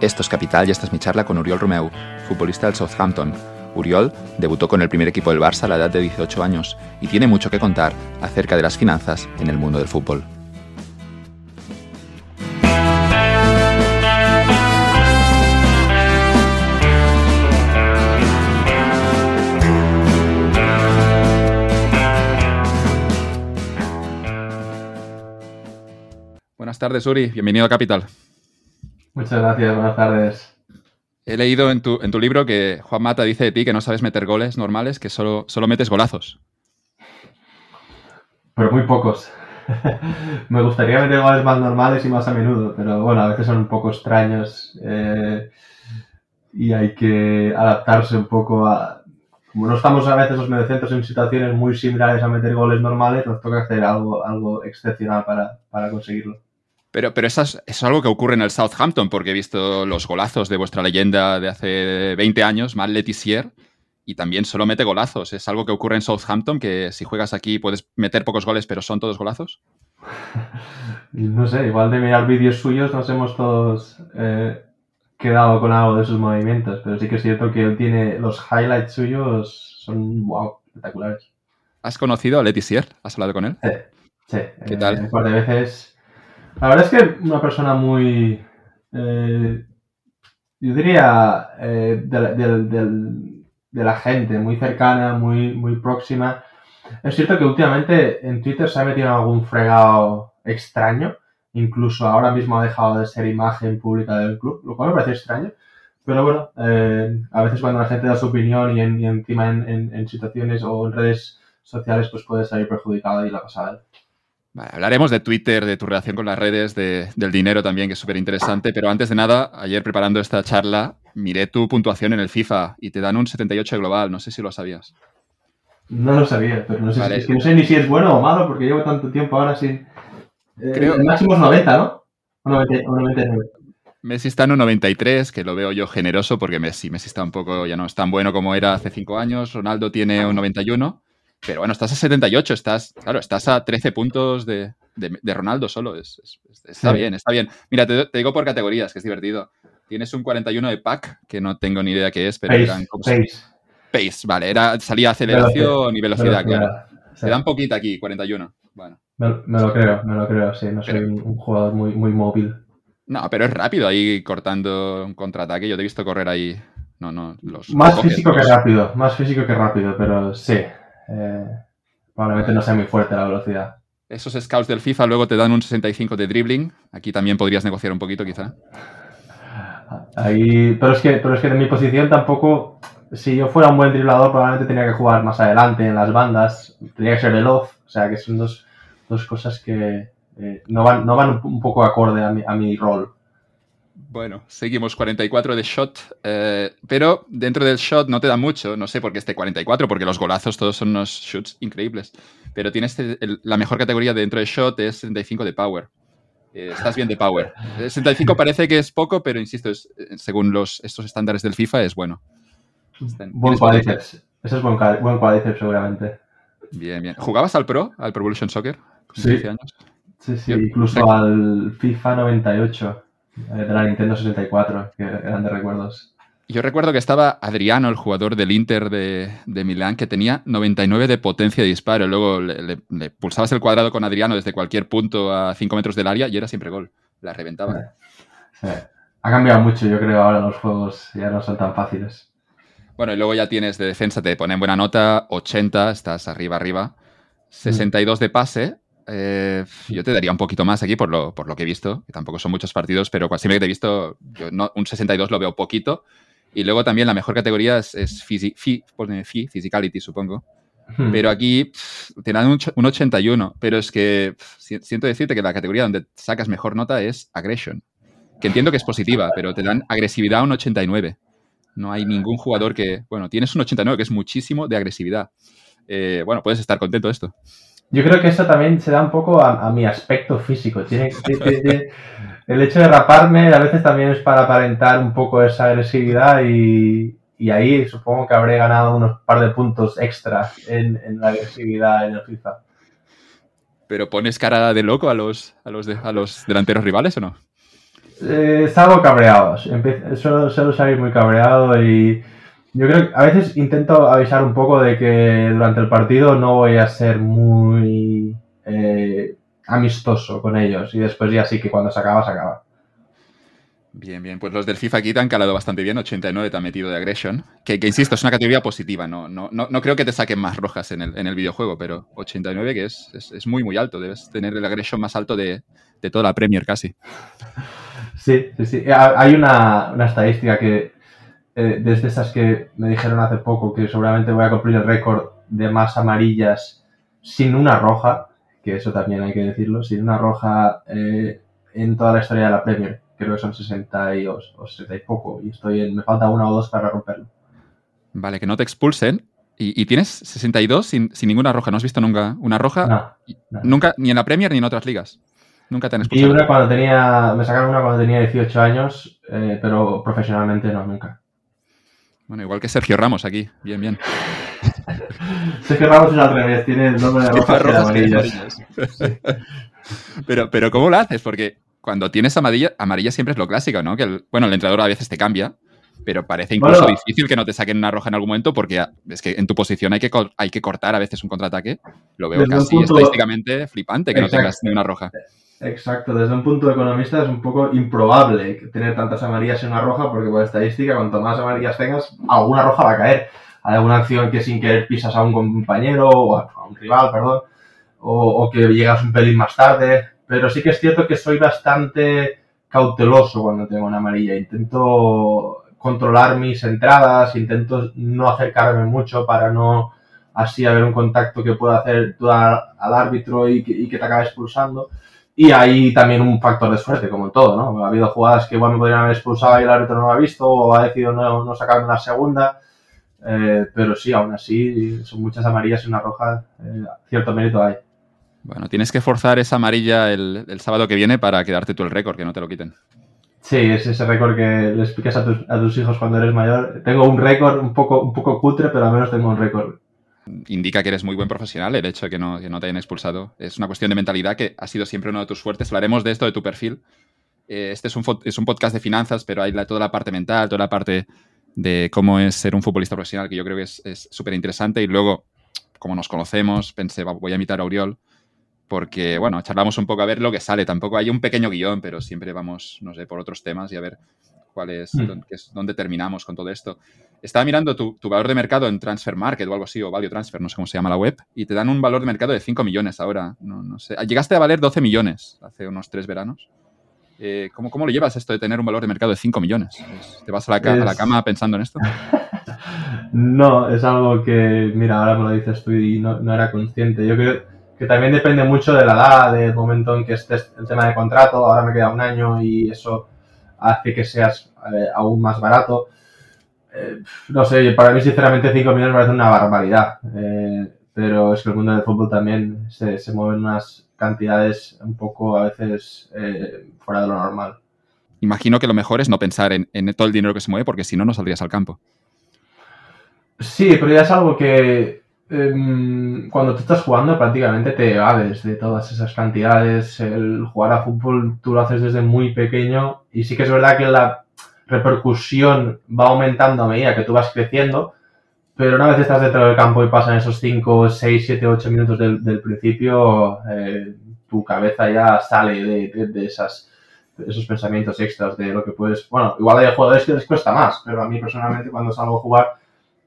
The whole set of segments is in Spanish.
Esto es Capital y esta es mi charla con Uriol Romeu, futbolista del Southampton. Uriol debutó con el primer equipo del Barça a la edad de 18 años y tiene mucho que contar acerca de las finanzas en el mundo del fútbol. Buenas tardes, Uri. Bienvenido a Capital. Muchas gracias, buenas tardes. He leído en tu, en tu libro que Juan Mata dice de ti que no sabes meter goles normales, que solo, solo metes golazos. Pero muy pocos. Me gustaría meter goles más normales y más a menudo, pero bueno, a veces son un poco extraños eh, y hay que adaptarse un poco a... Como no estamos a veces los mediocentros en situaciones muy similares a meter goles normales, nos toca hacer algo, algo excepcional para, para conseguirlo. Pero, pero eso, es, es, algo que ocurre en el Southampton, porque he visto los golazos de vuestra leyenda de hace 20 años, Mal Letizier, y también solo mete golazos. ¿Es algo que ocurre en Southampton, que si juegas aquí puedes meter pocos goles, pero son todos golazos? No sé, igual de mirar vídeos suyos nos hemos todos eh, quedado con algo de sus movimientos, pero sí que es cierto que él tiene los highlights suyos, son wow, espectaculares. ¿Has conocido a Letizier? ¿Has hablado con él? Sí, sí. ¿Qué eh, tal? Un par de veces la verdad es que una persona muy, eh, yo diría, eh, de, de, de, la gente, muy cercana, muy, muy próxima. Es cierto que últimamente en Twitter se ha metido algún fregado extraño, incluso ahora mismo ha dejado de ser imagen pública del club, lo cual me parece extraño. Pero bueno, eh, a veces cuando la gente da su opinión y, en, y encima en, en, en, situaciones o en redes sociales, pues puede salir perjudicado y la pasa a él. Vale, hablaremos de Twitter, de tu relación con las redes, de, del dinero también, que es súper interesante. Pero antes de nada, ayer preparando esta charla, miré tu puntuación en el FIFA y te dan un 78 global. No sé si lo sabías. No lo sabía, pero no sé, vale. si, es que no sé ni si es bueno o malo porque llevo tanto tiempo ahora sin. Eh, Creo... El máximo es 90, ¿no? O 90, o 99. Messi está en un 93, que lo veo yo generoso porque Messi, Messi está un poco, ya no es tan bueno como era hace cinco años. Ronaldo tiene un 91. Pero bueno, estás a 78, estás, claro, estás a 13 puntos de, de, de Ronaldo solo. Es, es, está sí. bien, está bien. Mira, te, te, digo por categorías, que es divertido. Tienes un 41 de pack, que no tengo ni idea qué es, pero pace, eran como pace. pace, vale, era, salía aceleración velocidad, y velocidad, velocidad claro. sí. Te dan poquita aquí, 41. Bueno. Me, me, lo creo, me lo creo, sí. No soy Pero- un, un jugador muy, muy móvil. No, pero es rápido ahí cortando un contraataque. Yo te he visto correr ahí. No, no, los. Más coges, físico que rápido, más físico que rápido, pero sí. Eh, probablemente no sea muy fuerte la velocidad. Esos scouts del FIFA luego te dan un 65 de dribbling. Aquí también podrías negociar un poquito, quizá. Ahí, pero es que, pero es que en mi posición tampoco, si yo fuera un buen driblador, probablemente tenía que jugar más adelante en las bandas, tenía que ser veloz, o sea que son dos, dos cosas que eh, no van, no van un, un poco acorde a mi, a mi rol. Bueno, seguimos 44 de shot, eh, pero dentro del shot no te da mucho, no sé por qué este 44, porque los golazos todos son unos shoots increíbles, pero tienes el- el- la mejor categoría dentro de shot es 65 de power. Eh, estás bien de power. Eh, 65 parece que es poco, pero insisto, es, eh, según los, estos estándares del FIFA es bueno. Buen cuádriceps. Ese es buen, buen cuádriceps seguramente. Bien, bien. ¿Jugabas al Pro, al Pro Evolution Soccer? Con Sí. 15 años? Sí, sí, Yo- incluso al FIFA 98 eh, de la Nintendo 64, que eran de recuerdos. Yo recuerdo que estaba Adriano, el jugador del Inter de, de Milán, que tenía 99 de potencia de disparo. Luego le, le- le pulsabas el cuadrado con Adriano desde cualquier punto a 5 metros del área y era siempre gol. La reventaba. Sí. Ha cambiado mucho, yo creo, ahora los juegos ya no son tan fáciles. Bueno, y luego ya tienes de defensa, te ponen buena nota, 80, estás arriba, arriba. 62 de pase. Eh, yo te daría un poquito más aquí por lo, por lo que he visto, que tampoco son muchos partidos, pero siempre que te he visto, yo no- un 62 lo veo poquito. Y luego también la mejor categoría es, es fi- pone fi- physicality, supongo. Hmm. Pero aquí pff, te dan un, un 81. Pero es que pff, siento decirte que la categoría donde sacas mejor nota es aggression. Que entiendo que es positiva, pero te dan agresividad un 89. No hay ningún jugador que. Bueno, tienes un 89, que es muchísimo de agresividad. Eh, bueno, puedes estar contento de esto. Yo creo que eso también se da un poco a, a mi aspecto físico. Tiene, tiene- tiene- el hecho de raparme a veces también es para aparentar un poco esa agresividad y, y ahí supongo que habré ganado unos par de puntos extra en, en la agresividad en el FIFA. Pero pones cara de loco a los, a los, de- a los delanteros rivales o no? Eh, salgo cabreado. Suelo, suelo salir muy cabreado y yo creo que a veces intento avisar un poco de que durante el partido no voy a ser muy eh, amistoso con ellos y después ya sí que cuando se acaba, se acaba. Bien, bien. Pues los del FIFA aquí te han calado bastante bien. 89 te han metido de aggression. Que, insisto, es una categoría positiva. No, no, no, creo que te saquen más rojas en el, en el videojuego, pero 89 que es, es, muy, muy alto. Debes tener el aggression más alto de, de toda la Premier casi. Sí, sí, sí. Hay una, una estadística que eh, desde esas que me dijeron hace poco que seguramente voy a cumplir el récord de más amarillas sin una roja, que eso también hay que decirlo, sin una roja eh, en toda la historia de la Premier. Creo que son 60 y, o, 60 y poco, y estoy en, me falta una o dos para romperlo. Vale, que no te expulsen. ¿Y, tienes 62 sin, sin, ninguna roja? ¿No has visto nunca una roja? No, Nunca, ni en la Premier ni en otras ligas. Nunca te han expulsado. Y una cuando tenía, me sacaron una cuando tenía 18 años, eh, pero profesionalmente no, nunca. Bueno, igual que Sergio Ramos aquí. Bien, bien. Sergio Ramos es al revés, tiene el nombre de rojas pero, pero, ¿cómo lo haces? Porque cuando tienes amarilla, amarilla siempre es lo clásico, ¿no? Que el, bueno, el entrenador a veces te cambia, pero parece incluso difícil que no te saquen una roja en algún momento porque es que en tu posición hay que, hay que cortar a veces un contraataque. Lo veo casi estadísticamente flipante que no tengas ni una roja. Exacto, desde un punto de economista es un poco improbable tener tantas amarillas en una roja porque por estadística, cuanto más amarillas tengas, alguna roja va a caer. Hay alguna acción que sin querer pisas a un compañero o a un rival, perdón, o, que llegas un pelín más tarde. Pero sí que es cierto que soy bastante cauteloso cuando tengo una amarilla. Intento controlar mis entradas, intento no acercarme mucho para no así haber un contacto que pueda hacer tú al, árbitro y que, y que te acabe expulsando. Y hay también un factor de suerte, como en todo, ¿no? Ha habido jugadas que igual me podrían haber expulsado y el árbitro no lo ha visto o ha decidido no, no sacarme la segunda. Eh, pero sí, aún así, son muchas amarillas y una roja. Eh, cierto mérito hay. Bueno, tienes que forzar esa amarilla el, el, sábado que viene para quedarte tú el récord, que no te lo quiten. Sí, es ese récord que le explicas a tus, a tus hijos cuando eres mayor. Tengo un récord un poco, un poco cutre, pero al menos tengo un récord indica que eres muy buen profesional el hecho de que no, te hayan expulsado. Es una cuestión de mentalidad que ha sido siempre una de tus fuertes. Hablaremos de esto, de tu perfil. Eh, este es un, podcast de finanzas, pero hay toda la parte mental, toda la parte de cómo es ser un futbolista profesional, que yo creo que es súper interesante. Y luego, como nos conocemos, pensé, voy a invitar a Auriol, porque, bueno, charlamos un poco a ver lo que sale. Tampoco hay un pequeño guion, pero siempre vamos, no sé, por otros temas y a ver cuál es, mm. dónde terminamos con todo esto. Estaba mirando tu, valor de mercado en Transfer Market o algo así, o Value Transfer, no sé cómo se llama la web, y te dan un valor de mercado de 5 millones ahora. No, sé. Llegaste a valer 12 millones hace unos tres veranos. Eh, ¿cómo, ¿cómo, lo llevas esto de tener un valor de mercado de 5 millones? ¿Te vas a la, cama pensando en esto? no, es algo que, mira, ahora me lo dices tú y no, no, era consciente. Yo creo que también depende mucho de la edad, del momento en que estés el tema de contrato. Ahora me queda un año y eso hace que seas eh, aún más barato. Eh, no sé, para mí sinceramente 5 millones me parece una barbaridad, eh, pero es que el mundo del fútbol también se, se mueven unas cantidades un poco a veces fuera de lo normal. Imagino que lo mejor es no pensar en, en, todo el dinero que se mueve porque si no, no saldrías al campo. Sí, pero ya es algo que Em, cuando tú estás jugando prácticamente te evades de todas esas cantidades. El jugar a fútbol tú lo haces desde muy pequeño y sí que es verdad que la repercusión va aumentando a medida que tú vas creciendo, pero una vez estás dentro del campo y pasan esos 5, 6, 7, 8 minutos del, principio, eh, tu cabeza ya sale de, de, esas, esos pensamientos extras de lo que puedes... Bueno, igual hay jugadores que les cuesta más, pero a mí personalmente cuando salgo a jugar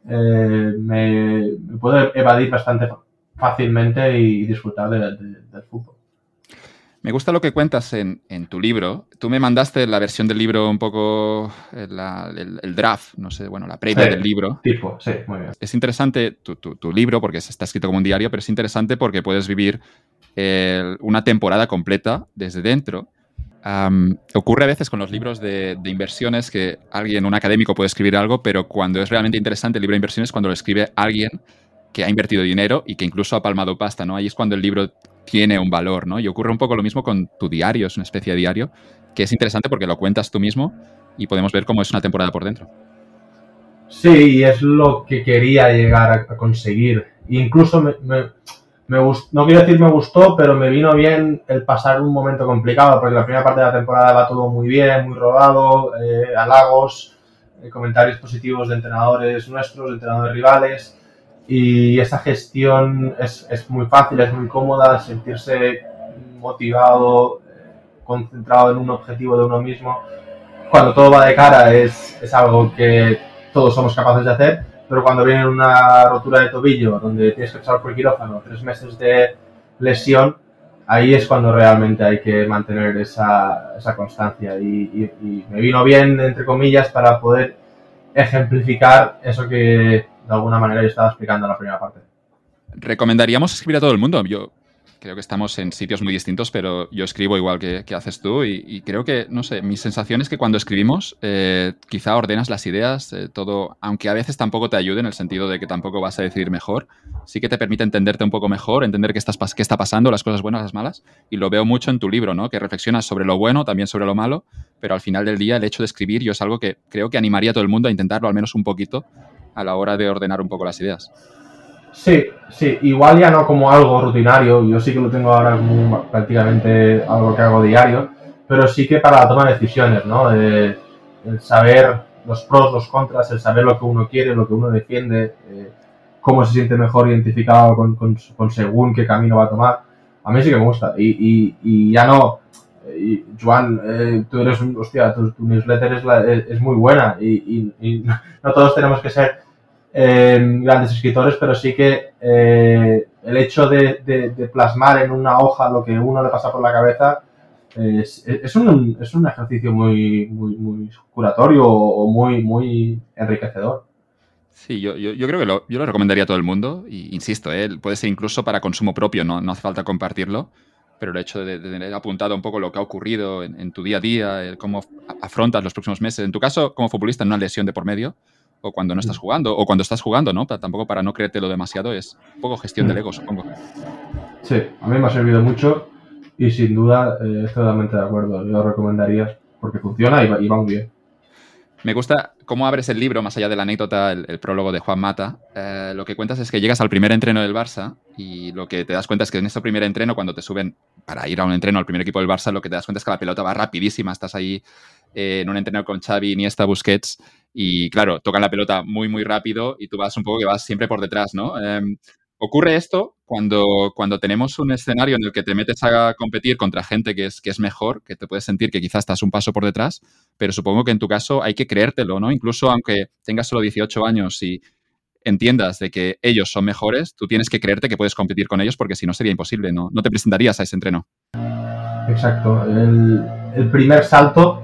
eh, me, puedo evadir bastante fácilmente y disfrutar del fútbol. Me gusta lo que cuentas en, tu libro. Tú me mandaste la versión del libro un poco, eh, el, draft, no sé, bueno, la previa del libro. Tipo, sí, muy bien. Es interesante tu, libro porque está escrito como un diario, pero es interesante porque puedes vivir eh, una temporada completa desde dentro ocurre a veces con los libros de, inversiones que alguien, un académico puede escribir algo, pero cuando es realmente interesante el libro de inversiones, cuando lo escribe alguien que ha invertido dinero y que incluso ha palmado pasta, ¿no? Ahí es cuando el libro tiene un valor, ¿no? Y ocurre un poco lo mismo con tu diario, es una especie de diario, que es interesante porque lo cuentas tú mismo y podemos ver cómo es una temporada por dentro. Sí, y es lo que quería llegar a, conseguir. incluso me no quiero decir me gustó, pero me vino bien el pasar un momento complicado, porque la primera parte de la temporada va todo muy bien, muy rodado, eh, halagos, eh, comentarios positivos de entrenadores nuestros, de entrenadores rivales, y esta gestión es, muy fácil, es muy cómoda, sentirse motivado, eh, concentrado en un objetivo de uno mismo. Cuando todo va de cara es algo que todos somos capaces de hacer pero cuando viene una rotura de tobillo, donde tienes que pasar por quirófano, tres meses de lesión, ahí es cuando realmente hay que mantener esa, esa constancia. Y, me vino bien, entre comillas, para poder ejemplificar eso que de alguna manera yo estaba explicando en la primera parte. ¿Recomendaríamos escribir a todo el mundo? Yo creo que estamos en sitios muy distintos, pero yo escribo igual que, haces tú y, creo que, no sé, mi sensación es que cuando escribimos eh, quizá ordenas las ideas, eh, todo, aunque a veces tampoco te ayude en el sentido de que tampoco vas a decidir mejor, sí que te permite entenderte un poco mejor, entender qué, estás, qué está pasando, las cosas buenas, las malas, y lo veo mucho en tu libro, ¿no? Que reflexionas sobre lo bueno, también sobre lo malo, pero al final del día el hecho de escribir yo es algo que creo que animaría a todo el mundo a intentarlo al menos un poquito a la hora de ordenar un poco las ideas. Sí, sí, igual ya no como algo rutinario, yo sí que lo tengo ahora como prácticamente algo que hago diario, pero sí que para la toma de decisiones, ¿no? el saber los pros, los contras, el saber lo que uno quiere, lo que uno defiende, eh, cómo se siente mejor identificado con, con, según qué camino va a tomar. A mí sí que me gusta. Y, y, ya no, y, Joan, eh, tú eres un, hostia, tu, newsletter es, es, muy buena y, y, no todos tenemos que ser grandes escritores, pero sí que eh, el hecho de, plasmar en una hoja lo que uno le pasa por la cabeza es, es, un, es un, ejercicio muy, muy, muy curatorio o muy, muy enriquecedor. Sí, yo, yo, creo que lo, yo lo recomendaría a todo el mundo, y insisto, ¿eh? puede ser incluso para consumo propio, no, no hace falta compartirlo, pero el hecho de, tener apuntado un poco lo que ha ocurrido en, tu día a día, cómo afrontas los próximos meses, en tu caso como futbolista, en una lesión de por medio, o cuando no estás mm. jugando, o cuando estás jugando, ¿no? tampoco para no creértelo demasiado, es un poco gestión del mm. ego, supongo. Sí, a mí me ha servido mucho y sin duda eh, estoy totalmente de acuerdo. Yo lo recomendaría porque funciona y va, muy bien. Me gusta cómo abres el libro, más allá de la anécdota, el, prólogo de Juan Mata. Eh, lo que cuentas es que llegas al primer entreno del Barça y lo que te das cuenta es que en ese primer entreno, cuando te suben para ir a un entreno al primer equipo del Barça, lo que te das cuenta es que la pelota va rapidísima. Estás ahí eh, en un entreno con Xavi, Iniesta, Busquets y claro, tocan la pelota muy, muy rápido y tú vas un poco que vas siempre por detrás, ¿no? Em, ocurre esto cuando, cuando tenemos un escenario en el que te metes a competir contra gente que es, que es mejor, que te puedes sentir que quizás estás un paso por detrás, pero supongo que en tu caso hay que creértelo, ¿no? Incluso aunque tengas solo 18 años y entiendas de que ellos son mejores, tú tienes que creerte que puedes competir con ellos porque si no sería imposible, ¿no? No te presentarías a ese entreno. Exacto. El, el primer salto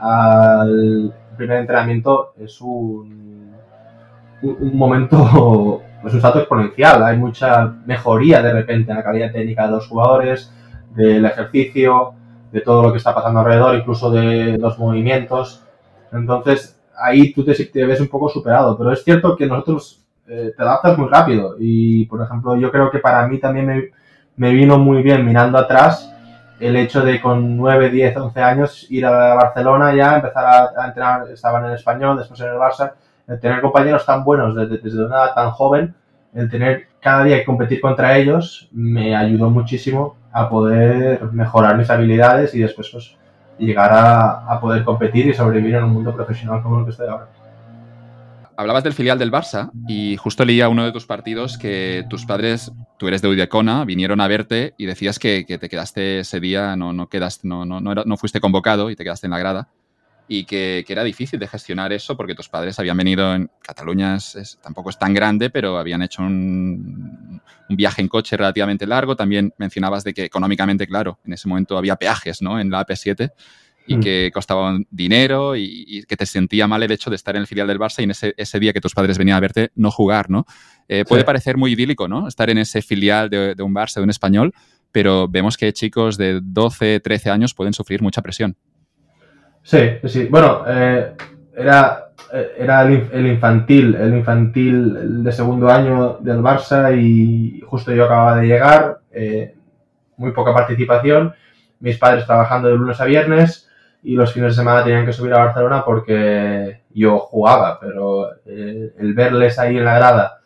al primer entrenamiento es un, un, momento, es un salto exponencial. Hay mucha mejoría de repente en la calidad técnica de los jugadores, del ejercicio, de todo lo que está pasando alrededor, incluso de los movimientos. Entonces, ahí tú te, ves un poco superado, pero es cierto que nosotros eh, te adaptas muy rápido y, por ejemplo, yo creo que para mí también me, me vino muy bien mirando atrás el hecho de con 9, 10, 11 años ir a Barcelona ya, empezar a, entrenar, estaban en el español, después en el Barça, el tener compañeros tan buenos desde, desde una edad tan joven, el tener cada día que competir contra ellos, me ayudó muchísimo a poder mejorar mis habilidades y después pues, llegar a, a poder competir y sobrevivir en un mundo profesional como el que estoy ahora hablabas del filial del Barça y justo leía uno de tus partidos que tus padres, tú eres de Udecona, vinieron a verte y decías que, te quedaste ese día, no, no, quedaste, no, no, no, fuiste convocado y te quedaste en la grada y que, era difícil de gestionar eso porque tus padres habían venido en Cataluña, tampoco es tan grande, pero habían hecho un, un, viaje en coche relativamente largo. También mencionabas de que económicamente, claro, en ese momento había peajes ¿no? en la AP7 y mm. que costaban dinero y, que te sentía mal el hecho de estar en el filial del Barça y en ese, ese día que tus padres venían a verte no jugar, ¿no? Eh, puede parecer muy idílico, ¿no? Estar en ese filial de, un Barça, de un español, pero vemos que chicos de 12, 13 años pueden sufrir mucha presión. Sí, sí. Bueno, eh, era, eh, era el, infantil, el infantil de segundo año del Barça y justo yo acababa de llegar, muy poca participación, mis padres trabajando de lunes a viernes, y los fines de semana tenían que subir a Barcelona porque yo jugaba, pero eh, el verles ahí en la grada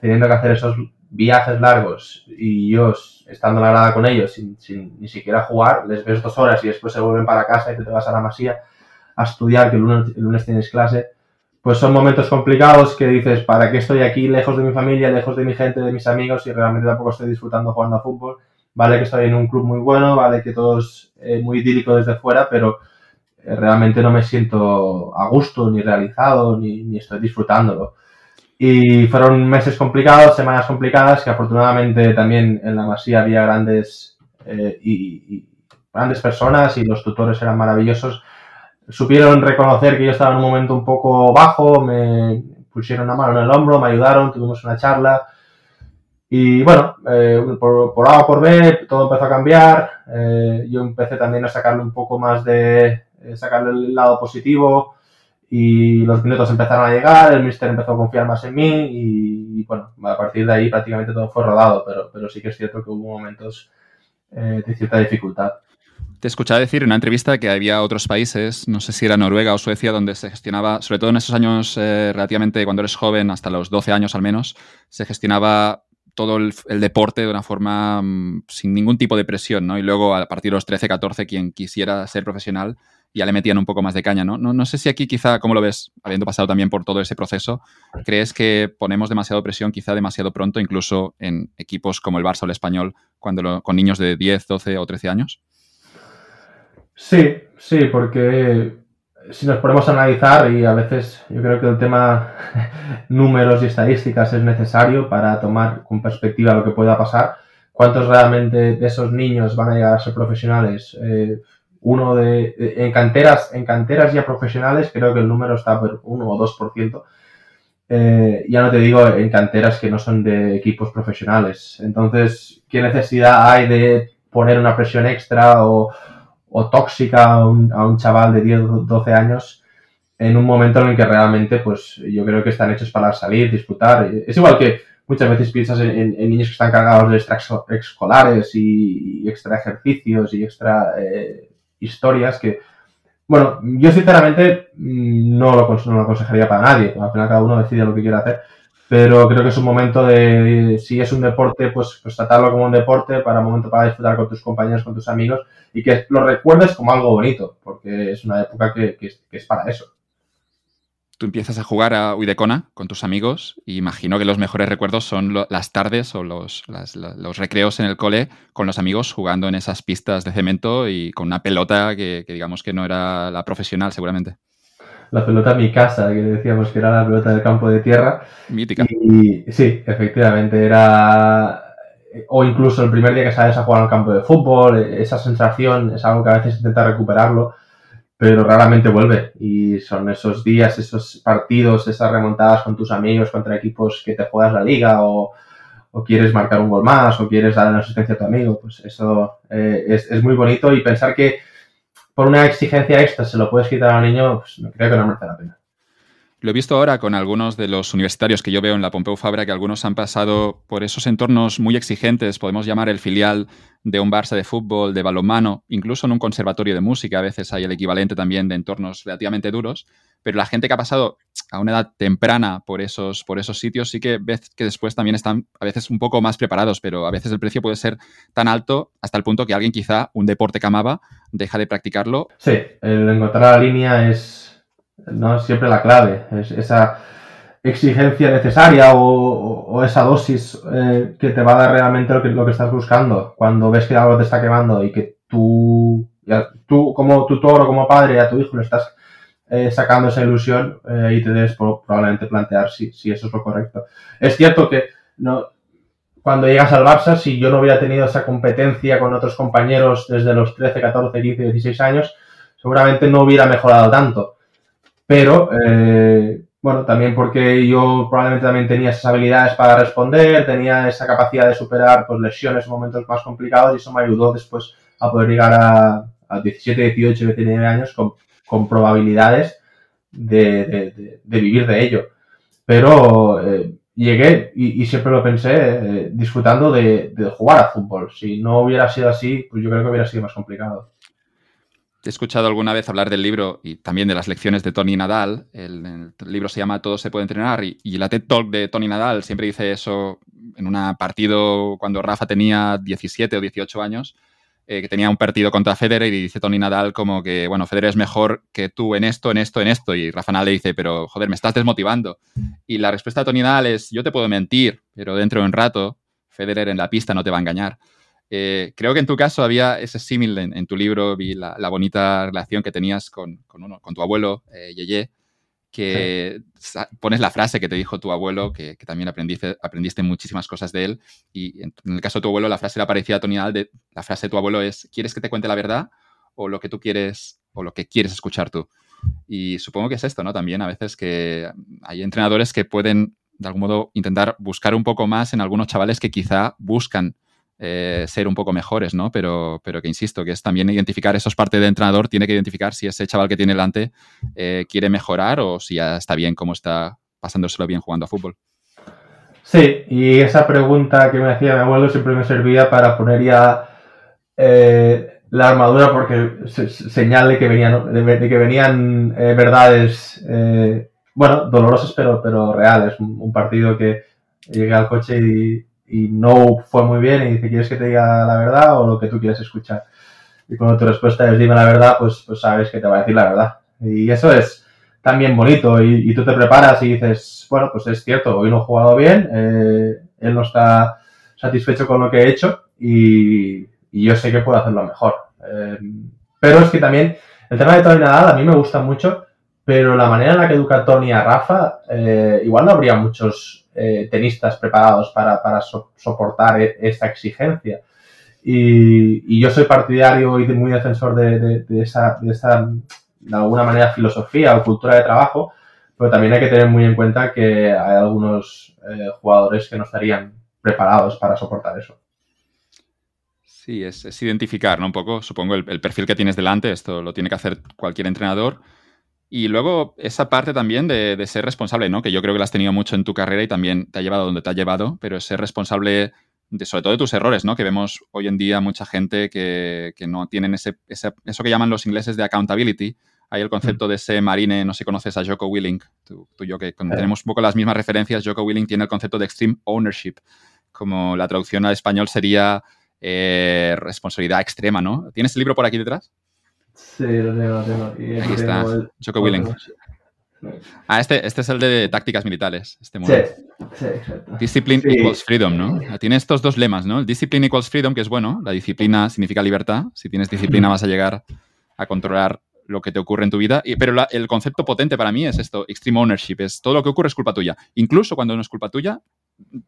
teniendo que hacer esos viajes largos y yo estando en la grada con ellos sin, ni siquiera jugar, les ves dos horas y después se vuelven para casa y te, vas a la masía a estudiar, que el lunes, el lunes tienes clase, pues son momentos complicados que dices, ¿para qué estoy aquí lejos de mi familia, lejos de mi gente, de mis amigos y realmente tampoco estoy disfrutando jugando a fútbol? Vale que estoy en un club muy bueno, vale que todo es eh, muy idílico desde fuera, pero realmente no me siento a gusto, ni realizado, ni, ni estoy disfrutándolo. Y fueron meses complicados, semanas complicadas, que afortunadamente también en la Masía había grandes, eh, y, y, grandes personas y los tutores eran maravillosos supieron reconocer que yo estaba en un momento un poco bajo, me pusieron una mano en el hombro, me ayudaron, tuvimos una charla. Y bueno, eh, por, por, A o por B, todo empezó a cambiar. Eh, yo empecé también a sacarle un poco más de. Eh, sacarle el lado positivo. Y los minutos empezaron a llegar, el mister empezó a confiar más en mí. Y, y bueno, a partir de ahí prácticamente todo fue rodado. Pero, pero sí que es cierto que hubo momentos eh, de cierta dificultad. Te escuchaba decir en una entrevista que había otros países, no sé si era Noruega o Suecia, donde se gestionaba, sobre todo en esos años eh, relativamente cuando eres joven, hasta los 12 años al menos, se gestionaba todo el, el deporte de una forma mmm, sin ningún tipo de presión, ¿no? Y luego a partir de los 13, 14, quien quisiera ser profesional ya le metían un poco más de caña, ¿no? ¿no? No sé si aquí quizá, ¿cómo lo ves? Habiendo pasado también por todo ese proceso, ¿crees que ponemos demasiado presión quizá demasiado pronto, incluso en equipos como el Barça el Español, cuando lo, con niños de 10, 12 o 13 años? Sí, sí, porque si nos ponemos a analizar, y a veces yo creo que el tema números y estadísticas es necesario para tomar con perspectiva lo que pueda pasar, ¿cuántos realmente de esos niños van a llegar a ser profesionales? Eh, uno de, en canteras, en canteras ya profesionales creo que el número está por 1 o 2%. Eh, ya no te digo en canteras que no son de equipos profesionales. Entonces, ¿qué necesidad hay de poner una presión extra o, tóxica a un, a un, chaval de 10 o 12 años en un momento en el que realmente, pues yo creo que están hechos para salir, disfrutar. Es igual que muchas veces piensas en, en, niños que están cargados de extra escolares y, y extra ejercicios y extra eh, historias que, bueno, yo sinceramente no lo, no lo aconsejaría para nadie. Al final cada uno decide lo que quiere hacer pero creo que es un momento de, si es un deporte, pues, pues tratarlo como un deporte, para un momento para disfrutar con tus compañeros, con tus amigos, y que lo recuerdes como algo bonito, porque es una época que, que es para eso. Tú empiezas a jugar a Uidecona con tus amigos y imagino que los mejores recuerdos son lo, las tardes o los, las, los, recreos en el cole con los amigos jugando en esas pistas de cemento y con una pelota que, que digamos que no era la profesional seguramente la pelota mi casa, que decíamos que era la pelota del campo de tierra. Mítica. Y sí, efectivamente, era. O incluso el primer día que sales a jugar al campo de fútbol, esa sensación es algo que a veces intenta recuperarlo, pero raramente vuelve. Y son esos días, esos partidos, esas remontadas con tus amigos contra equipos que te juegas la liga o, quieres marcar un gol más o quieres dar una asistencia a tu amigo. Pues eso eh, es, es muy bonito y pensar que por una exigencia extra se lo puedes quitar a un niño, pues creo que no merece la pena. Lo he visto ahora con algunos de los universitarios que yo veo en la Pompeu Fabra, que algunos han pasado por esos entornos muy exigentes, podemos llamar el filial de un Barça de fútbol, de balonmano, incluso en un conservatorio de música, a veces hay el equivalente también de entornos relativamente duros, pero la gente que ha pasado a una edad temprana por esos, por esos sitios sí que ves que después también están a veces un poco más preparados, pero a veces el precio puede ser tan alto hasta el punto que alguien quizá un deporte que amaba deja de practicarlo. Sí, el encontrar la línea es no es siempre la clave, es esa exigencia necesaria o, o esa dosis eh, que te va a dar realmente lo que, lo que estás buscando. Cuando ves que algo te está quemando y que tú, ya, tú como tutor o como padre a tu hijo le estás eh, sacando esa ilusión eh, y te debes probablemente plantear si, si eso es lo correcto. Es cierto que no, cuando llegas al Barça, si yo no hubiera tenido esa competencia con otros compañeros desde los 13, 14, 15, 16 años, seguramente no hubiera mejorado tanto pero eh, bueno, también porque yo probablemente también tenía esas habilidades para responder, tenía esa capacidad de superar pues, lesiones en momentos más complicados y eso me ayudó después a poder llegar a, a 17, 18, 19 años con, con probabilidades de, de, de, vivir de ello. Pero eh, llegué y, y, siempre lo pensé eh, disfrutando de, de jugar a fútbol. Si no hubiera sido así, pues yo creo que hubiera sido más complicado. He escuchado alguna vez hablar del libro y también de las lecciones de Tony Nadal. El, libro se llama Todo se puede entrenar y, y, la TED Talk de Tony Nadal siempre dice eso en un partido cuando Rafa tenía 17 o 18 años, eh, que tenía un partido contra Federer y dice Tony Nadal como que, bueno, Federer es mejor que tú en esto, en esto, en esto. Y Rafa Nadal le dice, pero joder, me estás desmotivando. Y la respuesta de Tony Nadal es, yo te puedo mentir, pero dentro de un rato Federer en la pista no te va a engañar. Eh, creo que en tu caso había ese símil en, tu libro, vi la, bonita relación que tenías con, uno, con tu abuelo, eh, Yeye, que pones la frase que te dijo tu abuelo, que, también aprendiste, aprendiste, muchísimas cosas de él. Y en, el caso de tu abuelo, la frase era parecida a Tony de, la frase de tu abuelo es, ¿quieres que te cuente la verdad o lo que tú quieres o lo que quieres escuchar tú? Y supongo que es esto, ¿no? También a veces que hay entrenadores que pueden, de algún modo, intentar buscar un poco más en algunos chavales que quizá buscan eh, ser un poco mejores, ¿no? Pero, pero que insisto, que es también identificar, eso es parte del entrenador, tiene que identificar si ese chaval que tiene delante eh, quiere mejorar o si ya está bien como está pasándoselo bien jugando a fútbol. Sí, y esa pregunta que me hacía mi abuelo siempre me servía para poner ya eh, la armadura porque señal de que venían, de, que venían verdades, bueno, dolorosas pero, pero reales. Un, partido que llegué al coche y, y no fue muy bien y dice, ¿quieres que te diga la verdad o lo que tú quieres escuchar? Y cuando tu respuesta es dime la verdad, pues, pues sabes que te va a decir la verdad. Y eso es también bonito y, tú te preparas y dices, bueno, pues es cierto, hoy no he jugado bien, eh, él no está satisfecho con lo que he hecho y, yo sé que puedo hacerlo mejor. Eh, pero es que también el tema de Tony Nadal a mí me gusta mucho, pero la manera en la que educa Tony a Rafa, eh, igual no habría muchos eh, tenistas preparados para, para soportar e, esta exigencia. Y, yo soy partidario y muy defensor de, esa, de, esa, de alguna manera, filosofía o cultura de trabajo, pero también hay que tener muy en cuenta que hay algunos eh, jugadores que no estarían preparados para soportar eso. Sí, es, identificar, ¿no? Un poco, supongo, el, perfil que tienes delante, esto lo tiene que hacer cualquier entrenador, y luego esa parte también de, ser responsable, ¿no? Que yo creo que la has tenido mucho en tu carrera y también te ha llevado donde te ha llevado, pero ser responsable de, sobre todo de tus errores, ¿no? Que vemos hoy en día mucha gente que, no tienen ese, eso que llaman los ingleses de accountability. Hay el concepto de ese marine, no sé si conoces a Joko Willing, tú, y yo que tenemos un poco las mismas referencias, Joko Willing tiene el concepto de extreme ownership, como la traducción al español sería eh, responsabilidad extrema, ¿no? ¿Tienes el libro por aquí detrás? Sí, lo tengo, lo tengo. Y aquí, está, Choco Willing. Ah, este, este es el de tácticas militares. Este sí, sí, exacto. Discipline equals freedom, ¿no? Tiene estos dos lemas, ¿no? El discipline equals freedom, que es bueno. La disciplina significa libertad. Si tienes disciplina vas a llegar a controlar lo que te ocurre en tu vida. Y, pero el concepto potente para mí es esto, extreme ownership. Es todo lo que ocurre es culpa tuya. Incluso cuando no es culpa tuya,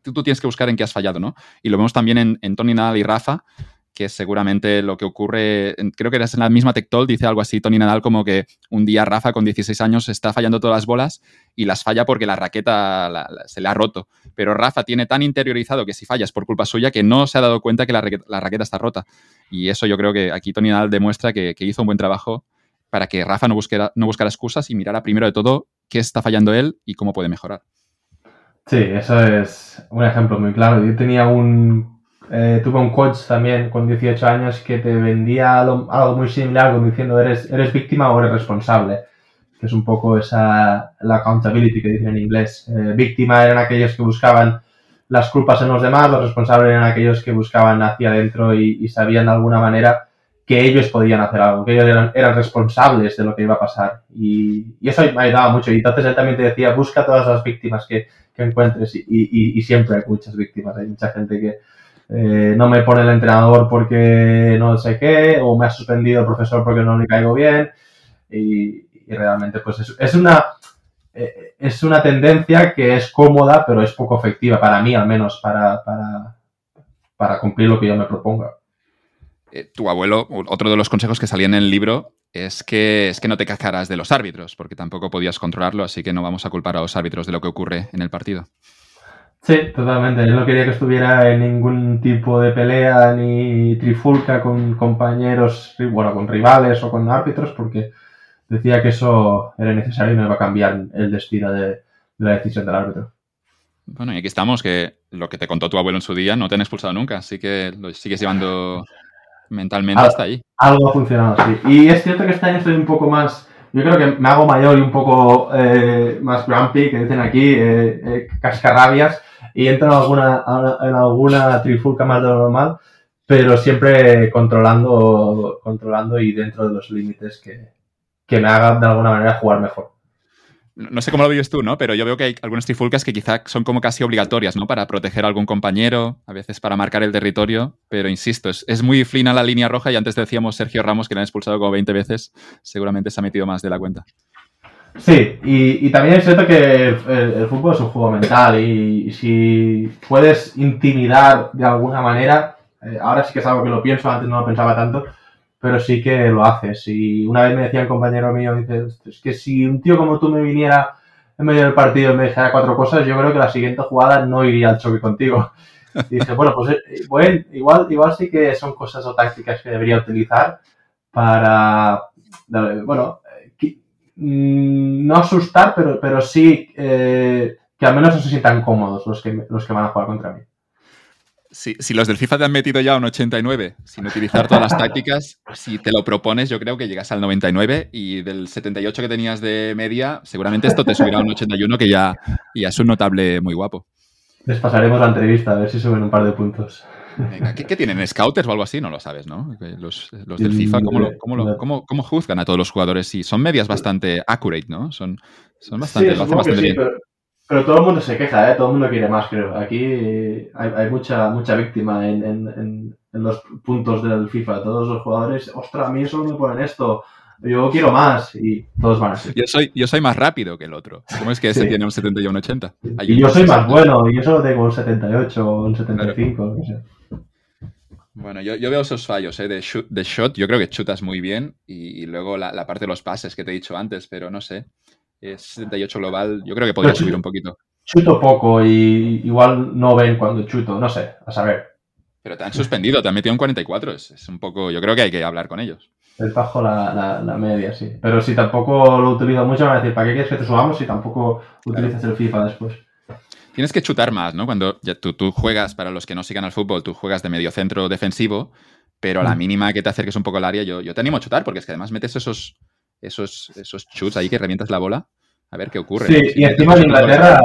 tú, tienes que buscar en qué has fallado, ¿no? Y lo vemos también en, en Tony Nadal y Rafa, que seguramente lo que ocurre, creo que eras en la misma Tectol, dice algo así Tony Nadal como que un día Rafa con 16 años está fallando todas las bolas y las falla porque la raqueta se le ha roto. Pero Rafa tiene tan interiorizado que si fallas por culpa suya que no se ha dado cuenta que la raqueta, está rota. Y eso yo creo que aquí Tony Nadal demuestra que, hizo un buen trabajo para que Rafa no, buscara, no buscara excusas y mirara primero de todo qué está fallando él y cómo puede mejorar. Sí, eso es un ejemplo muy claro. Yo tenía un eh, tuve un coach también con 18 años que te vendía algo, muy similar, como diciendo, ¿eres, eres víctima o eres responsable, que es un poco esa, la accountability que dicen en inglés. Eh, víctima eran aquellos que buscaban las culpas en los demás, los responsables eran aquellos que buscaban hacia adentro y, sabían de alguna manera que ellos podían hacer algo, que ellos eran, responsables de lo que iba a pasar. Y, eso me ayudaba mucho. Y entonces él también te decía, busca todas las víctimas que, que encuentres. Y, y, siempre hay muchas víctimas. Hay mucha gente que, eh, no me pone el entrenador porque no sé qué, o me ha suspendido el profesor porque no le caigo bien. Y, realmente, pues es, una, eh, es una tendencia que es cómoda, pero es poco efectiva para mí, al menos, para, para, cumplir lo que yo me proponga. Eh, tu abuelo, otro de los consejos que salía en el libro es que, es que no te cazaras de los árbitros, porque tampoco podías controlarlo, así que no vamos a culpar a los árbitros de lo que ocurre en el partido. Sí, totalmente. Yo no quería que estuviera en ningún tipo de pelea ni trifulca con compañeros, bueno, con rivales o con árbitros, porque decía que eso era necesario y no iba a cambiar el destino de, la decisión del árbitro. Bueno, y aquí estamos, que lo que te contó tu abuelo en su día no te han expulsado nunca, así que lo sigues llevando mentalmente hasta ahí. Algo ha funcionado, sí. Y es cierto que este año estoy un poco más yo creo que me hago mayor y un poco eh, más grumpy, que dicen aquí, eh, eh, cascarrabias, y entro en alguna, en alguna trifulca más de lo normal, pero siempre controlando, controlando y dentro de los límites que, que me hagan de alguna manera jugar mejor no sé cómo lo vives tú, ¿no? Pero yo veo que hay algunas trifulcas que quizá son como casi obligatorias, ¿no? Para proteger a algún compañero, a veces para marcar el territorio, pero insisto, es, muy fina la línea roja y antes decíamos Sergio Ramos que le han expulsado como 20 veces, seguramente se ha metido más de la cuenta. Sí, y, también es cierto que el, fútbol es un juego mental y, si puedes intimidar de alguna manera, eh, ahora sí que es algo que lo pienso, antes no lo pensaba tanto, pero sí que lo haces. Y una vez me decía un compañero mío, dice, es que si un tío como tú me viniera en medio del partido y me dijera cuatro cosas, yo creo que la siguiente jugada no iría al choque contigo. Y dije, bueno, pues eh, bueno, igual, igual sí que son cosas o tácticas que debería utilizar para, bueno, mm, no asustar, pero, pero sí eh, que al menos no se sientan cómodos los que, los que van a jugar contra mí. Si, los del FIFA te han metido ya un 89 sin utilizar todas las tácticas, si te lo propones, yo creo que llegas al 99 y del 78 que tenías de media, seguramente esto te subirá a un 81 que ya, ya es un notable muy guapo. Les pasaremos la entrevista a ver si suben un par de puntos. ¿qué, tienen? ¿Scouters o algo así? No lo sabes, ¿no? Los, del FIFA, ¿cómo, juzgan a todos los jugadores? Sí, son medias bastante accurate, ¿no? Son, son bastante, sí, pero todo el mundo se queja, ¿eh? Todo el mundo quiere más, creo. Aquí hay, mucha, mucha víctima en, los puntos del FIFA. Todos los jugadores, ostras, a mí solo me ponen esto. Yo quiero más y todos van así. Yo soy, yo soy más rápido que el otro. ¿Cómo es que ese tiene un 70 y un 80? y yo soy más bueno y yo solo tengo un 78 o un 75. Bueno, yo, veo esos fallos ¿eh? de, shoot, de shot. Yo creo que chutas muy bien y, luego la, la, parte de los pases que te he dicho antes, pero no sé es 78 global, yo creo que podría subir un poquito. Chuto poco y igual no ven cuando chuto, no sé, a saber. Pero te han suspendido, te han metido en 44, es, un poco, yo creo que hay que hablar con ellos. Es bajo la, media, sí. Pero si tampoco lo utilizo mucho, van a decir, ¿para qué quieres que te subamos si tampoco utilizas el FIFA después? Tienes que chutar más, ¿no? Cuando tú, tú, juegas, para los que no sigan al fútbol, tú juegas de medio centro defensivo, pero a la mm. mínima que te acerques un poco al área, yo, yo te animo a chutar, porque es que además metes esos, esos, esos shoots ahí que revientas la bola. A ver qué ocurre. Sí, y encima en Inglaterra,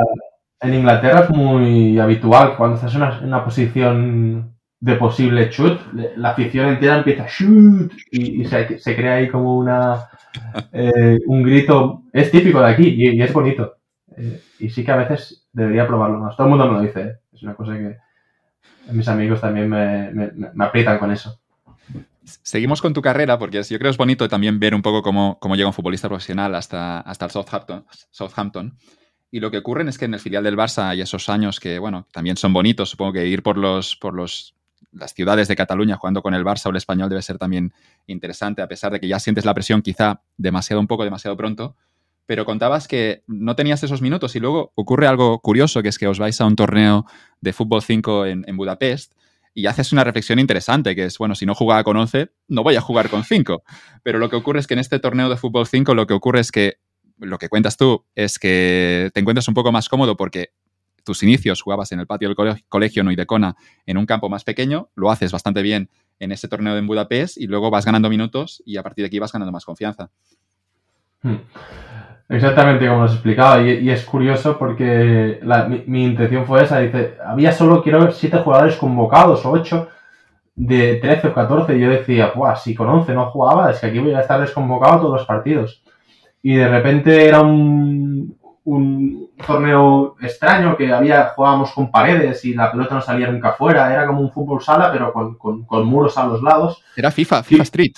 en Inglaterra es muy habitual cuando estás en una, posición de posible shoot, la afición entera empieza shoot y, se, crea ahí como una eh, un grito. Es típico de aquí y, es bonito. Eh, y sí que a veces debería probarlo más. Todo el mundo me lo dice. ¿eh? Es una cosa que mis amigos también me, me aprietan con eso seguimos con tu carrera, porque yo creo que es bonito también ver un poco cómo, llega un futbolista profesional hasta, hasta el Southampton, Southampton. Y lo que ocurre es que en el filial del Barça hay esos años que, bueno, también son bonitos. Supongo que ir por los, por los las ciudades de Cataluña jugando con el Barça o el español debe ser también interesante, a pesar de que ya sientes la presión quizá demasiado un poco, demasiado pronto. Pero contabas que no tenías esos minutos y luego ocurre algo curioso, que es que os vais a un torneo de fútbol 5 en, en Budapest y haces una reflexión interesante, que es, bueno, si no jugaba con 11, no voy a jugar con 5. Pero lo que ocurre es que en este torneo de fútbol 5 lo que ocurre es que, lo que cuentas tú, es que te encuentras un poco más cómodo porque tus inicios jugabas en el patio del colegio Noidecona en un campo más pequeño, lo haces bastante bien en ese torneo en Budapest y luego vas ganando minutos y a partir de aquí vas ganando más confianza. Hmm. Exactamente como os explicaba, y, y es curioso porque mi, intención fue esa, dice, había solo, quiero siete jugadores convocados o ocho de 13 o 14, y yo decía, pues si con 11 no jugaba, es que aquí voy a estar desconvocado todos los partidos. Y de repente era un, un torneo extraño que había, jugábamos con paredes y la pelota no salía nunca fuera, era como un fútbol sala, pero con, con, muros a los lados. Era FIFA, FIFA Street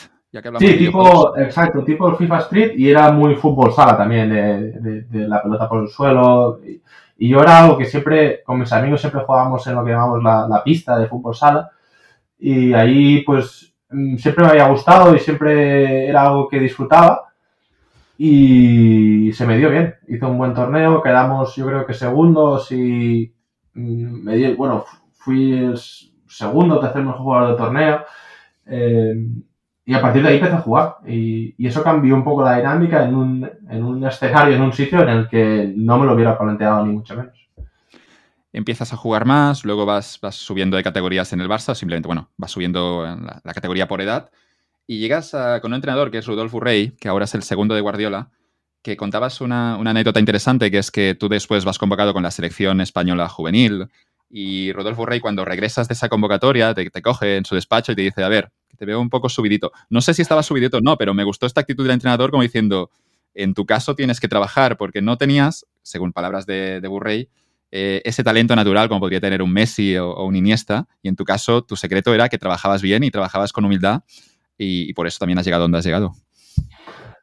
sí, tipo, exacto, tipo el FIFA Street y era muy fútbol sala también, de, la pelota por el suelo. Y, yo era algo que siempre, con mis amigos siempre jugábamos en lo que llamamos la, pista de fútbol sala. Y ahí pues mm, siempre me había gustado y siempre era algo que disfrutaba. Y se me dio bien. Hice un buen torneo, quedamos yo creo que segundos y mm, me di, bueno, fui el segundo tercer mejor jugador del torneo. Eh, y a partir de ahí empecé a jugar. Y, eso cambió un poco la dinámica en un, en un escenario, en un sitio en el que no me lo hubiera planteado ni mucho menos. Empiezas a jugar más, luego vas, vas subiendo de categorías en el Barça, simplemente, bueno, vas subiendo en la, categoría por edad. Y llegas con un entrenador que es Rudolf Urrey, que ahora es el segundo de Guardiola, que contabas una, anécdota interesante, que es que tú después vas convocado con la selección española juvenil y Rodolfo Rey cuando regresas de esa convocatoria te, te, coge en su despacho y te dice, a ver, te veo un poco subidito. No sé si estaba subidito o no, pero me gustó esta actitud del entrenador como diciendo, en tu caso tienes que trabajar porque no tenías, según palabras de, de Burrey, eh, ese talento natural como podría tener un Messi o, un Iniesta y en tu caso tu secreto era que trabajabas bien y trabajabas con humildad y, por eso también has llegado donde has llegado.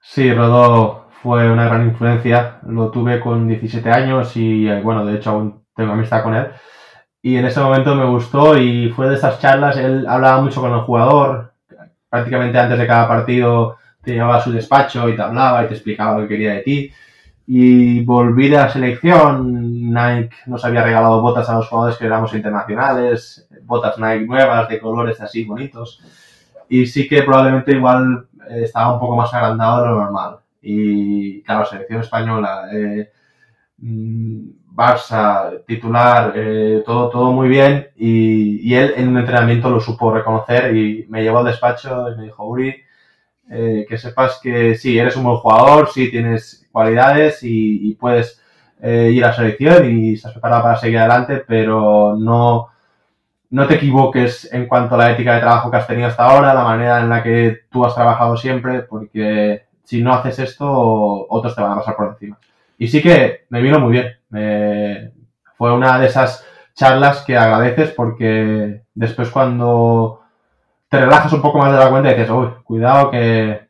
Sí, Rodolfo fue una gran influencia. Lo tuve con 17 años y, eh, bueno, de hecho tengo amistad con él. Y en ese momento me gustó y fue de esas charlas, él hablaba mucho con el jugador, prácticamente antes de cada partido te llevaba a su despacho y te hablaba y te explicaba lo que quería de ti. Y volví de la selección, Nike nos había regalado botas a los jugadores que éramos internacionales, botas Nike nuevas, de colores así bonitos. Y sí que probablemente igual eh, estaba un poco más agrandado de lo normal y claro, selección española, eh, mm, Barça, titular, eh, todo, todo muy bien y, él en un entrenamiento lo supo reconocer y me llevó al despacho y me dijo, Uri, eh, que sepas que sí, eres un buen jugador, sí tienes cualidades y, puedes ir a selección y estás preparado para seguir adelante, pero no, no te equivoques en cuanto a la ética de trabajo que has tenido hasta ahora, la manera en la que tú has trabajado siempre, porque si no haces esto, otros te van a pasar por encima. Y sí que me vino muy bien. fue una de esas charlas que agradeces porque después cuando te relajas un poco más de la cuenta dices, uy, cuidado que,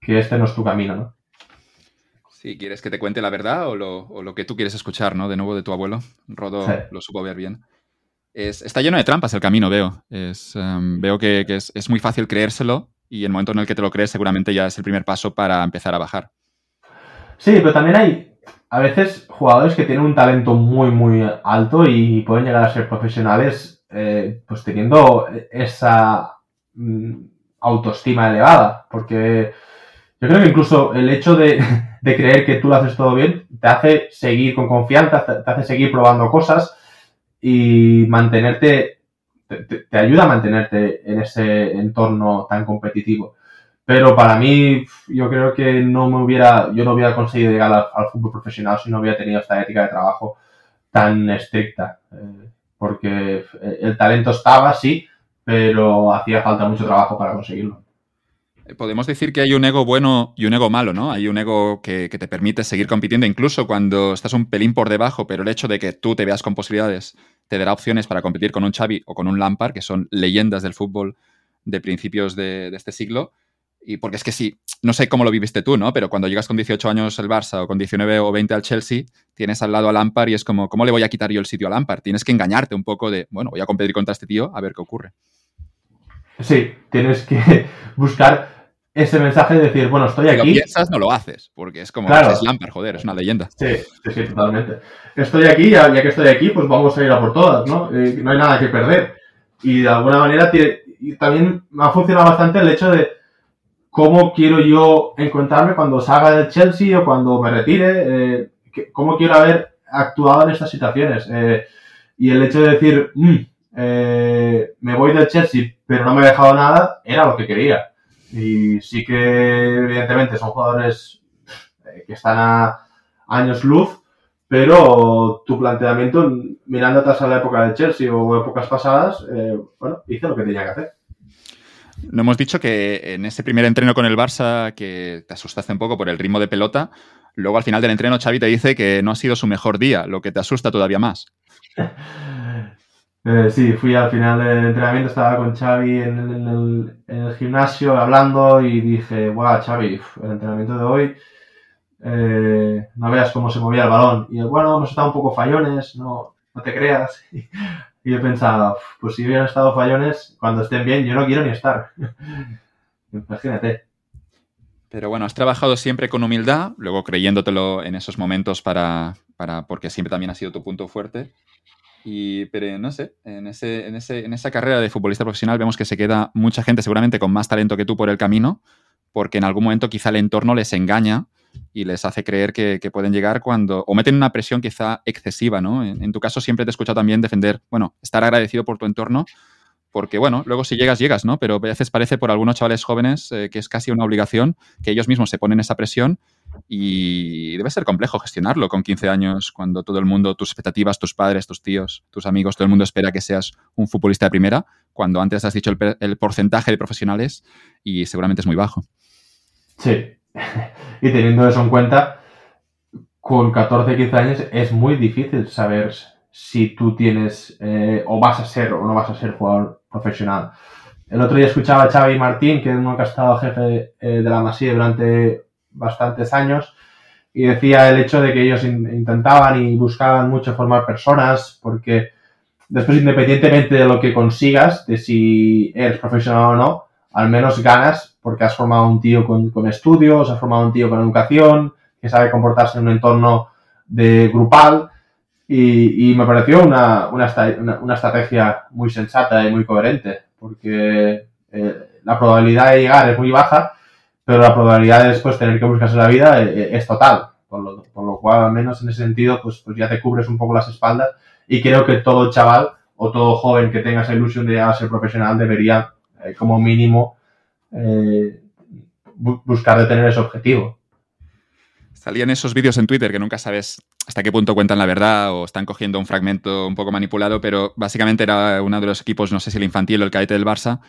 este no es tu camino, ¿no? Sí, ¿quieres que te cuente la verdad o lo, que tú quieres escuchar, ¿no? De nuevo de tu abuelo. Rodo lo supo ver bien. está lleno de trampas el camino, veo. Em, veo que, es, es, muy fácil creérselo y el momento en el que te lo crees seguramente ya es el primer paso para empezar a bajar. Sí, pero también hay a veces jugadores que tienen un talento muy, muy alto y pueden llegar a ser profesionales eh, pues teniendo esa mm, autoestima elevada, porque yo creo que incluso el hecho de, de, creer que tú lo haces todo bien te hace seguir con confianza, te hace seguir probando cosas y mantenerte te, ayuda a mantenerte en ese entorno tan competitivo. Pero para mí, yo creo que no me hubiera, yo no hubiera conseguido llegar al, fútbol profesional si no hubiera tenido esta ética de trabajo tan estricta. Eh, porque el talento estaba, sí, pero hacía falta mucho trabajo para conseguirlo. Eh, podemos decir que hay un ego bueno y un ego malo, ¿no? Hay un ego que, te permite seguir compitiendo incluso cuando estás un pelín por debajo, pero el hecho de que tú te veas con posibilidades te dará opciones para competir con un Xavi o con un Lampard, que son leyendas del fútbol de principios de, este siglo. Y porque es que sí, no sé cómo lo viviste tú, ¿no? Pero cuando llegas con 18 años al Barça o con 19 o 20 al Chelsea, tienes al lado a Lampard y es como, ¿cómo le voy a quitar yo el sitio a Lampard? Tienes que engañarte un poco de, bueno, voy a competir contra este tío a ver qué ocurre. Sí, tienes que buscar ese mensaje de decir, bueno, estoy aquí. Si piensas, no lo haces, porque es como, es Lampard, joder, es una leyenda. Sí, sí, totalmente. Estoy aquí, ya, que estoy aquí, pues vamos a ir a por todas, ¿no? Eh, no hay nada que perder. Y de alguna manera y también me ha funcionado bastante el hecho de cómo quiero yo encontrarme cuando salga del Chelsea o cuando me retire, eh, cómo quiero haber actuado en estas situaciones. Eh, y el hecho de decir, mm, me voy del Chelsea, pero no me he dejado nada, era lo que quería. Y sí que, evidentemente, son jugadores eh, que están a años luz, pero tu planteamiento, mirando atrás a la época del Chelsea o épocas pasadas, eh, bueno, hice lo que tenía que hacer. No hemos dicho que en ese primer entreno con el Barça, que te asustaste un poco por el ritmo de pelota, luego al final del entreno Xavi te dice que no ha sido su mejor día, lo que te asusta todavía más. Eh, sí, fui al final del entrenamiento, estaba con Xavi en, el, gimnasio hablando y dije, guau, Xavi, el entrenamiento de hoy, eh, no veas cómo se movía el balón. Y bueno, hemos estado un poco fallones, no, no te creas. Y, yo pensaba, pues si hubieran estado fallones, cuando estén bien, yo no quiero ni estar. Imagínate. Pero bueno, has trabajado siempre con humildad, luego creyéndotelo en esos momentos para, para porque siempre también ha sido tu punto fuerte. Y, pero no sé, en, ese, en, ese, en esa carrera de futbolista profesional vemos que se queda mucha gente seguramente con más talento que tú por el camino, porque en algún momento quizá el entorno les engaña y les hace creer que, pueden llegar cuando, o meten una presión quizá excesiva, ¿no? En, tu caso siempre te he escuchado también defender, bueno, estar agradecido por tu entorno, porque bueno, luego si llegas, llegas, ¿no? Pero a veces parece por algunos chavales jóvenes eh, que es casi una obligación, que ellos mismos se ponen esa presión y debe ser complejo gestionarlo con 15 años, cuando todo el mundo, tus expectativas, tus padres, tus tíos, tus amigos, todo el mundo espera que seas un futbolista de primera, cuando antes has dicho el, porcentaje de profesionales y seguramente es muy bajo. Sí, y teniendo eso en cuenta, con 14, 15 años es muy difícil saber si tú tienes eh, o vas a ser o no vas a ser jugador profesional. El otro día escuchaba a Xavi Martín, que nunca ha estado jefe eh, de la Masía durante bastantes años, y decía el hecho de que ellos intentaban y buscaban mucho formar personas, porque después, independientemente de lo que consigas, de si eres profesional o no, al menos ganas porque has formado un tío con, con estudios, has formado un tío con educación, que sabe comportarse en un entorno de grupal y, me pareció una, una, una, estrategia muy sensata y muy coherente, porque eh, la probabilidad de llegar es muy baja, pero la probabilidad de después tener que buscarse la vida eh, eh, es, total. Por lo, por lo, cual, al menos en ese sentido, pues, pues ya te cubres un poco las espaldas. Y creo que todo chaval o todo joven que tenga esa ilusión de llegar a ser profesional debería, como mínimo, buscar de tener ese objetivo. Salían esos vídeos en Twitter que nunca sabes hasta qué punto cuentan la verdad o están cogiendo un fragmento un poco manipulado, pero básicamente era uno de los equipos, no sé si el infantil o el cadete del Barça,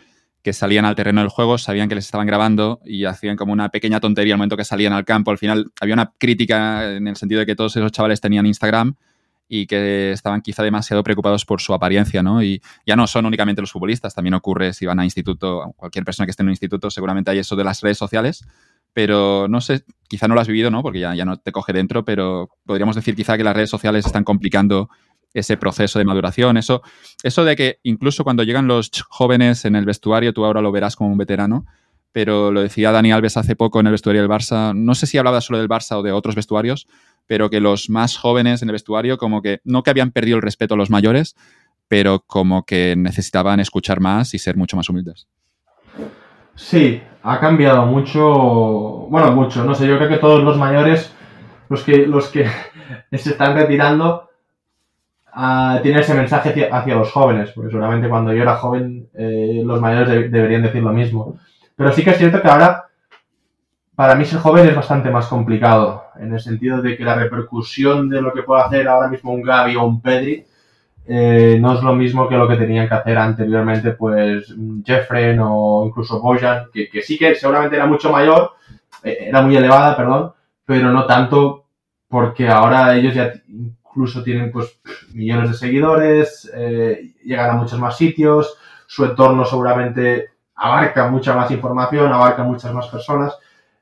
que salían al terreno del juego, sabían que les estaban grabando y hacían como una pequeña tontería al momento que salían al campo. Al final había una crítica en el sentido de que todos esos chavales tenían Instagram y que estaban quizá demasiado preocupados por su apariencia, ¿no? Y ya no son únicamente los futbolistas, también ocurre si van a instituto, cualquier persona que esté en un instituto, seguramente hay eso de las redes sociales, pero no sé, quizá no lo has vivido, ¿no? Porque ya, ya no te coge dentro, pero podríamos decir quizá que las redes sociales están complicando ese proceso de maduración, eso, eso de que incluso cuando llegan los jóvenes en el vestuario, tú ahora lo verás como un veterano, pero lo decía Dani Alves hace poco en el vestuario del Barça, no sé si hablaba solo del Barça o de otros vestuarios, pero que los más jóvenes en el vestuario como que no que habían perdido el respeto a los mayores, pero como que necesitaban escuchar más y ser mucho más humildes. Sí, ha cambiado mucho, bueno, mucho, no sé, yo creo que todos los mayores, los que, los que se están retirando, uh, tienen ese mensaje hacia, los jóvenes, porque seguramente cuando yo era joven eh, los mayores deberían decir lo mismo. Pero sí que es cierto que ahora, para mí ser joven es bastante más complicado, en el sentido de que la repercusión de lo que puede hacer ahora mismo un Gaby o un Pedri, eh, no es lo mismo que lo que tenían que hacer anteriormente, pues Jeffrey o incluso Bojan, que, que, sí que seguramente era mucho mayor, eh, era muy elevada, perdón, pero no tanto porque ahora ellos ya incluso tienen pues millones de seguidores, eh, llegan a muchos más sitios, su entorno seguramente abarca mucha más información, abarca muchas más personas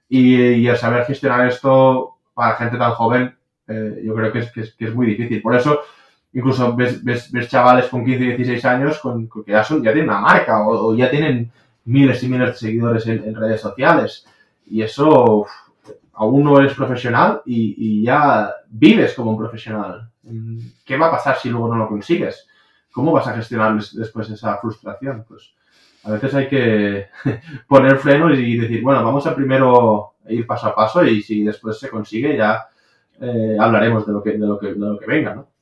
y, y el saber gestionar esto para gente tan joven yo creo que es, que es, que es muy difícil. Por eso incluso ves, ves, ves, chavales con 15, 16 años con, que ya, son, ya tienen una marca o, ya tienen miles y miles de seguidores en, redes sociales. Y eso, aún no eres profesional y, y, ya vives como un profesional. ¿Qué va a pasar si luego no lo consigues? ¿Cómo vas a gestionar después esa frustración? Pues a veces hay que poner frenos y decir, bueno, vamos a primero ir paso a paso y si después se consigue ya eh, hablaremos de lo que, de lo que, de lo que venga, ¿no?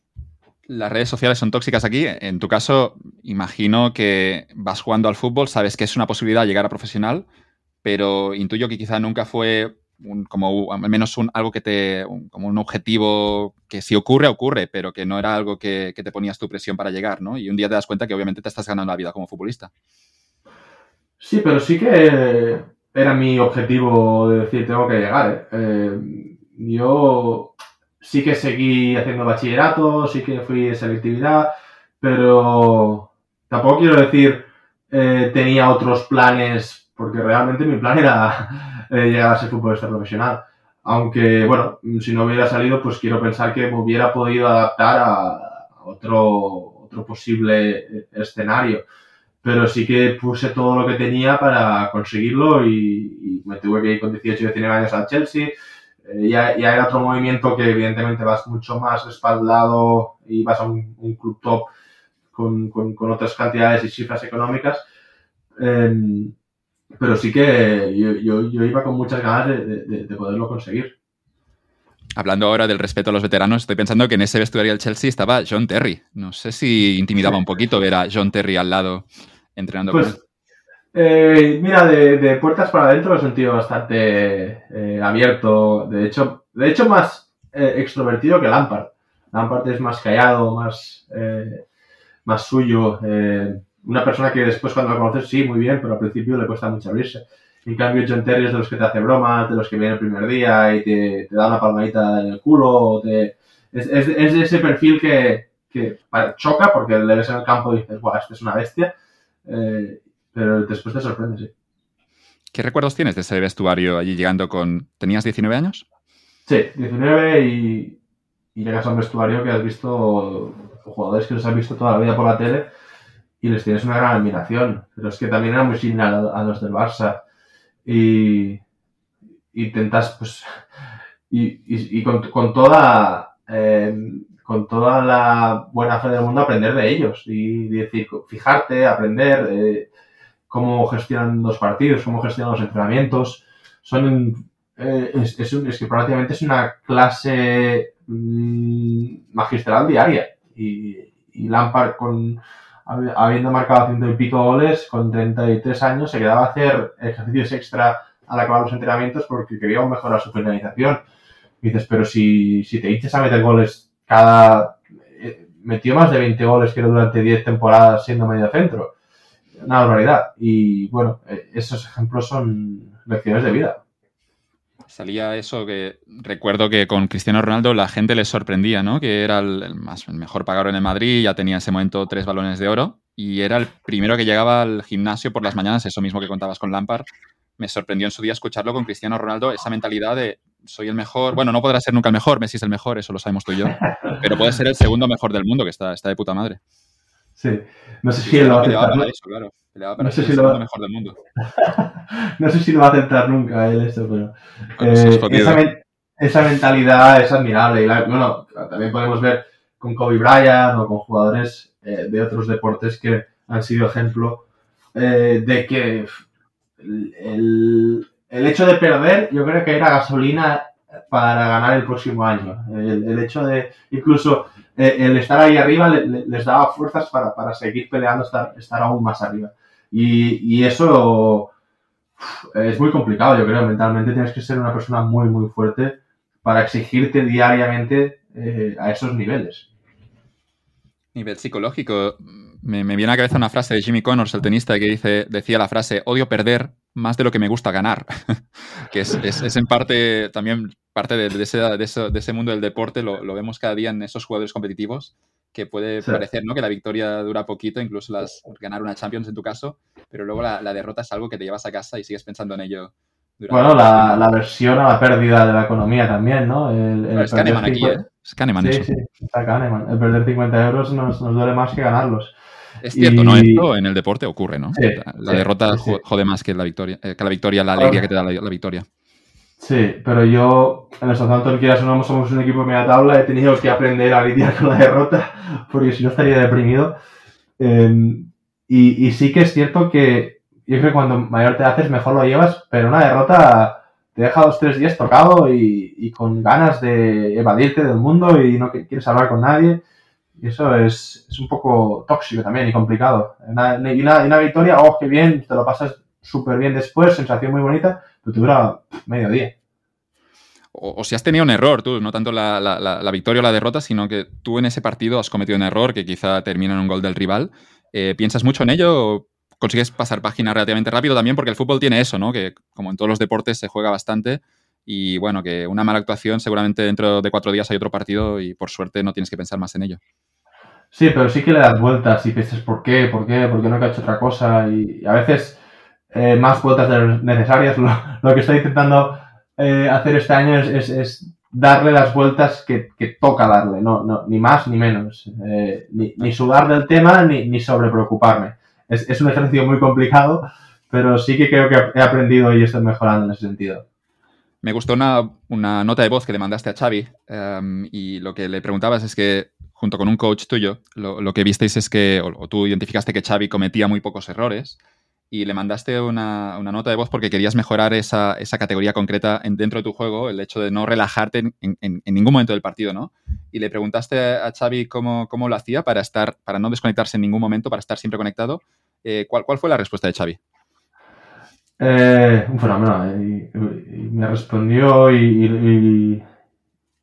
las redes sociales son tóxicas aquí. En tu caso, imagino que vas jugando al fútbol, sabes que es una posibilidad llegar a profesional, pero intuyo que quizá nunca fue como al menos un, algo que te, como un objetivo que si ocurre, ocurre, pero que no era algo que, te ponías tu presión para llegar, ¿no? Y un día te das cuenta que obviamente te estás ganando la vida como futbolista. Sí, pero sí que era mi objetivo de decir, tengo que llegar. ¿eh? Eh, yo sí que seguí haciendo bachillerato, sí que fui de selectividad, pero tampoco quiero decir eh, tenía otros planes, porque realmente mi plan era eh, llegar a ser futbolista profesional. Aunque, bueno, si no hubiera salido, pues quiero pensar que me hubiera podido adaptar a otro, otro posible escenario. Pero sí que puse todo lo que tenía para conseguirlo y, y me tuve que ir con 18 y 19 años al Chelsea eh, ya, ya, era otro movimiento que evidentemente vas mucho más respaldado y vas a un, club top con, con, otras cantidades y cifras económicas. Em, pero sí que yo, yo, iba con muchas ganas de, de, poderlo conseguir. Hablando ahora del respeto a los veteranos, estoy pensando que en ese vestuario del Chelsea estaba John Terry. No sé si intimidaba un poquito ver a John Terry al lado entrenando pues, con eh, mira, de, puertas para adentro lo he sentido bastante eh, abierto. De hecho, de hecho más eh, extrovertido que Lampard. Lampard es más callado, más, más suyo. una persona que después cuando la conoces, sí, muy bien, pero al principio le cuesta mucho abrirse. En cambio, John Terry es de los que te hace bromas, de los que viene el primer día y te, da una palmadita en el culo. Te, es, es, ese perfil que, que choca porque le ves en el campo y dices, guau, este es una bestia. Eh, pero después te sorprende, sí. ¿Qué recuerdos tienes de ese vestuario allí llegando con... ¿Tenías 19 años? Sí, 19 y, llegas a un vestuario que has visto, jugadores que los has visto toda la vida por la tele y les tienes una gran admiración. Pero es que también era muy similar a, los del Barça. Y intentas, pues, y, con, toda eh, con toda la buena fe del mundo aprender de ellos y decir, fijarte, aprender, eh, cómo gestionan los partidos, cómo gestionan los entrenamientos. Son, eh, es, que prácticamente es una clase mm, magistral diaria. Y, y, Lampard, con, habiendo marcado ciento y pico goles, con 33 años, se quedaba a hacer ejercicios extra al acabar los entrenamientos porque quería mejorar su finalización. Dices, pero si, si te dices a meter goles cada... Eh, metió más de 20 goles que durante 10 temporadas siendo medio centro una barbaridad. Y bueno, eh, esos ejemplos son lecciones de vida. Salía eso que recuerdo que con Cristiano Ronaldo la gente le sorprendía, ¿no? Que era el, más, mejor pagador en el Madrid, ya tenía en ese momento tres balones de oro y era el primero que llegaba al gimnasio por las mañanas, eso mismo que contabas con Lampard. Me sorprendió en su día escucharlo con Cristiano Ronaldo, esa mentalidad de soy el mejor. Bueno, no podrá ser nunca el mejor, Messi es el mejor, eso lo sabemos tú y yo, pero puede ser el segundo mejor del mundo, que está, está de puta madre. Sí. No sé si él lo va a aceptar. no sé si lo va... mejor del mundo. no sé si lo va a aceptar nunca él esto, pero eh, esa, mentalidad es admirable. Y bueno, también podemos ver con Kobe Bryant o con jugadores eh, de otros deportes que han sido ejemplo eh, de que el, el, hecho de perder yo creo que era gasolina para ganar el próximo año. El, el hecho de incluso eh, el estar ahí arriba les daba fuerzas para, seguir peleando, estar, estar aún más arriba. Y, eso es muy complicado, yo creo, mentalmente tienes que ser una persona muy, muy fuerte para exigirte diariamente eh, a esos niveles. Nivel psicológico. Me, viene a la cabeza una frase de Jimmy Connors, el tenista, que dice, decía la frase, odio perder más de lo que me gusta ganar. que es, es, en parte también parte de, ese, de, ese, mundo del deporte, lo, vemos cada día en esos jugadores competitivos, que puede parecer ¿no? que la victoria dura poquito, incluso las, ganar una Champions en tu caso, pero luego la, derrota es algo que te llevas a casa y sigues pensando en ello. Bueno, la, la, versión a la pérdida de la economía también, ¿no? El, es Kahneman aquí, ¿eh? Es Kahneman sí, Sí, está Kahneman. El perder 50 euros nos, nos duele más que ganarlos. Es cierto, ¿no? Esto en el deporte ocurre, ¿no? la derrota jode más que la victoria, eh, que la victoria, la alegría que te da la victoria. Sí, pero yo en el Southampton, quieras o no, somos un equipo de media tabla, he tenido que aprender a lidiar con la derrota, porque si no estaría deprimido. Em, y, sí que es cierto que yo creo que cuando mayor te haces, mejor lo llevas, pero una derrota te deja dos, tres días tocado y, con ganas de evadirte del mundo y no quieres hablar con nadie. Y eso es, un poco tóxico también y complicado. y, una, una victoria, oh, qué bien, te lo pasas súper bien después, sensación muy bonita, pero te dura medio día. O, si has tenido un error tú, no tanto la, victoria o la derrota, sino que tú en ese partido has cometido un error que quizá termina en un gol del rival. Eh, ¿Piensas mucho en ello o consigues pasar página relativamente rápido también? Porque el fútbol tiene eso, ¿no? Que como en todos los deportes se juega bastante y bueno, que una mala actuación seguramente dentro de cuatro días hay otro partido y por suerte no tienes que pensar más en ello. Sí, pero sí que le das vueltas y piensas por qué, por qué, por qué no he hecho otra cosa y a veces eh, más vueltas necesarias. Lo, que estoy intentando eh, hacer este año es, darle las vueltas que, toca darle, no, no, ni más ni menos. Eh, ni, ni, sudar del tema ni, ni sobre preocuparme. Es, es, un ejercicio muy complicado, pero sí que creo que he aprendido y estoy mejorando en ese sentido. Me gustó una, una nota de voz que le mandaste a Xavi em, y lo que le preguntabas es que junto con un coach tuyo, lo, lo que visteis es que, o, tú identificaste que Xavi cometía muy pocos errores y le mandaste una, nota de voz porque querías mejorar esa, categoría concreta en, dentro de tu juego, el hecho de no relajarte en, ningún momento del partido, ¿no? Y le preguntaste a Xavi cómo, cómo, lo hacía para estar, para no desconectarse en ningún momento, para estar siempre conectado. Eh, ¿cuál, ¿Cuál fue la respuesta de Xavi? Eh, un fenómeno. Y me respondió y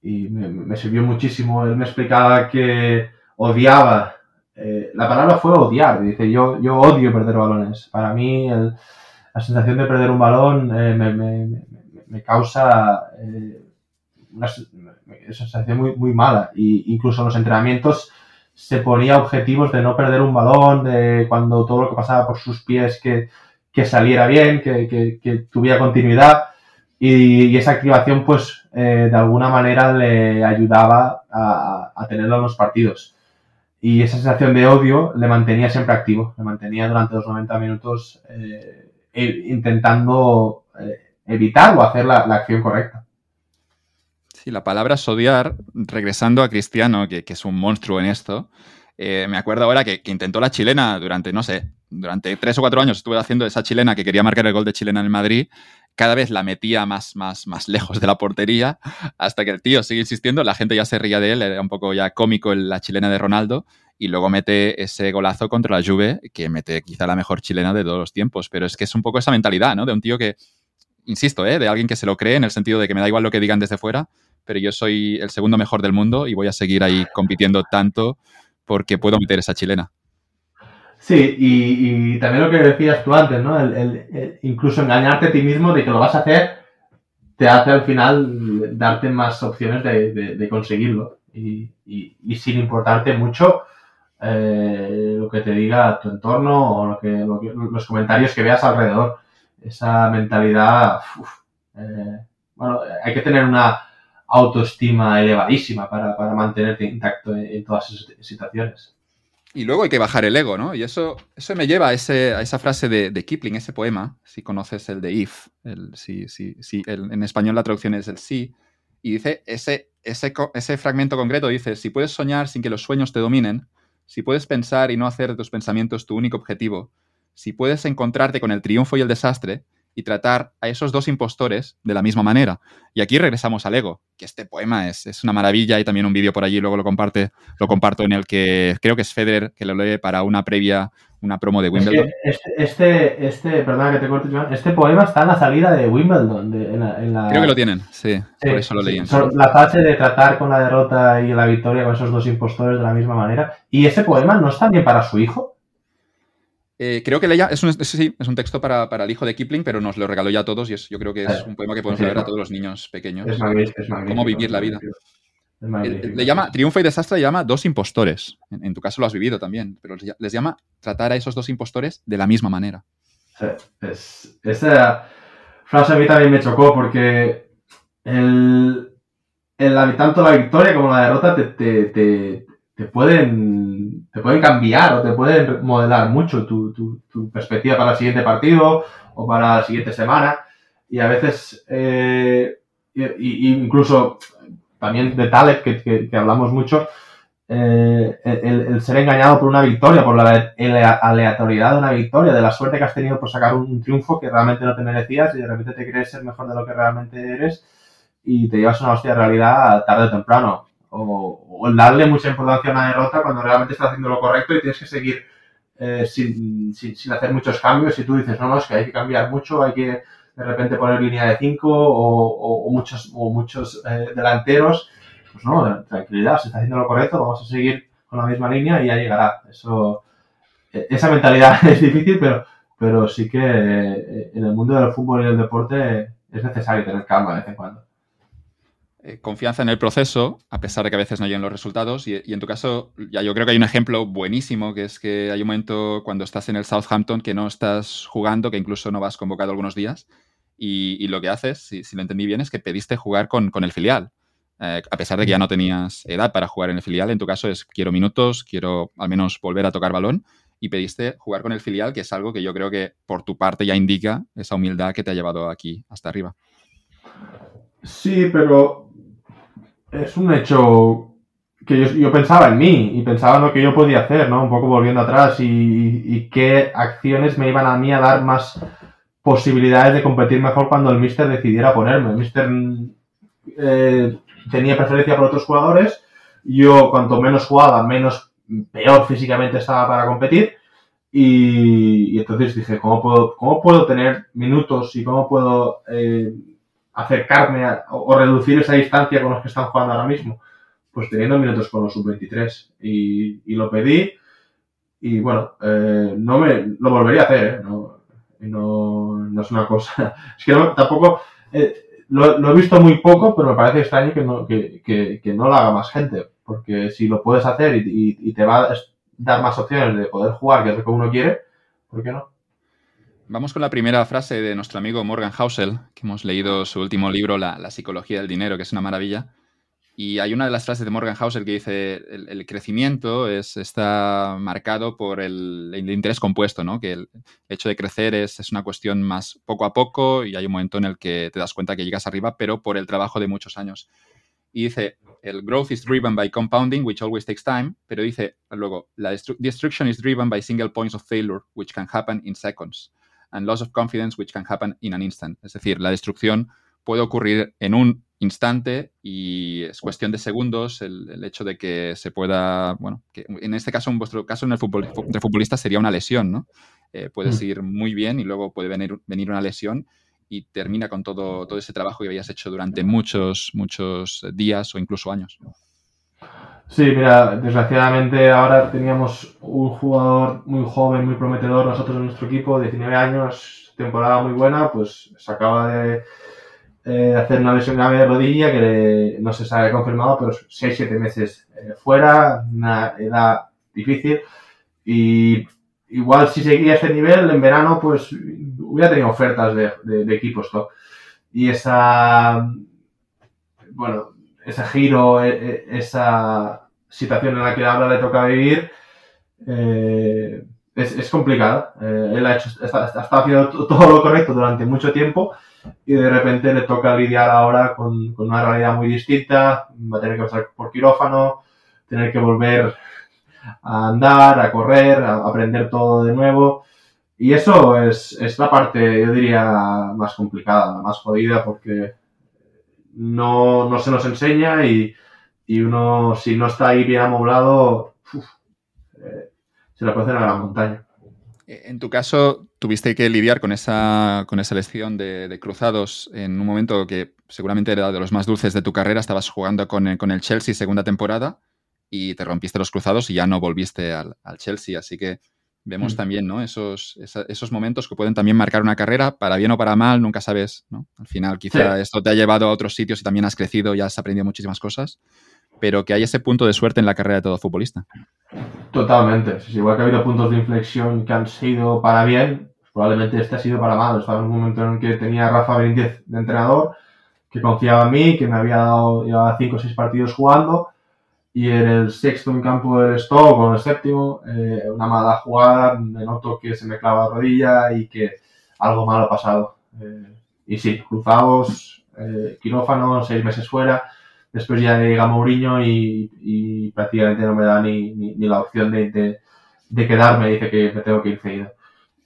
me, me, sirvió muchísimo. Él me explicaba que odiaba. Eh, la palabra fue odiar. Dice, yo, yo odio perder balones. Para mí, el, la sensación de perder un balón eh, me, me, me, causa eh, una, sensación muy, muy mala. Y incluso en los entrenamientos se ponía objetivos de no perder un balón, de cuando todo lo que pasaba por sus pies que, que saliera bien, que, que, que tuviera continuidad. Y, y, esa activación, pues, eh, de alguna manera le ayudaba a, a, tenerlo en los partidos. Y esa sensación de odio le mantenía siempre activo, le mantenía durante los 90 minutos eh, intentando eh, evitar o hacer la, la, acción correcta. Sí, la palabra es odiar, regresando a Cristiano, que, que es un monstruo en esto, eh, me acuerdo ahora que, que, intentó la chilena durante, no sé, durante tres o cuatro años estuve haciendo esa chilena que quería marcar el gol de chilena en el Madrid. Cada vez la metía más, más, más lejos de la portería, hasta que el tío sigue insistiendo, la gente ya se ría de él, era un poco ya cómico la chilena de Ronaldo, y luego mete ese golazo contra la Juve, que mete quizá la mejor chilena de todos los tiempos, pero es que es un poco esa mentalidad, ¿no? De un tío que, insisto, ¿eh? de alguien que se lo cree en el sentido de que me da igual lo que digan desde fuera, pero yo soy el segundo mejor del mundo y voy a seguir ahí compitiendo tanto porque puedo meter esa chilena. Sí, y, y también lo que decías tú antes, ¿no? El, el, incluso engañarte a ti mismo de que lo vas a hacer te hace al final darte más opciones de, de, de conseguirlo y, y, y, sin importarte mucho eh, lo que te diga tu entorno o lo que, lo que, los comentarios que veas alrededor. Esa mentalidad, uf, eh, bueno, hay que tener una autoestima elevadísima para, para mantenerte intacto en, en, todas esas situaciones. Y luego hay que bajar el ego, ¿no? Y eso, eso me lleva a, esa frase de, de, Kipling, ese poema, si conoces el de If, el, si, si, si, el, en español la traducción es el sí, y dice, ese, ese, ese fragmento concreto dice, si puedes soñar sin que los sueños te dominen, si puedes pensar y no hacer de tus pensamientos tu único objetivo, si puedes encontrarte con el triunfo y el desastre, y tratar a esos dos impostores de la misma manera. Y aquí regresamos al ego, que este poema es, es una maravilla y también un vídeo por allí, luego lo, comparte, lo comparto en el que creo que es Federer, que lo lee para una previa, una promo de Wimbledon. Es que este, este, este, perdona que te corte, Joan, este poema está en la salida de Wimbledon. De, en la, en la... Creo que lo tienen, sí, sí por eso lo leí. Sí, la fase de tratar con la derrota y la victoria con esos dos impostores de la misma manera. ¿Y ese poema no está bien para su hijo? Eh, creo que leía, es un, sí, es un texto para, para, el hijo de Kipling, pero nos lo regaló ya a todos y es, yo creo que es un poema que podemos leer a todos los niños pequeños. Es magnífico, es magnífico, Cómo vivir la vida. Le llama, Triunfo y Desastre le llama dos impostores. En, en, tu caso lo has vivido también, pero les llama tratar a esos dos impostores de la misma manera. Sí, es, esa frase a mí también me chocó porque el, el, tanto la victoria como la derrota te, te, te, te pueden, te pueden cambiar o te pueden modelar mucho tu, tu, tu, perspectiva para el siguiente partido o para la siguiente semana. Y a veces, eh, incluso también de Taleb, que, que, hablamos mucho, eh, el, el, ser engañado por una victoria, por la aleatoriedad de una victoria, de la suerte que has tenido por sacar un, un triunfo que realmente no te merecías y de repente te crees ser mejor de lo que realmente eres y te llevas una hostia de realidad tarde o temprano o, darle mucha importancia a una derrota cuando realmente estás haciendo lo correcto y tienes que seguir eh, sin, sin, hacer muchos cambios y tú dices, no, no, es que hay que cambiar mucho, hay que de repente poner línea de 5 o, o, muchos, o muchos eh, delanteros, pues no, tranquilidad, se está haciendo lo correcto, vamos a seguir con la misma línea y ya llegará. Eso, eh, esa mentalidad es difícil, pero, pero sí que eh, en el mundo del fútbol y del deporte es necesario tener calma de vez en cuando. Eh, confianza en el proceso, a pesar de que a veces no lleguen los resultados. Y, en tu caso, ya yo creo que hay un ejemplo buenísimo, que es que hay un momento cuando estás en el Southampton que no estás jugando, que incluso no vas convocado algunos días. Y, lo que haces, si, si, lo entendí bien, es que pediste jugar con, con el filial. Eh, a pesar de que ya no tenías edad para jugar en el filial, en tu caso es quiero minutos, quiero al menos volver a tocar balón. Y pediste jugar con el filial, que es algo que yo creo que por tu parte ya indica esa humildad que te ha llevado aquí hasta arriba. Sí, pero es un hecho que yo, yo, pensaba en mí y pensaba en lo que yo podía hacer, ¿no? Un poco volviendo atrás y, y, qué acciones me iban a mí a dar más posibilidades de competir mejor cuando el Mister decidiera ponerme. El Mister eh, tenía preferencia por otros jugadores. Yo, cuanto menos jugaba, menos peor físicamente estaba para competir. Y, entonces dije, ¿cómo puedo, ¿cómo puedo tener minutos y cómo puedo eh, acercarme o, reducir esa distancia con los que están jugando ahora mismo? Pues teniendo minutos con los sub-23. Y, lo pedí y bueno, eh, no me lo volvería a hacer, ¿eh? no, no, es una cosa. Es que tampoco. lo, he visto muy poco, pero me parece extraño que no, que, no lo haga más gente. Porque si lo puedes hacer y, te va dar más opciones de poder jugar, que es lo que uno quiere, ¿por qué no? Vamos con la primera frase de nuestro amigo Morgan Housel, que hemos leído su último libro, la, psicología del dinero, que es una maravilla. Y hay una de las frases de Morgan Housel que dice, el, crecimiento es, está marcado por el, interés compuesto, ¿no? que el hecho de crecer es, es, una cuestión más poco a poco y hay un momento en el que te das cuenta que llegas arriba, pero por el trabajo de muchos años. Y dice, el growth is driven by compounding, which always takes time, pero dice luego, la destruction is driven by single points of failure, which can happen in seconds, and loss of confidence, which can happen in an instant. Es decir, la destrucción puede ocurrir en un instante y es cuestión de segundos el, hecho de que se pueda, bueno, que en este caso, en vuestro caso, en el fútbol, de futbolista sería una lesión, ¿no? Eh, puedes mm. ir muy bien y luego puede venir, venir una lesión y termina con todo, todo ese trabajo que habías hecho durante muchos, muchos días o incluso años. Sí, mira, desgraciadamente ahora teníamos un jugador muy joven, muy prometedor, nosotros en nuestro equipo, 19 años, temporada muy buena, pues se acaba de hacer una lesión grave de rodilla que no se sabe confirmado, pero 6-7 meses eh, fuera, una edad difícil y igual si seguía este nivel en verano, pues hubiera tenido ofertas de, equipos top. Y esa, bueno, ese giro, e, e, esa situación en la que ahora le toca vivir, eh, es, es, complicada. Eh, él ha hecho, está, haciendo todo lo correcto durante mucho tiempo y de repente le toca lidiar ahora con, con una realidad muy distinta. Va a tener que pasar por quirófano, tener que volver a andar, a correr, a aprender todo de nuevo. Y eso es, la parte, yo diría, más complicada, más jodida, porque no, se nos enseña y, uno, si no está ahí bien amoblado, eh, se le puede hacer una gran montaña. En tu caso, tuviste que lidiar con esa, con esa elección de, cruzados en un momento que seguramente era de los más dulces de tu carrera. Estabas jugando con, con el Chelsea segunda temporada y te rompiste los cruzados y ya no volviste al, Chelsea. Así que vemos mm. también ¿no? esos, esos momentos que pueden también marcar una carrera, para bien o para mal, nunca sabes. ¿no? Al final, quizá esto te ha llevado a otros sitios y también has crecido y has aprendido muchísimas cosas, pero que hay ese punto de suerte en la carrera de todo futbolista. Totalmente. igual que ha habido puntos de inflexión que han sido para bien, pues probablemente este ha sido para mal. Estaba en un momento en el que tenía a Rafa Benítez de entrenador, que confiaba en mí, que me había dado ya cinco o seis partidos jugando y en el sexto en campo del Stoke o en el séptimo, eh, una mala jugada, me noto que se me clava la rodilla y que algo malo ha pasado. Eh, y sí, cruzados, eh, quirófano, seis meses fuera. Después ya llega Mourinho y, prácticamente no me da ni, ni, la opción de, de, de, quedarme, dice que me tengo que ir cedido.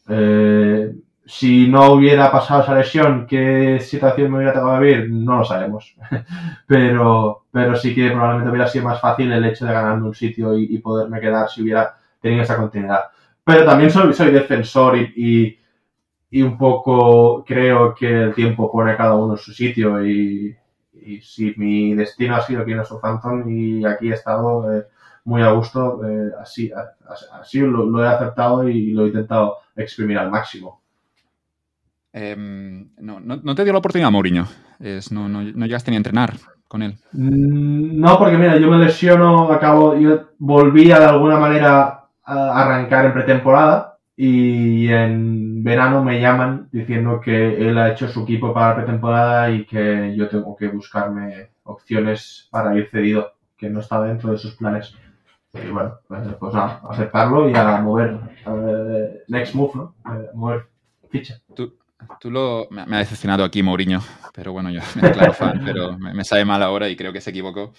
Eh, si no hubiera pasado esa lesión, ¿qué situación me hubiera tocado vivir? No lo sabemos. pero, pero sí que probablemente hubiera sido más fácil el hecho de ganarme un sitio y, poderme quedar si hubiera tenido esa continuidad. Pero también soy, defensor y, un poco creo que el tiempo pone a cada uno en su sitio y, si mi destino ha sido aquí en Southampton y aquí he estado eh, muy a gusto, eh, así, lo he aceptado y lo he intentado exprimir al máximo. Em, no, te dio la oportunidad, Mourinho. No, llegaste ni a entrenar con él. Mm, no, porque mira, yo me lesiono, acabo, yo volvía de alguna manera a arrancar en pretemporada y en verano me llaman diciendo que él ha hecho su equipo para pretemporada y que yo tengo que buscarme opciones para ir cedido, que no estaba dentro de sus planes. Y bueno, pues, pues nada, aceptarlo y a mover, next move, ¿no? mover ficha. ¿Tú, Tú lo. Me, ha decepcionado aquí Mourinho, pero bueno, yo me declaro fan, pero me, sabe mal ahora y creo que se equivocó.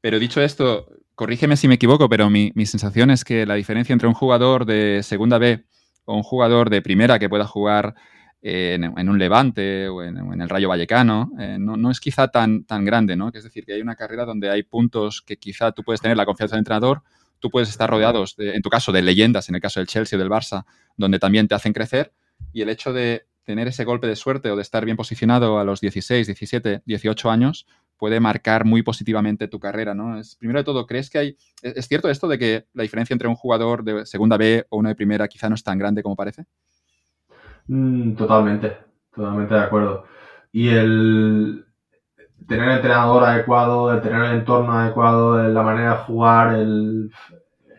Pero dicho esto, corrígeme si me equivoco, pero mi, sensación es que la diferencia entre un jugador de segunda B o un jugador de primera que pueda jugar en, un Levante o en, el Rayo Vallecano, eh, no, es quizá tan, tan grande, ¿no? Es decir, que hay una carrera donde hay puntos que quizá tú puedes tener la confianza del entrenador, tú puedes estar rodeados, en tu caso, de leyendas, en el caso del Chelsea o del Barça, donde también te hacen crecer, y el hecho de tener ese golpe de suerte o de estar bien posicionado a los 16, 17, 18 años puede marcar muy positivamente tu carrera, ¿no? Es, primero de todo, ¿crees que hay... ¿Es cierto esto de que la diferencia entre un jugador de segunda B o uno de primera quizá no es tan grande como parece? Mm, totalmente, totalmente de acuerdo. Y el tener el entrenador adecuado, el tener el entorno adecuado, la manera de jugar, el,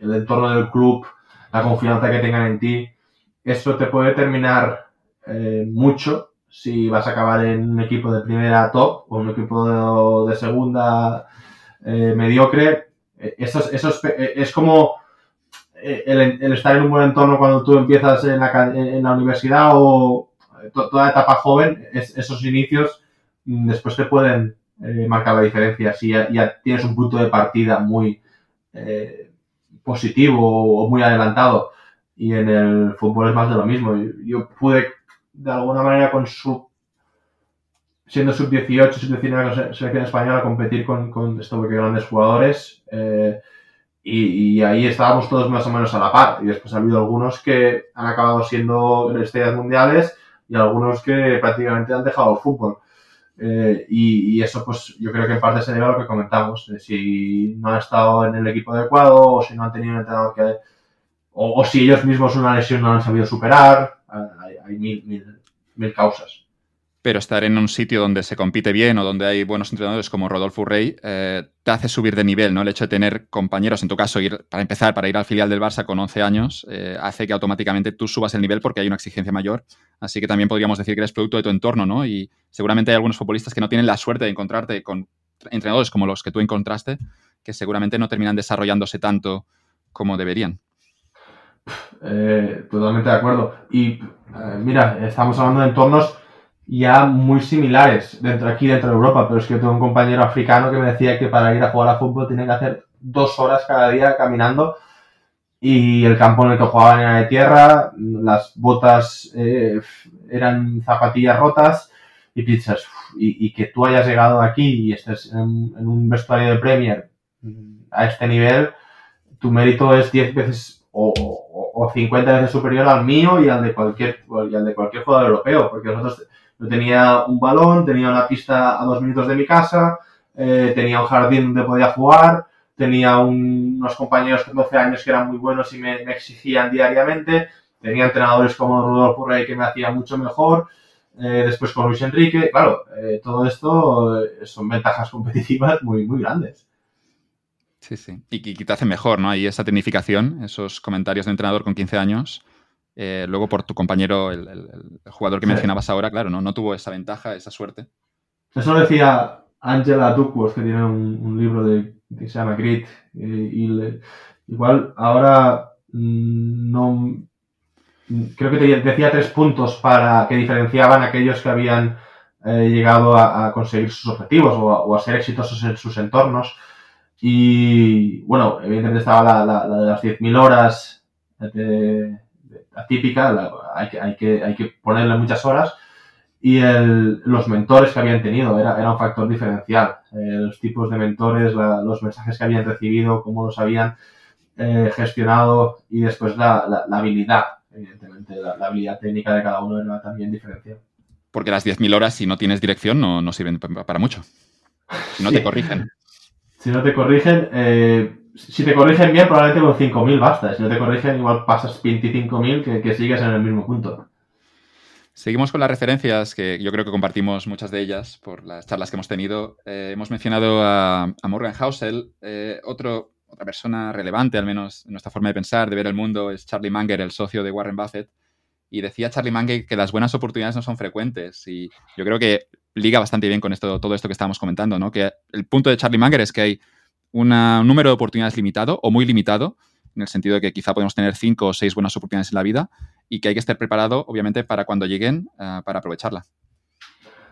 el entorno del club, la confianza que tengan en ti, eso te puede determinar eh, mucho si vas a acabar en un equipo de primera top o un equipo de, segunda eh, mediocre. Eh, eso, eso es, como el, estar en un buen entorno cuando tú empiezas en la, en la universidad o toda etapa joven, esos inicios mm, después te pueden marcar la diferencia. Si ya, tienes un punto de partida muy positivo o muy adelantado y en el fútbol es más de lo mismo. Yo pude, de alguna manera, con su siendo sub-18, sub-19 con selección española, competir con, con estos grandes jugadores. Eh, y, ahí estábamos todos más o menos a la par. Y después ha habido algunos que han acabado siendo estrellas mundiales y algunos que prácticamente han dejado el fútbol. Eh, y, eso, pues yo creo que en parte se debe a lo que comentamos. Si no han estado en el equipo adecuado o si no han tenido un entrenador que o, si ellos mismos una lesión no han sabido superar, hay, mil, mil, causas pero estar en un sitio donde se compite bien o donde hay buenos entrenadores como Rodolfo Urrey eh, te hace subir de nivel, ¿no? El hecho de tener compañeros, en tu caso, ir, para empezar, para ir al filial del Barça con 11 años, eh, hace que automáticamente tú subas el nivel porque hay una exigencia mayor. Así que también podríamos decir que eres producto de tu entorno, ¿no? Y seguramente hay algunos futbolistas que no tienen la suerte de encontrarte con entrenadores como los que tú encontraste, que seguramente no terminan desarrollándose tanto como deberían. Eh, totalmente de acuerdo. Y eh, mira, estamos hablando de entornos ya muy similares dentro aquí dentro de Europa, pero es que yo tengo un compañero africano que me decía que para ir a jugar a fútbol tiene que hacer dos horas cada día caminando y el campo en el que jugaban era de tierra, las botas eh, eran zapatillas rotas y pizzas. Y, que tú hayas llegado aquí y estés en, en un vestuario de Premier a este nivel, tu mérito es 10 veces o, o, 50 veces superior al mío y al de cualquier, al de cualquier jugador europeo, porque nosotros yo tenía un balón, tenía una pista a dos minutos de mi casa, eh, tenía un jardín donde podía jugar, tenía unos compañeros con 12 años que eran muy buenos y me, exigían diariamente, tenía entrenadores como Rudolf Rey que me hacía mucho mejor, eh, después con Luis Enrique, claro, eh, todo esto son ventajas competitivas muy, muy grandes. Sí, sí. Y que te hace mejor, ¿no? Ahí esa tecnificación, esos comentarios de entrenador con 15 años. Eh, luego por tu compañero, el, jugador que mencionabas ahora, claro, ¿no? no tuvo esa ventaja, esa suerte. Eso decía Angela Duckworth, que tiene un, libro de, que se llama Grit. Y, igual ahora mm, no. Creo que te decía tres puntos para que diferenciaban a aquellos que habían eh, llegado a, conseguir sus objetivos o a ser exitosos en sus entornos y bueno, evidentemente estaba la, de las 10.000 horas de, típica, hay, que, hay, que, hay que ponerle muchas horas. Y el, los mentores que habían tenido era, era un factor diferencial. Eh, los tipos de mentores, los mensajes que habían recibido, cómo los habían eh, gestionado y después la, la, habilidad, evidentemente, la, habilidad técnica de cada uno era también diferencial. Porque las 10.000 horas, si no tienes dirección, no, no sirven para mucho. Si no te corrigen. Si no te corrigen, eh, si te corrigen bien, probablemente con 5.000 basta. Si no te corrigen, igual pasas 25.000 que, que sigues en el mismo punto. Seguimos con las referencias, que yo creo que compartimos muchas de ellas por las charlas que hemos tenido. Eh, hemos mencionado a, Morgan Housel. Eh, otro, otra persona relevante, al menos en nuestra forma de pensar, de ver el mundo, es Charlie Munger, el socio de Warren Buffett. Y decía Charlie Munger que las buenas oportunidades no son frecuentes. Y yo creo que liga bastante bien con esto, todo esto que estábamos comentando, ¿no? Que el punto de Charlie Munger es que hay un número de oportunidades limitado o muy limitado, en el sentido de que quizá podemos tener cinco o seis buenas oportunidades en la vida y que hay que estar preparado, obviamente, para cuando lleguen, uh, para aprovecharla.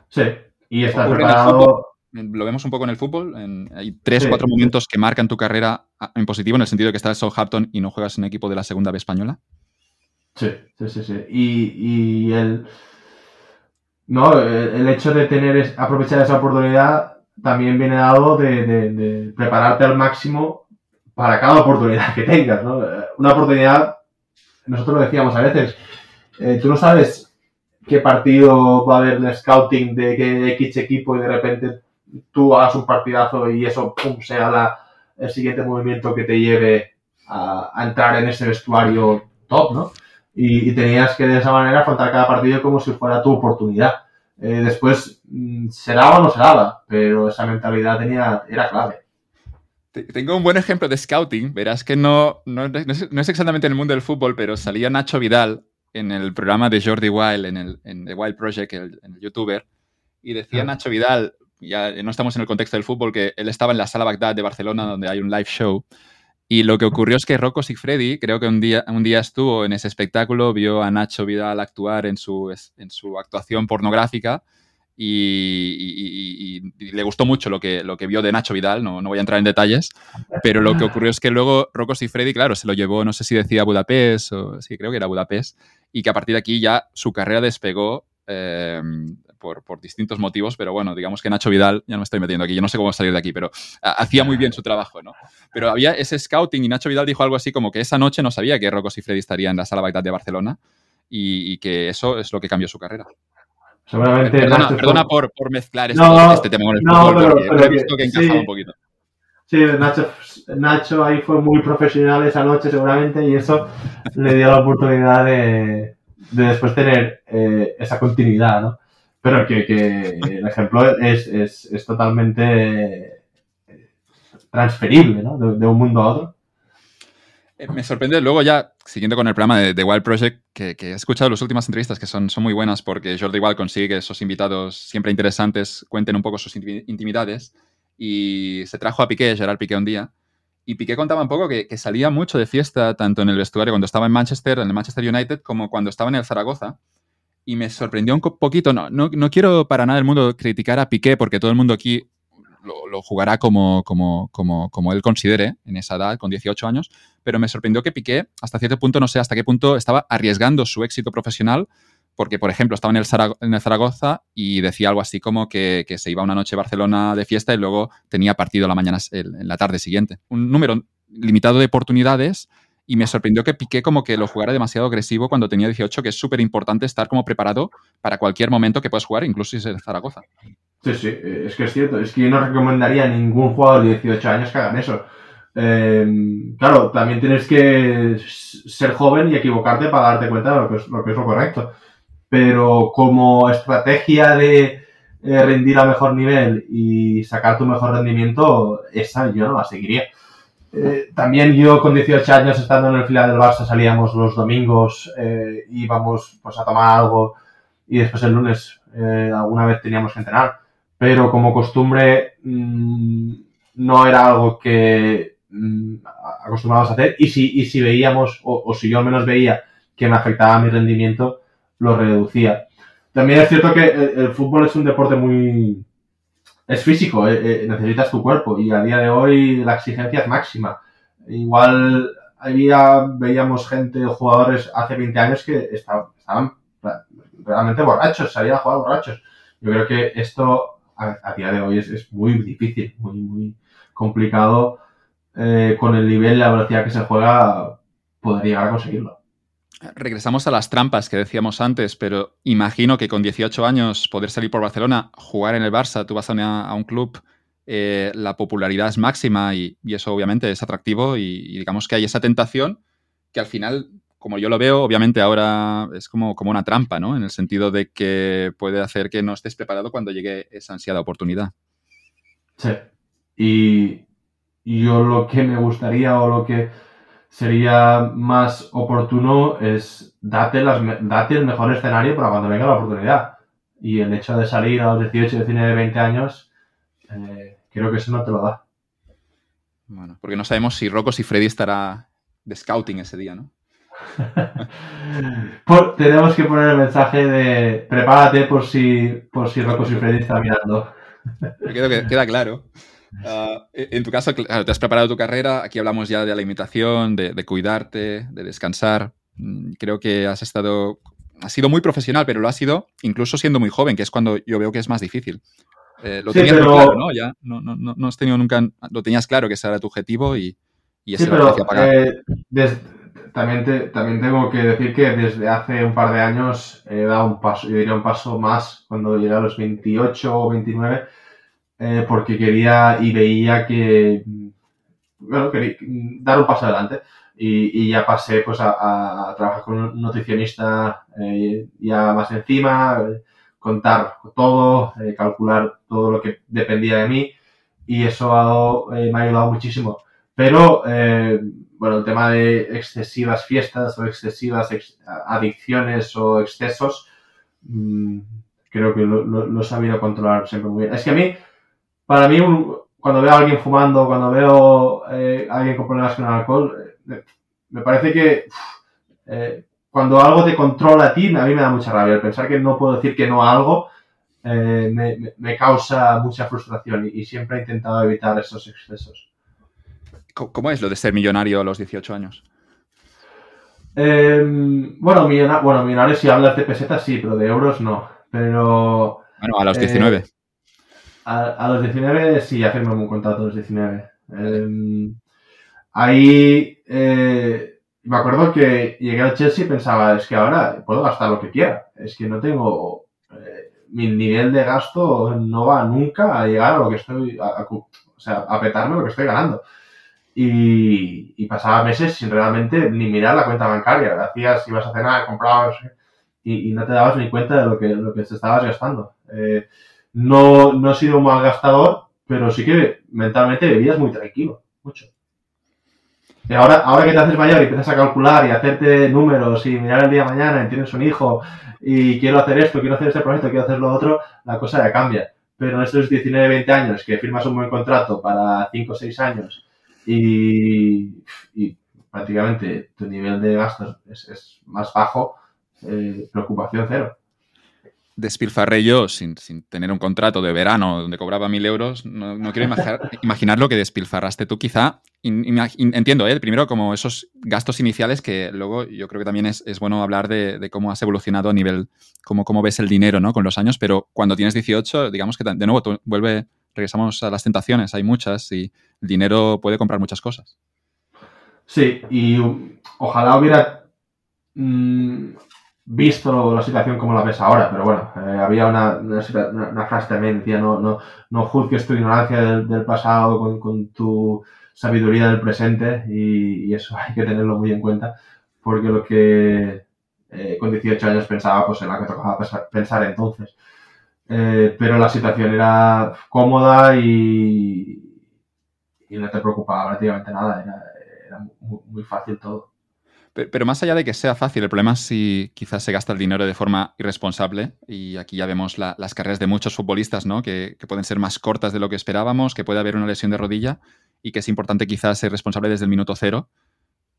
Sí, y estar preparado. lo vemos un poco en el fútbol. hay tres o cuatro momentos que marcan tu carrera en positivo, en el sentido de que estás en Southampton y no juegas en equipo de la segunda B española. Sí, sí, sí. sí. Y, y el no, el hecho de tener, aprovechar esa oportunidad también viene dado de, prepararte al máximo para cada oportunidad que tengas, ¿no? Una oportunidad, nosotros lo decíamos a veces, eh, tú no sabes qué partido va a haber en scouting de qué X equipo y de repente tú hagas un partidazo y eso, pum, sea la, el siguiente movimiento que te lleve a, a entrar en ese vestuario top, ¿no? Y, y, tenías que de esa manera afrontar cada partido como si fuera tu oportunidad. Eh, después, mm, se daba o no se daba, pero esa mentalidad tenía, era clave. Tengo un buen ejemplo de scouting. Verás que no, no, no, es, no, es, exactamente en el mundo del fútbol, pero salía Nacho Vidal en el programa de Jordi Wild, en, el, en The Wild Project, el, el youtuber, y decía ah. Nacho Vidal, ya no estamos en el contexto del fútbol, que él estaba en la Sala Bagdad de Barcelona, donde hay un live show, y lo que ocurrió es que Rocco Sigfredi, creo que un día, un día estuvo en ese espectáculo, vio a Nacho Vidal actuar en su, en su actuación pornográfica y, le gustó mucho lo que, lo que vio de Nacho Vidal, no, no, voy a entrar en detalles, pero lo que ocurrió es que luego Rocco Sigfredi, claro, se lo llevó, no sé si decía Budapest, o sí, creo que era Budapest, y que a partir de aquí ya su carrera despegó eh, por, por, distintos motivos, pero bueno, digamos que Nacho Vidal, ya no me estoy metiendo aquí, yo no sé cómo salir de aquí, pero hacía muy bien su trabajo, ¿no? Pero había ese scouting y Nacho Vidal dijo algo así como que esa noche no sabía que Rocco Sigfredi estaría en la sala Bagdad de Barcelona y, y, que eso es lo que cambió su carrera. Seguramente. Perdona, Nacho perdona por, por, mezclar no, este, este, tema con el no, fútbol, pero, porque pero he visto que encajaba sí. un poquito. Sí, Nacho, Nacho ahí fue muy profesional esa noche seguramente y eso le dio la oportunidad de, de después tener eh, esa continuidad, ¿no? Pero que, que el ejemplo es, es, es totalmente transferible, ¿no? De, de, un mundo a otro. Eh, me sorprende luego ya, siguiendo con el programa de, de Wild Project, que, que, he escuchado las últimas entrevistas que son, son muy buenas porque Jordi Wild consigue que esos invitados siempre interesantes cuenten un poco sus intimidades y se trajo a Piqué, Gerard Piqué un día, y Piqué contaba un poco que, que, salía mucho de fiesta, tanto en el vestuario cuando estaba en Manchester, en el Manchester United, como cuando estaba en el Zaragoza. Y me sorprendió un poquito, no, no, no quiero para nada el mundo criticar a Piqué, porque todo el mundo aquí lo, jugará como, como, como, como él considere en esa edad, con 18 años, pero me sorprendió que Piqué, hasta cierto punto, no sé hasta qué punto, estaba arriesgando su éxito profesional porque, por ejemplo, estaba en el, Zara en el Zaragoza y decía algo así como que, que, se iba una noche a Barcelona de fiesta y luego tenía partido la mañana, en la tarde siguiente. Un número limitado de oportunidades y me sorprendió que Piqué como que lo jugara demasiado agresivo cuando tenía 18, que es súper importante estar como preparado para cualquier momento que puedas jugar, incluso si es el Zaragoza. Sí, sí, es que es cierto. Es que yo no recomendaría a ningún jugador de 18 años que hagan eso. Eh, claro, también tienes que ser joven y equivocarte para darte cuenta de lo que es lo, que es lo correcto pero como estrategia de eh, rendir a mejor nivel y sacar tu mejor rendimiento, esa yo no la seguiría. Eh, también yo con 18 años estando en el filial del Barça salíamos los domingos, eh, íbamos pues a tomar algo y después el lunes eh, alguna vez teníamos que entrenar, pero como costumbre mmm, no era algo que mmm, a hacer y si, y si veíamos o, o si yo al menos veía que me afectaba mi rendimiento, lo reducía. También es cierto que el fútbol es un deporte muy... es físico, eh, eh, necesitas tu cuerpo y a día de hoy la exigencia es máxima. Igual había, veíamos gente, jugadores hace 20 años que estaban, realmente borrachos, salían a jugar borrachos. Yo creo que esto a, a día de hoy es, es, muy difícil, muy, muy complicado eh, con el nivel y la velocidad que se juega poder llegar a conseguirlo. Regresamos a las trampas que decíamos antes, pero imagino que con 18 años poder salir por Barcelona, jugar en el Barça, tú vas a, un club, eh, la popularidad es máxima y, y, eso obviamente es atractivo y, y, digamos que hay esa tentación que al final, como yo lo veo, obviamente ahora es como, como una trampa, ¿no? En el sentido de que puede hacer que no estés preparado cuando llegue esa ansiada oportunidad. Sí. Y yo lo que me gustaría o lo que sería más oportuno es date, las, date el mejor escenario para cuando venga la oportunidad. Y el hecho de salir a los 18, 19, 20 años, eh, creo que eso no te lo da. Bueno, porque no sabemos si Rocco y Freddy estará de scouting ese día, ¿no? por, tenemos que poner el mensaje de prepárate por si, por si Rocco y Freddy está mirando. Creo que queda claro. Uh, en tu caso, claro, te has preparado tu carrera. Aquí hablamos ya de la alimentación, de, de, cuidarte, de descansar. Mm, creo que has estado. Has sido muy profesional, pero lo has sido incluso siendo muy joven, que es cuando yo veo que es más difícil. Eh, lo sí, tenías pero... claro, ¿no? Ya no, no, no, has tenido nunca. Lo tenías claro que ese era tu objetivo y, y sí, pero eh, también, también tengo que decir que desde hace un par de años he dado un paso, yo diría un paso más cuando llegué a los 28 o 29, eh, porque quería y veía que, bueno, quería dar un paso adelante. Y, ya pasé pues a, trabajar con un nutricionista eh, ya más encima, contar todo, calcular todo lo que dependía de mí y eso me ha ayudado muchísimo. Pero, eh, bueno, el tema de excesivas fiestas o excesivas adicciones o excesos, mm, creo que lo, he sabido controlar siempre muy bien. Es que a mí, para mí, cuando veo a alguien fumando, cuando veo eh, a alguien con problemas con el alcohol, eh, me parece que cuando algo te controla a ti, a mí me da mucha rabia. El pensar que no puedo decir que no a algo me, causa mucha frustración y siempre he intentado evitar esos excesos. ¿Cómo es lo de ser millonario a los 18 años? Em, bueno, millonario, bueno, millonario si hablas de pesetas sí, pero de euros no. Pero. Bueno, a los 19. Eh, a, los 19 sí, ya un contrato a los 19. Em, ahí eh, me acuerdo que llegué al Chelsea y pensaba, es que ahora puedo gastar lo que quiera. Es que no tengo. Eh, mi nivel de gasto no va nunca a llegar a lo que estoy. o sea, a petarme lo que estoy ganando y, pasaba meses sin realmente ni mirar la cuenta bancaria. Hacías, ibas a cenar, comprabas y, no te dabas ni cuenta de lo que, lo que te estabas gastando. Eh, no, no he sido un mal gastador, pero sí que mentalmente vivías muy tranquilo, mucho. Y ahora, ahora que te haces mayor y empiezas a calcular y hacerte números y mirar el día de mañana y tienes un hijo y quiero hacer esto, quiero hacer este proyecto, quiero hacer lo otro, la cosa ya cambia. Pero en estos 19, 20 años que firmas un buen contrato para 5 o 6 años y, prácticamente tu nivel de gastos es, más bajo, eh, preocupación cero. Despilfarré yo sin, tener un contrato de verano donde cobraba mil euros. No, quiero imaginar, lo que despilfarraste tú. Quizá, entiendo, ¿eh? primero como esos gastos iniciales que luego yo creo que también es, bueno hablar de, cómo has evolucionado a nivel, cómo, cómo ves el dinero ¿no? con los años, pero cuando tienes 18, digamos que de nuevo vuelve regresamos a las tentaciones, hay muchas y el dinero puede comprar muchas cosas. Sí, y ojalá hubiera mm, visto la situación como la ves ahora, pero bueno, eh, había una, una, frase también, decía, no, no, no juzgues tu ignorancia del, pasado con, tu sabiduría del presente y, eso hay que tenerlo muy en cuenta, porque lo que eh, con 18 años pensaba, pues en la que tocaba pensar entonces. Eh, pero la situación era cómoda y, y no te preocupaba prácticamente nada, era, muy, fácil todo. Pero, más allá de que sea fácil, el problema es si quizás se gasta el dinero de forma irresponsable. Y aquí ya vemos las carreras de muchos futbolistas, ¿no? Que, que, pueden ser más cortas de lo que esperábamos, que puede haber una lesión de rodilla y que es importante quizás ser responsable desde el minuto cero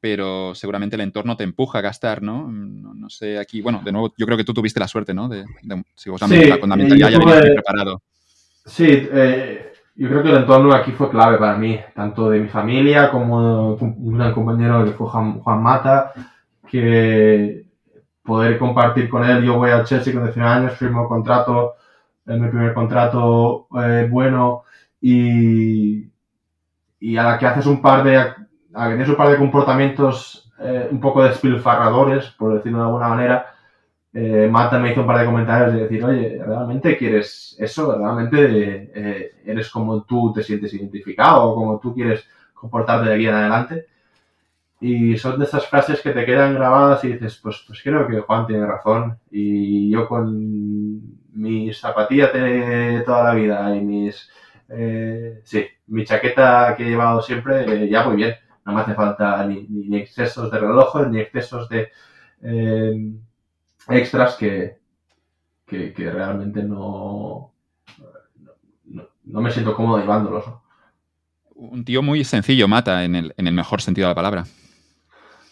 pero seguramente el entorno te empuja a gastar, ¿no? No, sé, aquí, bueno, de nuevo, yo creo que tú tuviste la suerte, ¿no? De, si vos sí, la, con la mentalidad ya preparado. Sí, eh, yo creo que el entorno aquí fue clave para mí, tanto de mi familia como de un gran compañero que fue Juan, Mata, que poder compartir con él, yo voy al Chelsea con 19 años, firmo contrato, es mi primer contrato eh, bueno y, y a la que haces un par de a tienes un par de comportamientos eh, un poco despilfarradores, por decirlo de alguna manera, eh, Mata me hizo un par de comentarios de decir, oye, ¿realmente quieres eso? ¿Realmente eh, eres como tú te sientes identificado o como tú quieres comportarte de aquí en adelante? Y son de esas frases que te quedan grabadas y dices, pues, pues creo que Juan tiene razón. Y yo con mis zapatillas de toda la vida y mis... Eh, sí, mi chaqueta que he llevado siempre, ya muy bien no me hace falta ni, excesos de relojes, ni excesos de eh, extras que, que, realmente no, no, me siento cómodo llevándolos. Un tío muy sencillo, Mata, en el, en el mejor sentido de la palabra.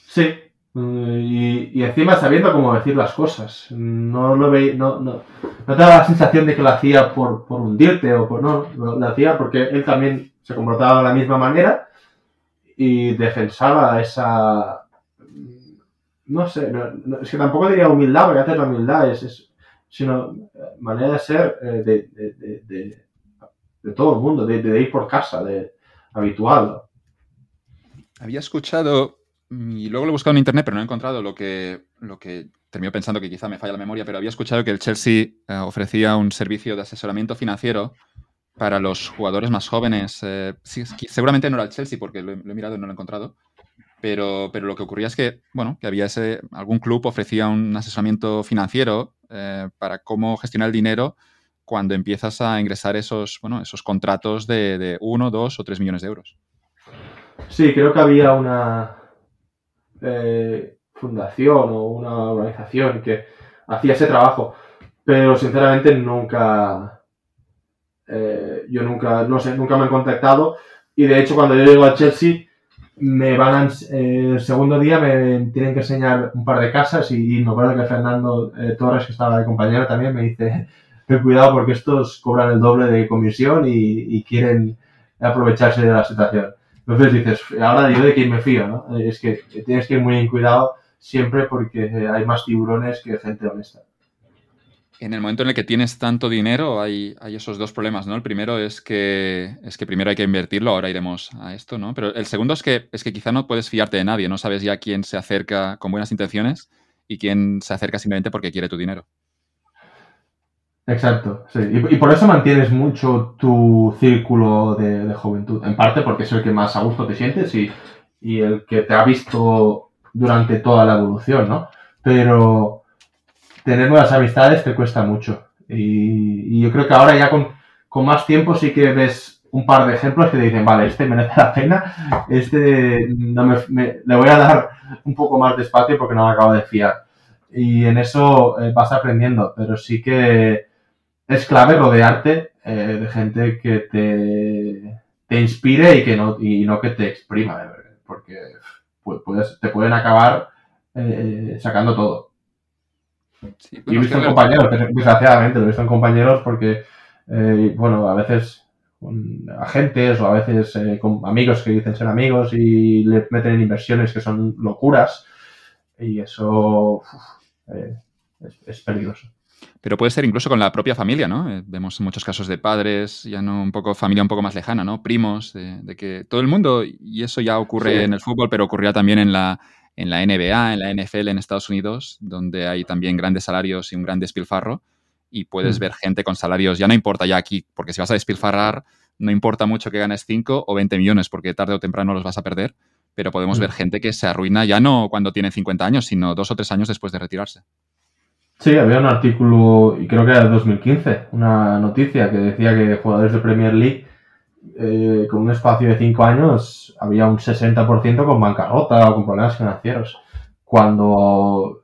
Sí, y, encima sabiendo cómo decir las cosas. No lo ve, no, no, no te da la sensación de que lo hacía por, por hundirte o por no, lo hacía porque él también se comportaba de la misma manera y defensaba esa. No sé, es que tampoco diría humildad, porque hacer la humildad es, sino manera de ser eh, de, todo el mundo, de, ir por casa, de habitual. Había escuchado, y luego lo he buscado en internet, pero no he encontrado lo que, lo que termino pensando que quizá me falla la memoria, pero había escuchado que el Chelsea eh, ofrecía un servicio de asesoramiento financiero para los jugadores más jóvenes. Eh, seguramente no era el Chelsea porque lo he, mirado y no lo he encontrado. Pero, pero, lo que ocurría es que, bueno, que había ese, algún club ofrecía un asesoramiento financiero eh, para cómo gestionar el dinero cuando empiezas a ingresar esos, bueno, esos contratos de, de uno, dos o tres millones de euros. Sí, creo que había una eh, fundación o una organización que hacía ese trabajo, pero sinceramente nunca, eh, yo nunca, no sé, nunca me han contactado y de hecho cuando yo llego a Chelsea me van eh, el segundo día me tienen que enseñar un par de casas y, me acuerdo que Fernando Torres, que estaba de compañero también, me dice, ten cuidado porque estos cobran el doble de comisión y quieren aprovecharse de la situación. Entonces dices, ahora yo de quién me fío, ¿no? Es que tienes que ir muy en cuidado siempre porque hay más tiburones que gente honesta. En el momento en el que tienes tanto dinero hay, esos dos problemas, ¿no? El primero es que, primero hay que invertirlo, ahora iremos a esto, ¿no? Pero el segundo es que, es que quizá no puedes fiarte de nadie, no sabes ya quién se acerca con buenas intenciones y quién se acerca simplemente porque quiere tu dinero. Exacto, sí. Y, por eso mantienes mucho tu círculo de, juventud. En parte porque es el que más a gusto te sientes y, el que te ha visto durante toda la evolución, ¿no? Pero tener nuevas amistades te cuesta mucho. Y, yo creo que ahora ya con, más tiempo sí que ves un par de ejemplos que te dicen, vale, este merece la pena, este no me, le voy a dar un poco más de espacio porque no me acabo de fiar. Y en eso eh, vas aprendiendo, pero sí que es clave rodearte eh, de gente que te, te, inspire y que no, y no que te exprima, porque puedes, te pueden acabar eh, sacando todo. Y he visto en compañeros, desgraciadamente, lo he visto en compañeros porque, eh, bueno, a veces con agentes o a veces con amigos que dicen ser amigos y le meten en inversiones que son locuras y eso es peligroso. Pero puede ser incluso con la propia familia, ¿no? Eh, vemos muchos casos de padres, ya no un poco familia un poco más lejana, ¿no? Primos, de, que todo el mundo, y eso ya ocurre en el fútbol, pero ocurría también en la, en la NBA, en la NFL en Estados Unidos, donde hay también grandes salarios y un gran despilfarro, y puedes mm. ver gente con salarios, ya no importa ya aquí, porque si vas a despilfarrar, no importa mucho que ganes 5 o 20 millones, porque tarde o temprano los vas a perder, pero podemos mm. ver gente que se arruina ya no cuando tiene 50 años, sino dos o tres años después de retirarse. Sí, había un artículo, y creo que era de 2015, una noticia que decía que jugadores de Premier League eh, con un espacio de 5 años había un 60% con bancarrota o con problemas financieros, cuando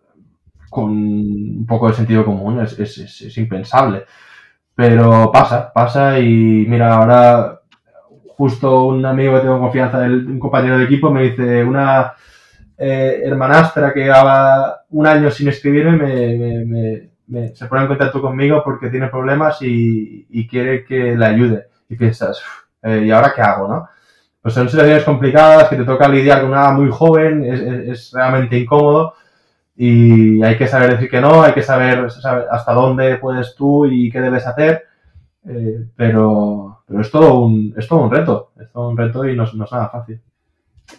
con un poco de sentido común es, es impensable. Pero pasa, pasa y mira, ahora justo un amigo que tengo confianza, un compañero de equipo, me dice una eh, hermanastra que llevaba un año sin escribirme me, se pone en contacto conmigo porque tiene problemas y, quiere que le ayude. Y piensas, eh, ¿y ahora qué hago? no? Pues son situaciones complicadas que te toca lidiar con una muy joven, es, realmente incómodo y hay que saber decir que no, hay que saber, hasta dónde puedes tú y qué debes hacer. Eh, pero, pero es todo un, es todo un reto, es todo un reto y no, no es nada fácil.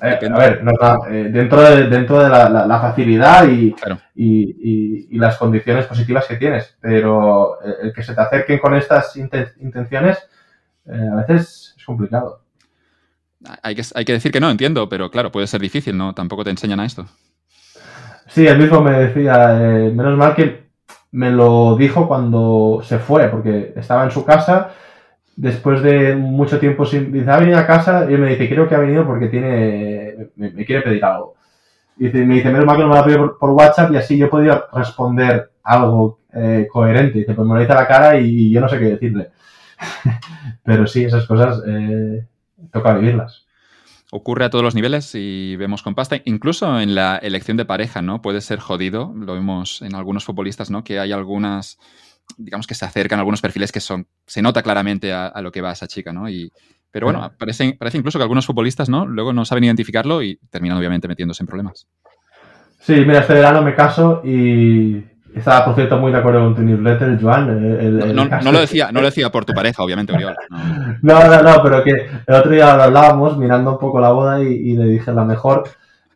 Eh, a ver, eh, dentro de, dentro de la, facilidad y, y, las condiciones positivas que tienes, pero el, que se te acerquen con estas intenciones eh, a veces es complicado. Hay que, hay que decir que no, entiendo, pero claro, puede ser difícil, ¿no? Tampoco te enseñan a esto. Sí, él mismo me decía, menos mal que me lo dijo cuando se fue, porque estaba en su casa después de mucho tiempo sin... Dice, ha venido a casa y él me dice, creo que ha venido porque tiene... me, quiere pedir algo. Y me dice, menos mal que no me lo ha pedido por, WhatsApp y así yo podía responder algo eh, coherente. Dice, pues me lo dice a la cara y, yo no sé qué decirle. Pero sí, esas cosas eh, toca vivirlas. Ocurre a todos los niveles y vemos con pasta. Incluso en la elección de pareja, ¿no? Puede ser jodido. Lo vemos en algunos futbolistas, ¿no? Que hay algunas digamos que se acercan algunos perfiles que son, se nota claramente a, lo que va esa chica, ¿no? Y, pero bueno, parece, parece incluso que algunos futbolistas, ¿no? Luego no saben identificarlo y terminan obviamente metiéndose en problemas. Sí, mira, este verano me caso y estaba, por cierto, muy de acuerdo con tu newsletter, Joan. no, lo decía, no lo decía por tu pareja, obviamente, Oriol. No. no, no, pero que el otro día lo hablábamos mirando un poco la boda y, le dije la mejor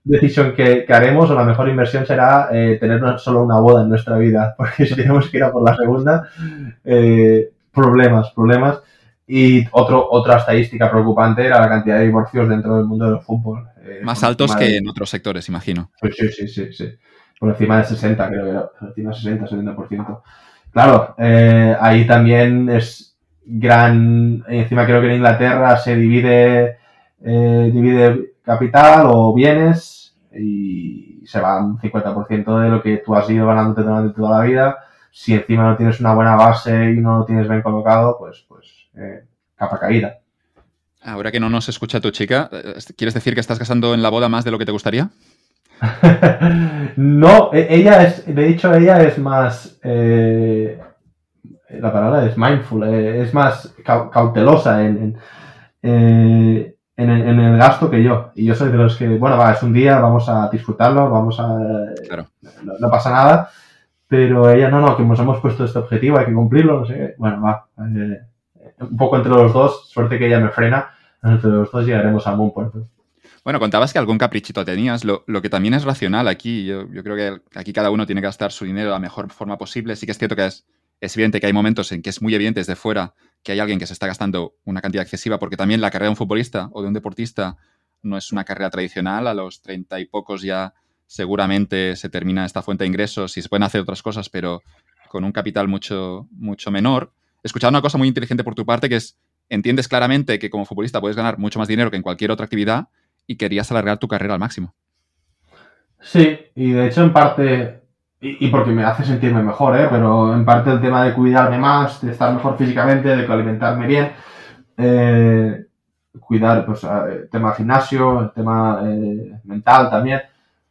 decisión que, haremos o la mejor inversión será eh, tener solo una boda en nuestra vida, porque si tenemos que ir a por la segunda, eh, problemas, problemas. Y otro, otra estadística preocupante era la cantidad de divorcios dentro del mundo del fútbol. Eh, Más altos que en otros sectores, imagino. sí, sí, sí, sí por encima de 60, creo que por encima de 60, 70%. Claro, eh, ahí también es gran, encima creo que en Inglaterra se divide, eh, divide capital o bienes y se va un 50% de lo que tú has ido ganando durante toda la vida. Si encima no tienes una buena base y no lo tienes bien colocado, pues, pues eh, capa caída. Ahora que no nos escucha tu chica, ¿quieres decir que estás gastando en la boda más de lo que te gustaría? no, e, ella es, de hecho, ella es más, eh, la palabra es mindful, eh, es más cautelosa en, eh, en, en, el gasto que yo. Y yo soy de los que, bueno, va, es un día, vamos a disfrutarlo, vamos a... No, pasa nada, pero ella no, no, que nos hemos puesto este objetivo, hay que cumplirlo, no sé qué. Bueno, va, un poco entre los dos, suerte que ella me frena, entre los dos llegaremos a buen puerto. Bueno, contabas que algún caprichito tenías, lo, que también es racional aquí. Yo, creo que aquí cada uno tiene que gastar su dinero de la mejor forma posible. Sí que es cierto que es, evidente que hay momentos en que es muy evidente desde fuera que hay alguien que se está gastando una cantidad excesiva, porque también la carrera de un futbolista o de un deportista no es una carrera tradicional. A los treinta y pocos ya seguramente se termina esta fuente de ingresos y se pueden hacer otras cosas, pero con un capital mucho, mucho menor. He escuchado una cosa muy inteligente por tu parte, que es, entiendes claramente que como futbolista puedes ganar mucho más dinero que en cualquier otra actividad, y querías alargar tu carrera al máximo. Sí, y de hecho en parte, y, porque me hace sentirme mejor, ¿eh? pero en parte el tema de cuidarme más, de estar mejor físicamente, de alimentarme bien, eh, cuidar pues el tema gimnasio, el tema eh, mental también.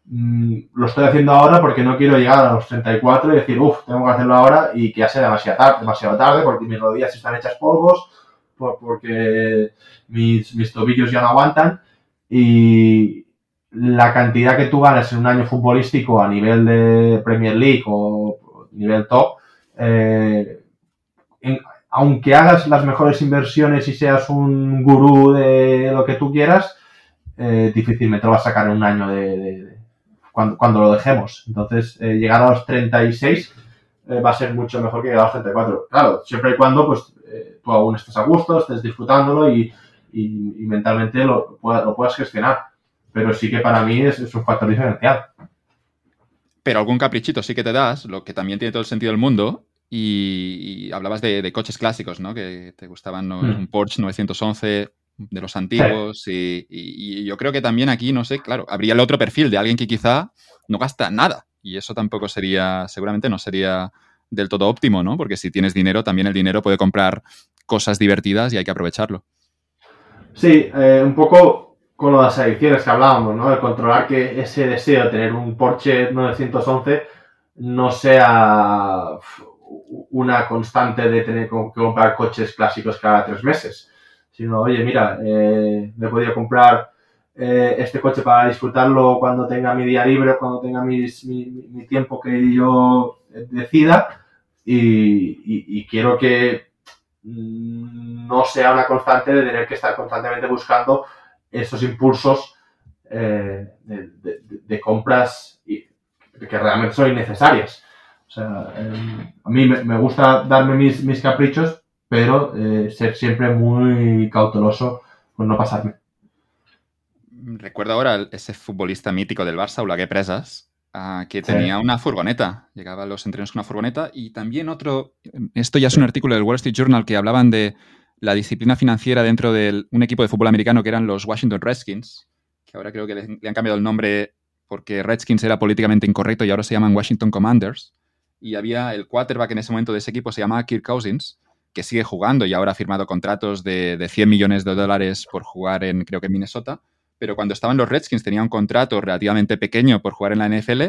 Mm, lo estoy haciendo ahora porque no quiero llegar a los 34 y decir, uff, tengo que hacerlo ahora y que ya sea demasiado tarde, demasiado tarde porque mis rodillas están hechas polvos, porque mis, mis tobillos ya no aguantan y la cantidad que tú ganas en un año futbolístico a nivel de Premier League o nivel top, eh, aunque hagas las mejores inversiones y seas un gurú de lo que tú quieras, eh, difícilmente lo vas a sacar en un año de, cuando, lo dejemos. Entonces, eh, llegar a los 36 va a ser mucho mejor que llegar a los 34. Claro, siempre y cuando pues tú aún estés a gusto, estés disfrutándolo y, y, mentalmente lo, lo, puedas gestionar. Pero sí que para mí es, un factor diferencial. Pero algún caprichito sí que te das, lo que también tiene todo el sentido del mundo. Y, hablabas de, coches clásicos, ¿no? Que te gustaban hmm. un Porsche 911 de los antiguos. Y, yo creo que también aquí, no sé, claro, habría el otro perfil de alguien que quizá no gasta nada. Y eso tampoco sería, seguramente no sería del todo óptimo, ¿no? Porque si tienes dinero, también el dinero puede comprar cosas divertidas y hay que aprovecharlo. Sí, eh, un poco con las adicciones que hablábamos, ¿no? De controlar que ese deseo de tener un Porsche 911 no sea una constante de tener que comprar coches clásicos cada tres meses, sino, oye, mira, eh, me podía comprar eh, este coche para disfrutarlo cuando tenga mi día libre, cuando tenga mi, tiempo que yo decida y quiero que no sea una constante de tener que estar constantemente buscando esos impulsos eh, de, compras que realmente son innecesarias. O sea, em, a mí me, gusta darme mis, caprichos, pero eh, ser siempre muy cauteloso con no pasarme. Recuerdo ahora ese futbolista mítico del Barça, Ulagué Presas, Ah, que tenía una furgoneta, llegaba a los entrenos con una furgoneta y también otro, esto ya es un artículo del Wall Street Journal que hablaban de la disciplina financiera dentro de un equipo de fútbol americano que eran los Washington Redskins, que ahora creo que le, han cambiado el nombre porque Redskins era políticamente incorrecto y ahora se llaman Washington Commanders. Y había el quarterback en ese momento de ese equipo, se llamaba Kirk Cousins, que sigue jugando y ahora ha firmado contratos de, de 100 millones de dólares por jugar en, creo que en Minnesota pero cuando estaban los Redskins tenía un contrato relativamente pequeño por jugar en la NFL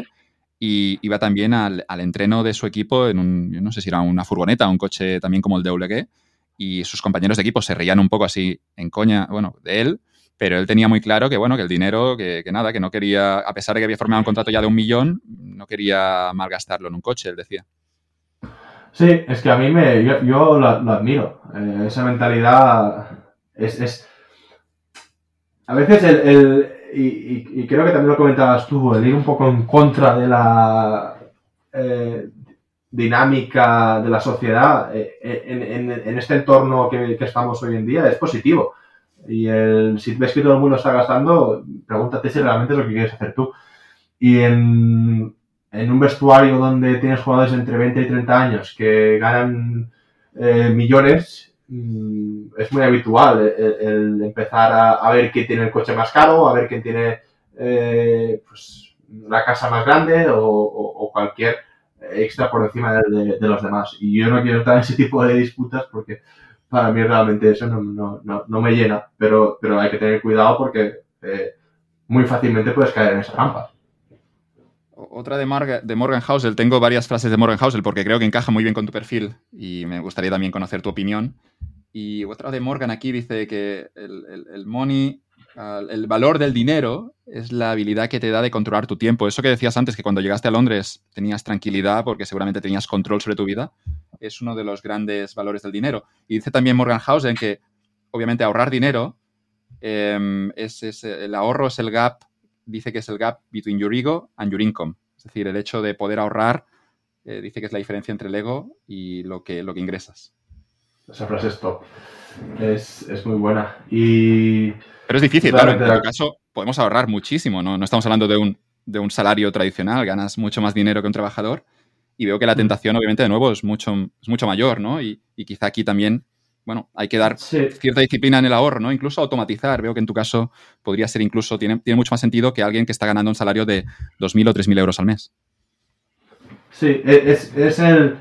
y iba también al, entreno de su equipo en un, no sé si era una furgoneta, un coche también como el de WG, y sus compañeros de equipo se reían un poco así en coña, bueno, de él, pero él tenía muy claro que, bueno, que el dinero, que, nada, que no quería, a pesar de que había formado un contrato ya de un millón, no quería malgastarlo en un coche, él decía. Sí, es que a mí me, yo, lo, admiro. Eh, esa mentalidad es, a veces el, y, creo que también lo comentabas tú, el ir un poco en contra de la eh, dinámica de la sociedad eh, en, este entorno que, estamos hoy en día es positivo. Y el, si ves que todo el mundo está gastando, pregúntate si realmente es lo que quieres hacer tú. Y en, un vestuario donde tienes jugadores entre 20 y 30 años que ganan eh, millones, es muy habitual el, empezar a, ver quién tiene el coche más caro, a ver quién tiene eh, pues, la casa más grande o, cualquier extra por encima de, los demás. Y yo no quiero estar en ese tipo de disputas porque para mí realmente eso no, me llena, pero, pero hay que tener cuidado porque eh, muy fácilmente puedes caer en esa trampa. Otra de, Morgan Housel, tengo varias frases de Morgan Housel porque creo que encaja muy bien con tu perfil y me gustaría también conocer tu opinión. Y otra de Morgan aquí dice que el, money, el valor del dinero es la habilidad que te da de controlar tu tiempo. Eso que decías antes, que cuando llegaste a Londres tenías tranquilidad porque seguramente tenías control sobre tu vida, es uno de los grandes valores del dinero. Y dice también Morgan Housel que obviamente ahorrar dinero em, es, el ahorro es el gap, dice que es el gap between your ego and your income. Es decir, el hecho de poder ahorrar eh, dice que es la diferencia entre el ego y lo que, lo que ingresas. Esa frase es top. Es, muy buena. Y... Pero es difícil, claro. En tu caso, podemos ahorrar muchísimo, ¿no? No estamos hablando de un, de un salario tradicional, ganas mucho más dinero que un trabajador. Y veo que la tentación, obviamente, de nuevo, es mucho, es mucho mayor, ¿no? Y, quizá aquí también, bueno, hay que dar cierta disciplina en el ahorro, ¿no? Incluso automatizar. Veo que en tu caso podría ser incluso, tiene, tiene mucho más sentido que alguien que está ganando un salario de 2.000 o 3.000 euros al mes. Sí, e, es, es el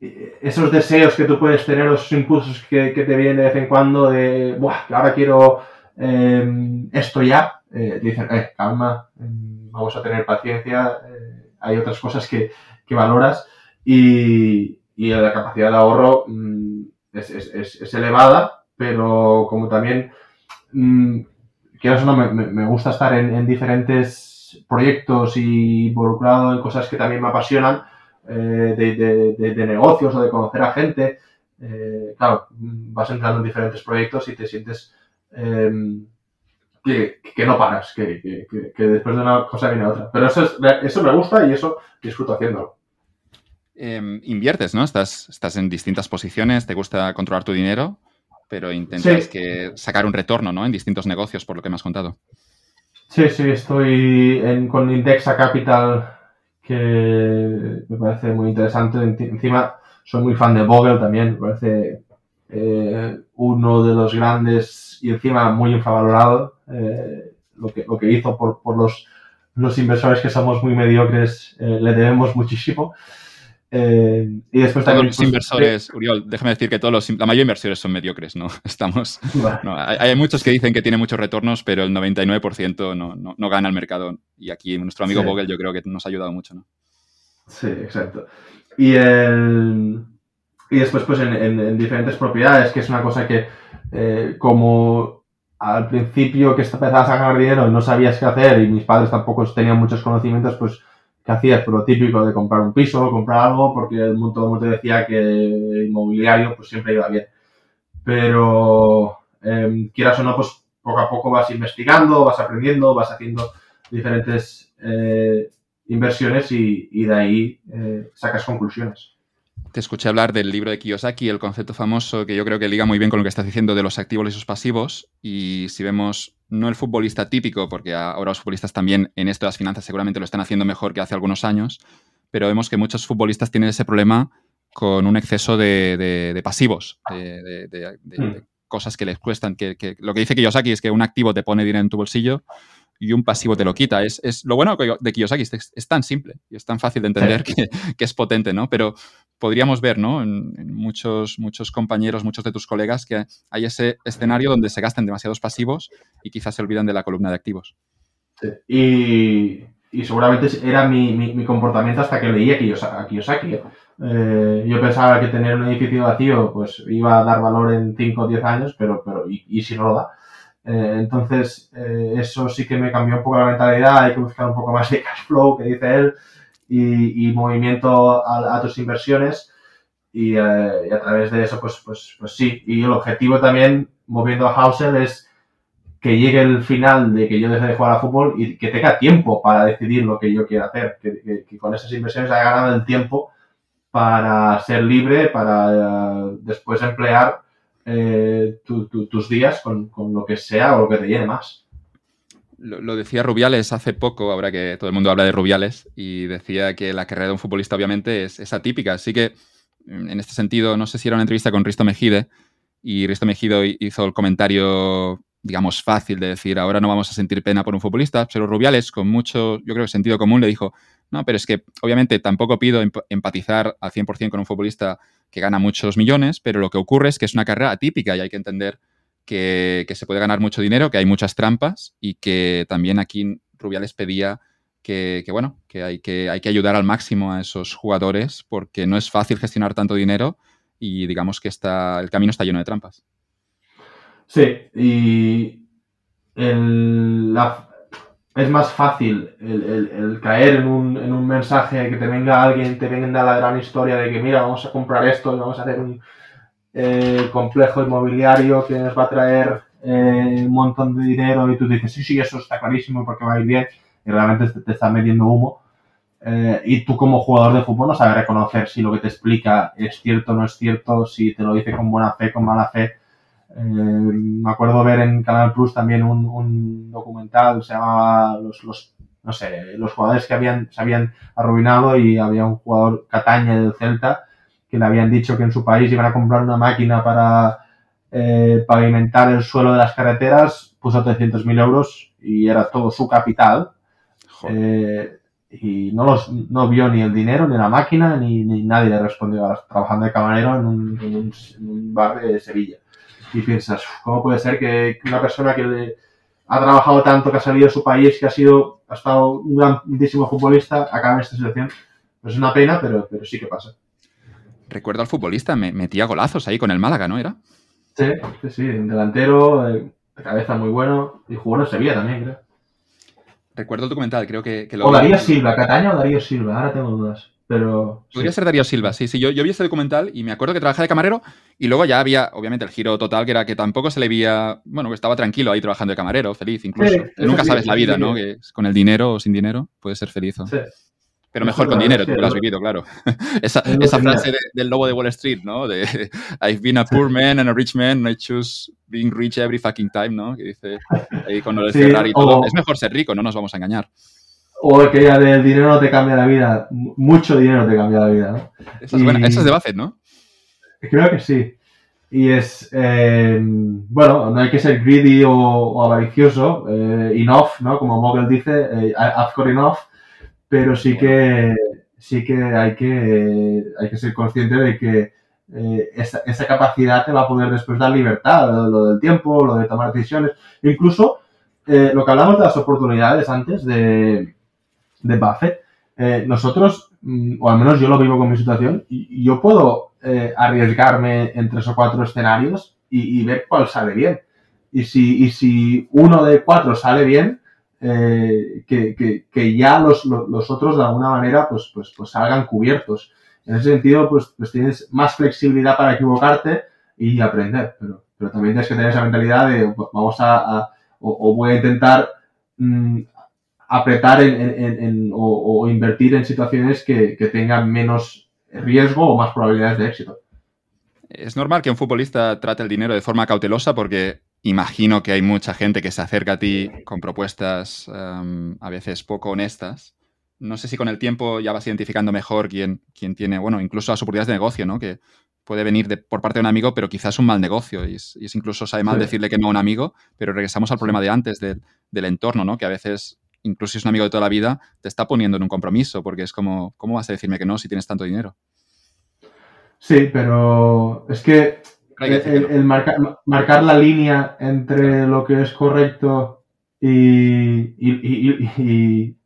esos deseos que tú puedes tener, esos impulsos que, te vienen de vez en cuando de, Buah, ahora quiero em, esto ya, eh, dicen, eh, calma, em, vamos a tener paciencia, eh, hay otras cosas que, valoras y, la capacidad de ahorro mm, es, elevada, pero como también, mm, quieras o no, me, gusta estar en, en diferentes proyectos y involucrado en cosas que también me apasionan, eh, de, negocios o de conocer a gente. Eh, claro, vas entrando en diferentes proyectos y te sientes em, que, no paras, que, después de una cosa viene otra. Pero eso, eso me gusta y eso disfruto haciéndolo. Em, inviertes, ¿no? Estás, estás en distintas posiciones, te gusta controlar tu dinero, pero intentas que sacar un retorno, ¿no? En distintos negocios, por lo que me has contado. Sí, sí, estoy en, con Indexa Capital que me parece muy interesante. Encima, soy muy fan de Vogel también, me parece eh, uno de los grandes y encima muy infravalorado. Eh, lo, que, lo que hizo por, por los, los inversores que somos muy mediocres, eh, le debemos muchísimo. Eh, y después también. los pues, inversores, Uriol, déjame decir que todos los, la mayoría de inversores son mediocres, ¿no? Estamos. hay, muchos que dicen que tiene muchos retornos, pero el 99% no, no, no, gana el mercado. Y aquí nuestro amigo Vogel yo creo que nos ha ayudado mucho, ¿no? Sí, exacto. Y, el, y después, pues en, en, diferentes propiedades, que es una cosa que, eh, como al principio que empezabas a ganar dinero no sabías qué hacer, y mis padres tampoco tenían muchos conocimientos, pues que hacías, pero lo típico de comprar un piso, comprar algo, porque el mundo, mundo decía que el inmobiliario pues siempre iba bien. Pero eh, quieras o no, pues poco a poco vas investigando, vas aprendiendo, vas haciendo diferentes eh, inversiones y, de ahí eh, sacas conclusiones. Te escuché hablar del libro de Kiyosaki, el concepto famoso que yo creo que liga muy bien con lo que estás diciendo de los activos y sus pasivos. Y si vemos no el futbolista típico, porque ahora los futbolistas también en esto de las finanzas seguramente lo están haciendo mejor que hace algunos años, pero vemos que muchos futbolistas tienen ese problema con un exceso de, pasivos, de, hmm. cosas que les cuestan. Que, lo que dice Kiyosaki es que un activo te pone dinero en tu bolsillo y un pasivo te lo quita. Es, es lo bueno de Kiyosaki es, es, tan simple y es tan fácil de entender que, que, es potente, ¿no? Pero podríamos ver, ¿no? En, muchos, muchos compañeros, muchos de tus colegas, que hay ese escenario donde se gastan demasiados pasivos y quizás se olvidan de la columna de activos. Y, y, seguramente era mi, mi, comportamiento hasta que leí a Kiyosaki. Eh, yo pensaba que tener un edificio vacío pues iba a dar valor en 5 o 10 años, pero, pero y, y si no lo da. Eh, entonces, eh, eso sí que me cambió un poco la mentalidad, hay que buscar un poco más de cash flow, que dice él, y, movimiento a, tus inversiones. Y, a través de eso, pues, pues, pues sí. Y el objetivo también, moviendo a Hausel, es que llegue el final de que yo deje de jugar a fútbol y que tenga tiempo para decidir lo que yo quiero hacer, que, con esas inversiones haya ganado el tiempo para ser libre, para eh, después emplear eh, tus días con, lo que sea o lo que te llene más. Lo, decía Rubiales hace poco, ahora que todo el mundo habla de Rubiales, y decía que la carrera de un futbolista obviamente es, es atípica. Así que, en este sentido, no sé si era una entrevista con Risto Mejide, y Risto Mejide hizo el comentario digamos, fácil de decir, ahora no vamos a sentir pena por un futbolista, pero Rubiales, con mucho, yo creo sentido común, le dijo, no, pero es que obviamente tampoco pido empatizar al 100% con un futbolista que gana muchos millones, pero lo que ocurre es que es una carrera atípica y hay que entender que, se puede ganar mucho dinero, que hay muchas trampas y que también aquí Rubiales pedía que, bueno, hay, que hay que ayudar al máximo a esos jugadores porque no es fácil gestionar tanto dinero y digamos que está, el camino está lleno de trampas. Sí, y es más fácil el, caer en un, mensaje que te venga alguien, te venga la gran historia de que mira, vamos a comprar esto y vamos a hacer un eh, complejo inmobiliario que nos va a traer eh, un montón de dinero y tú dices, sí, sí, eso está clarísimo porque va a ir bien y realmente te, te está metiendo humo. Eh, y tú como jugador de fútbol no sabes reconocer si lo que te explica es cierto o no es cierto, si te lo dice con buena fe, con mala fe eh, me acuerdo ver en Canal Plus también un, documental, se llamaba los, los, no sé, los jugadores que habían, se habían arruinado y había un jugador Cataña del Celta que le habían dicho que en su país iban a comprar una máquina para eh, pavimentar el suelo de las carreteras, puso 300.000 euros y era todo su capital. Eh, y no, los, no vio ni el dinero, ni la máquina, ni, nadie le respondió trabajando de camarero en un bar de Sevilla y piensas, ¿cómo puede ser que una persona que ha trabajado tanto, que ha salido de su país, que ha sido, ha estado un grandísimo futbolista, acabe en esta situación? Pues es una pena, pero, pero sí que pasa. Recuerdo al futbolista, me metía golazos ahí con el Málaga, ¿no era? Sí, sí, sí, delantero, de cabeza muy bueno, y jugó en Sevilla también, creo. Recuerdo el documental, creo que, lo... O Darío Silva, Cataño o Darío Silva, ahora tengo dudas. Pero. Podría ser Darío Silva, sí, sí. Yo, yo vi ese documental y me acuerdo que trabajaba de camarero y luego ya había, obviamente, el giro total, que era que tampoco se le veía. Bueno, que estaba tranquilo ahí trabajando de camarero, feliz incluso. nunca sabes la vida, ¿no? Que con el dinero o sin dinero puedes ser feliz. Sí. Pero mejor con dinero, tú lo has vivido, claro. esa, esa frase del lobo de Wall Street, ¿no? De I've been a poor man and a rich man, and I choose being rich every fucking time, ¿no? Que dice ahí con lo de cerrar y todo. Es mejor ser rico, no nos vamos a engañar. O aquella del dinero no te cambia la vida. Mucho dinero te cambia la vida, ¿no? Esa es, buena. Esa es de Buffett, ¿no? Creo que sí. Y es, eh, bueno, no hay que ser greedy o, avaricioso, eh, enough, ¿no? Como Mogul dice, eh, I've got enough, pero sí que, sí que hay que, hay que ser consciente de que eh, esa, esa, capacidad te va a poder después dar libertad, lo, lo del tiempo, lo de tomar decisiones, incluso lo que hablamos de las oportunidades antes de, de Buffett, eh, nosotros, mm, o al menos yo lo vivo con mi situación, yo puedo eh, arriesgarme en tres o cuatro escenarios y, ver cuál sale bien. Y si, y si uno de cuatro sale bien, eh, que, que, ya los, los, otros de alguna manera pues, pues, pues salgan cubiertos. En ese sentido, pues, pues tienes más flexibilidad para equivocarte y aprender, pero, pero también tienes que tener esa mentalidad de vamos a, o, voy a intentar mm, apretar en, o, invertir en situaciones que, tengan menos riesgo o más probabilidades de éxito. Es normal que un futbolista trate el dinero de forma cautelosa porque imagino que hay mucha gente que se acerca a ti con propuestas em, a veces poco honestas. No sé si con el tiempo ya vas identificando mejor quién, quién tiene, bueno, incluso las oportunidades de negocio, ¿no? Que puede venir de, por parte de un amigo, pero quizás un mal negocio. Y es, incluso sabe mal decirle que no a un amigo, pero regresamos al problema de antes, del, del entorno, ¿no? Que a veces incluso si es un amigo de toda la vida, te está poniendo en un compromiso, porque es como, ¿cómo vas a decirme que no si tienes tanto dinero? Sí, pero es que el, marcar, la línea entre lo que es correcto y,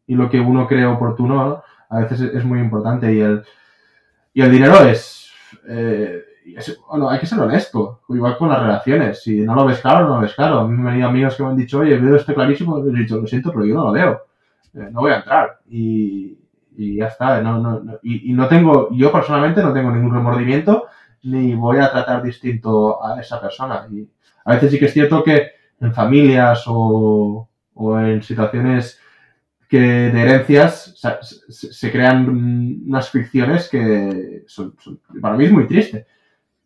lo que uno cree oportuno a veces es muy importante y el, y el dinero es, eh, hay que ser honesto, igual con las relaciones. Si no lo ves claro, no lo ves claro. A mí me han venido amigos que me han dicho, oye, veo esto clarísimo, he dicho, lo siento, pero yo no lo veo. Eh, no voy a entrar. Y, ya está. No, no, y, y, no tengo, yo personalmente no tengo ningún remordimiento ni voy a tratar distinto a esa persona. Y a veces sí que es cierto que en familias o, o en situaciones que de herencias se, crean unas fricciones que son, son, para mí es muy triste.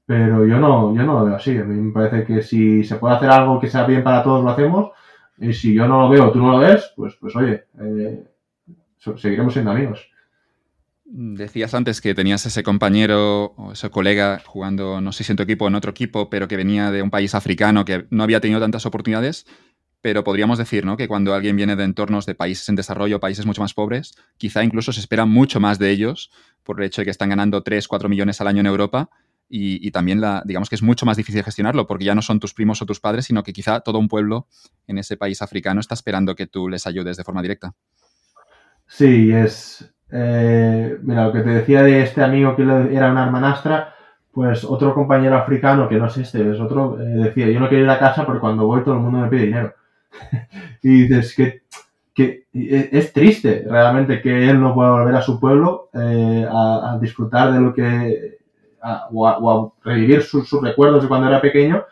Pero yo no, yo no lo veo así. A mí me parece que si se puede hacer algo que sea bien para todos, lo hacemos. Y si yo no lo veo, tú no lo ves, pues, pues oye, eh, seguiremos siendo amigos. Decías antes que tenías ese compañero o ese colega jugando, no sé si en tu equipo o en otro equipo, pero que venía de un país africano que no había tenido tantas oportunidades. Pero podríamos decir ¿no? que cuando alguien viene de entornos de países en desarrollo, países mucho más pobres, quizá incluso se espera mucho más de ellos por el hecho de que están ganando 3, 4 millones al año en Europa. Y, también digamos que es mucho más difícil gestionarlo porque ya no son tus primos o tus padres, sino que quizá todo un pueblo en ese país africano está esperando que tú les ayudes de forma directa. Sí, es, eh, mira, lo que te decía de este amigo que era una hermanastra, pues otro compañero africano, que no es este, es otro, eh, decía, yo no quiero ir a casa porque cuando voy todo el mundo me pide dinero. y dices que, que, es triste realmente que él no pueda volver a su pueblo eh, a, disfrutar de lo que, a, o, a, revivir sus, recuerdos de cuando era pequeño,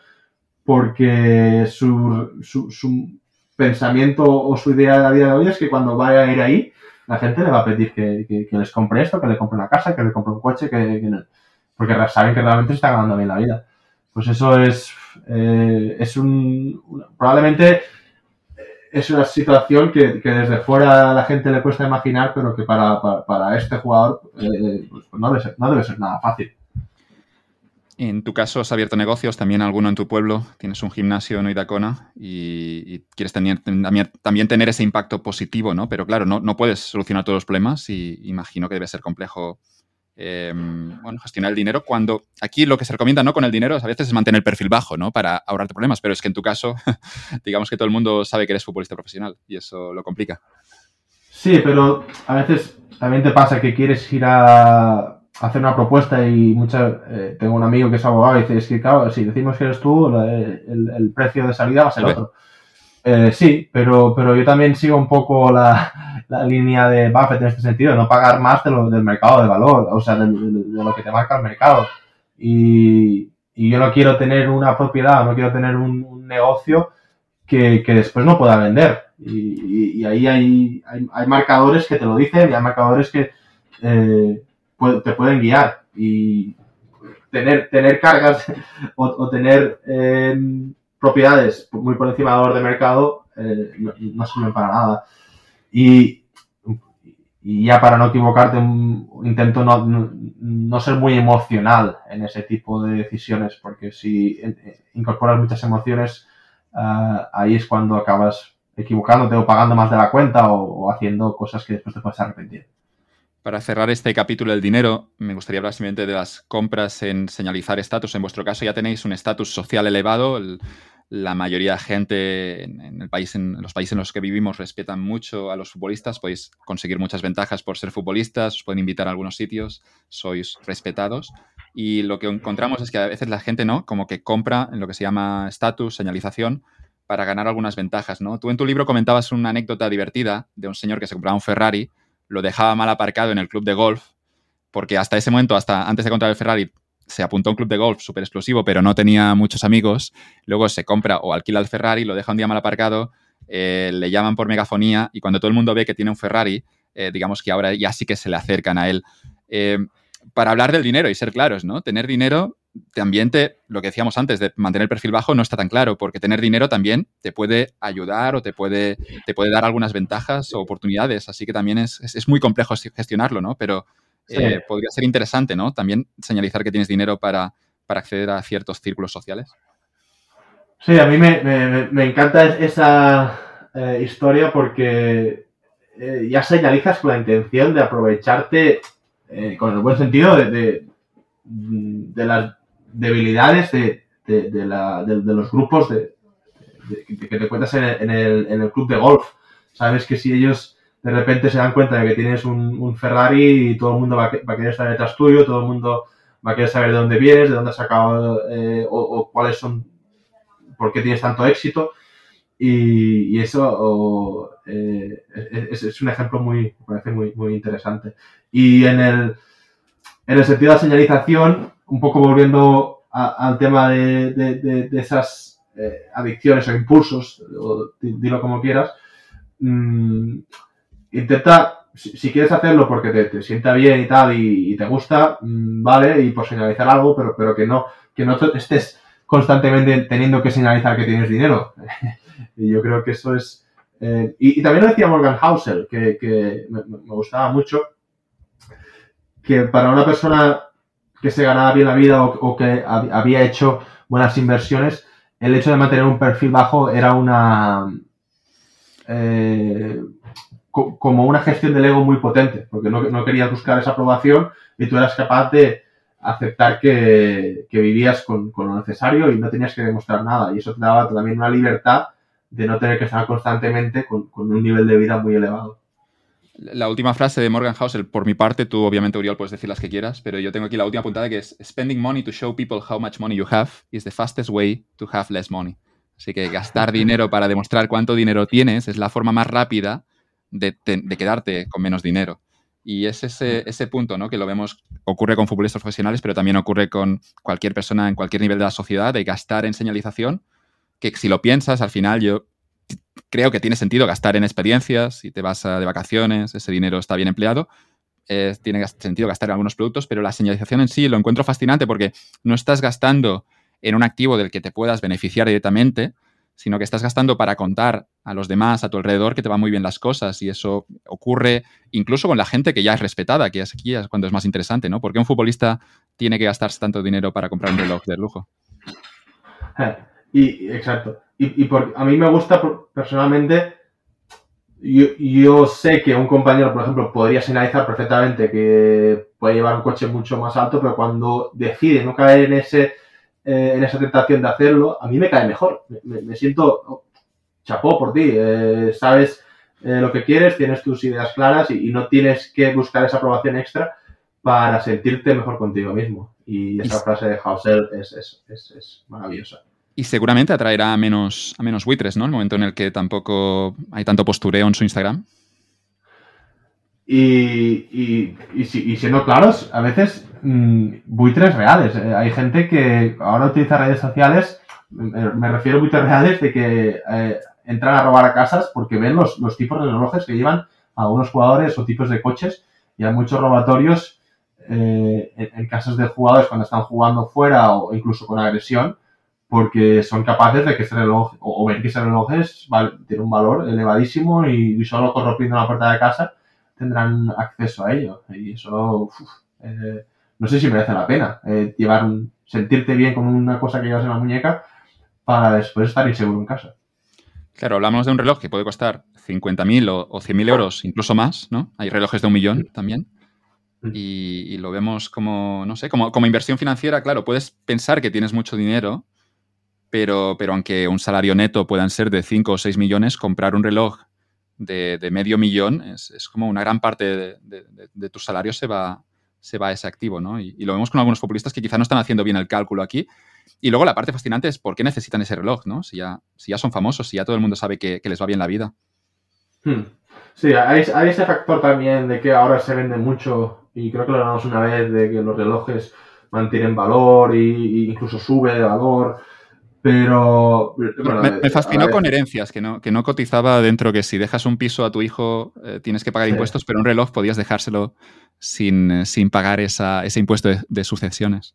porque su, pensamiento o su idea a día de hoy es que cuando vaya a ir ahí, la gente le va a pedir que, les compre esto, que le compre una casa, que le compre un coche, que, no, porque saben que realmente se está ganando bien la vida. Pues eso es, eh, es un, probablemente es una situación que, desde fuera a la gente le cuesta imaginar, pero que para, este jugador eh, pues no debe ser nada fácil. En tu caso has abierto negocios, también alguno en tu pueblo, tienes un gimnasio en Oidacona y, quieres tener, también, tener ese impacto positivo, ¿no? Pero claro, no, no, puedes solucionar todos los problemas y imagino que debe ser complejo bueno, gestionar el dinero cuando aquí lo que se recomienda ¿no? con el dinero a veces es mantener el perfil bajo, ¿no? Para ahorrarte problemas, pero es que en tu caso, digamos que todo el mundo sabe que eres futbolista profesional y eso lo complica. Sí, pero a veces también te pasa que quieres ir a hacer una propuesta y muchas eh, tengo un amigo que es abogado y dice, es que claro, si decimos que eres tú, el, el precio de salida va a ser otro. Eh, sí, pero, pero yo también sigo un poco la, la, línea de Buffett en este sentido, de no pagar más de lo, del mercado de valor, o sea, de, de, de lo que te marca el mercado. Y, y, yo no quiero tener una propiedad, no quiero tener un, un negocio que, que, después no pueda vender. Y, y, y ahí hay, hay, hay, marcadores que te lo dicen y hay marcadores que eh, te pueden guiar. Y tener, tener cargas o, o tener... Eh, propiedades muy por encima del valor de mercado eh, no, no, sirven para nada. Y, y, ya para no equivocarte, intento no, no, no, ser muy emocional en ese tipo de decisiones, porque si incorporas muchas emociones, uh, ahí es cuando acabas equivocándote o pagando más de la cuenta o, o haciendo cosas que después te puedes arrepentir. Para cerrar este capítulo del dinero, me gustaría hablar simplemente de las compras en señalizar estatus. En vuestro caso ya tenéis un estatus social elevado. El, la mayoría de gente en, en, el país, en los países en los que vivimos respetan mucho a los futbolistas, podéis conseguir muchas ventajas por ser futbolistas, os pueden invitar a algunos sitios, sois respetados. Y lo que encontramos es que a veces la gente, ¿no? Como que compra en lo que se llama estatus, señalización, para ganar algunas ventajas, ¿no? Tú en tu libro comentabas una anécdota divertida de un señor que se compraba un Ferrari, lo dejaba mal aparcado en el club de golf, porque hasta ese momento, hasta antes de comprar el Ferrari, se apuntó a un club de golf súper explosivo, pero no tenía muchos amigos. Luego se compra o alquila el Ferrari, lo deja un día mal aparcado, eh, le llaman por megafonía y cuando todo el mundo ve que tiene un Ferrari, eh, digamos que ahora ya sí que se le acercan a él. Eh, para hablar del dinero y ser claros, ¿no? Tener dinero también te, lo que decíamos antes, de mantener el perfil bajo no está tan claro, porque tener dinero también te puede ayudar o te puede, te puede dar algunas ventajas o oportunidades, así que también es, es, es muy complejo gestionarlo, ¿no? Pero Sí. Eh, podría ser interesante, ¿no? También señalizar que tienes dinero para, para acceder a ciertos círculos sociales. Sí, a mí me, me, me encanta esa eh, historia porque eh, ya señalizas con la intención de aprovecharte, con el buen sentido, de, de, de las debilidades de, de la, de, los grupos de, que te cuentas en el, en, el, club de golf. Sabes que si ellos de repente se dan cuenta de que tienes un, Ferrari y todo el mundo va, a querer estar detrás tuyo, todo el mundo va a querer saber de dónde vienes, de dónde has sacado eh, o, cuáles son, por qué tienes tanto éxito. Y, eso eh, es, un ejemplo muy, parece muy, muy interesante. Y en el, en el sentido de la señalización, un poco volviendo al tema de, esas eh, adicciones o impulsos, o dilo como quieras, mm, intenta si, quieres hacerlo porque te, sienta bien y tal y, te gusta, mm, vale, y por señalizar algo, pero, pero que no, que no estés constantemente teniendo que señalizar que tienes dinero. y yo creo que eso es... Eh, y, también lo decía Morgan Housel, que, me, gustaba mucho, que para una persona que se ganaba bien la vida o, que había hecho buenas inversiones, el hecho de mantener un perfil bajo era una... Eh, como una gestión del ego muy potente, porque no, no, querías buscar esa aprobación y tú eras capaz de aceptar que, vivías con, lo necesario y no tenías que demostrar nada. Y eso te daba también una libertad de no tener que estar constantemente con, un nivel de vida muy elevado. La última frase de Morgan Housel, por mi parte, tú obviamente, Uriol, puedes decir las que quieras, pero yo tengo aquí la última puntada que es Spending money to show people how much money you have is the fastest way to have less money. Así que gastar dinero para demostrar cuánto dinero tienes es la forma más rápida de, quedarte con menos dinero. Y es ese, ese punto, ¿no? Que lo vemos, ocurre con futbolistas profesionales, pero también ocurre con cualquier persona en cualquier nivel de la sociedad, de gastar en señalización, que si lo piensas, al final yo creo que tiene sentido gastar en experiencias, si te vas de vacaciones, ese dinero está bien empleado, tiene sentido gastar en algunos productos, pero la señalización en sí lo encuentro fascinante porque no estás gastando en un activo del que te puedas beneficiar directamente, sino que estás gastando para contar a los demás a tu alrededor que te van muy bien las cosas y eso ocurre incluso con la gente que ya es respetada, que es aquí es cuando es más interesante, ¿no? ¿Por qué un futbolista tiene que gastarse tanto dinero para comprar un reloj de lujo? Y, exacto. Y, a mí me gusta personalmente, yo, sé que un compañero, por ejemplo, podría señalizar perfectamente que puede llevar un coche mucho más alto, pero cuando decide no caer en ese eh, en esa tentación de hacerlo, a mí me cae mejor. Me, siento oh, chapó por ti. Eh, sabes eh, lo que quieres, tienes tus ideas claras y, no tienes que buscar esa aprobación extra para sentirte mejor contigo mismo. Y esa frase de Hauser es, maravillosa. Y seguramente atraerá a menos, a menos buitres, ¿no? El momento en el que tampoco hay tanto postureo en su Instagram. Y, y, siendo claros, a veces mm, buitres reales. Eh, hay gente que ahora utiliza redes sociales, me, refiero a buitres reales de que eh, entran a robar a casas porque ven los, tipos de relojes que llevan algunos jugadores o tipos de coches y hay muchos robatorios eh, en, casas de jugadores cuando están jugando fuera o incluso con agresión porque son capaces de que ese reloj o, ver que ese reloj es, tiene un valor elevadísimo y, y solo corrompiendo la puerta de casa tendrán acceso a ello. Y eso, eh, no sé si merece la pena. Eh, llevar sentirte bien con una cosa que llevas en la muñeca para después estar inseguro en casa. Claro, hablamos de un reloj que puede costar 50.000 o, o 100.000 euros, incluso más, ¿no? Hay relojes de un millón también. Mm. Y, lo vemos como, no sé, como, como inversión financiera, claro, puedes pensar que tienes mucho dinero, pero, pero aunque un salario neto puedan ser de 5 o 6 millones, comprar un reloj de, medio millón, es, como una gran parte de, tu salario se va, se va a ese activo, ¿no? Y, lo vemos con algunos populistas que quizá no están haciendo bien el cálculo aquí. Y luego la parte fascinante es por qué necesitan ese reloj, ¿no? Si ya, si ya son famosos, si ya todo el mundo sabe que, les va bien la vida. Hmm. Sí, hay, ese factor también de que ahora se vende mucho, y creo que lo hablamos una vez, de que los relojes mantienen valor e incluso sube de valor. Pero. me, fascinó con herencias, que no, que no cotizaba dentro que si dejas un piso a tu hijo eh, tienes que pagar impuestos, pero un reloj podías dejárselo sin, eh, sin pagar esa, ese impuesto de, sucesiones.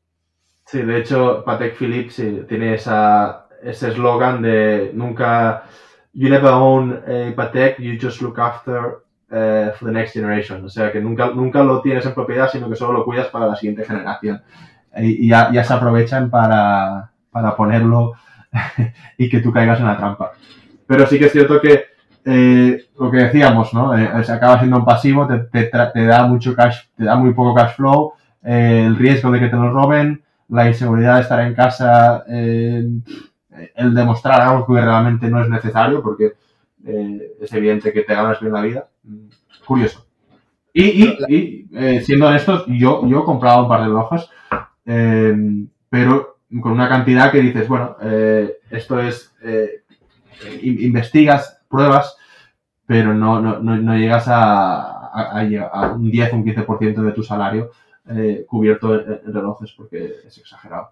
Sí, de hecho, Patek Philippe tiene esa, ese eslogan de nunca. You never own a Patek, you just look after eh, for the next generation. O sea, que nunca, nunca lo tienes en propiedad, sino que solo lo cuidas para la siguiente generación. Y, ya, ya se aprovechan para para ponerlo y que tú caigas en la trampa. Pero sí que es cierto que eh, lo que decíamos, ¿no? Eh, se acaba siendo un pasivo, te, da mucho cash, te da muy poco cash flow, eh, el riesgo de que te lo roben, la inseguridad de estar en casa, el demostrar algo que realmente no es necesario, porque es evidente que te ganas bien la vida. Curioso. Y, siendo honestos, yo, yo he comprado un par de relojes pero con una cantidad que dices, bueno, eh, esto es, eh, investigas, pruebas, pero no, no, no, llegas a, a, un 10 o un 15% de tu salario eh, cubierto en, relojes, porque es exagerado.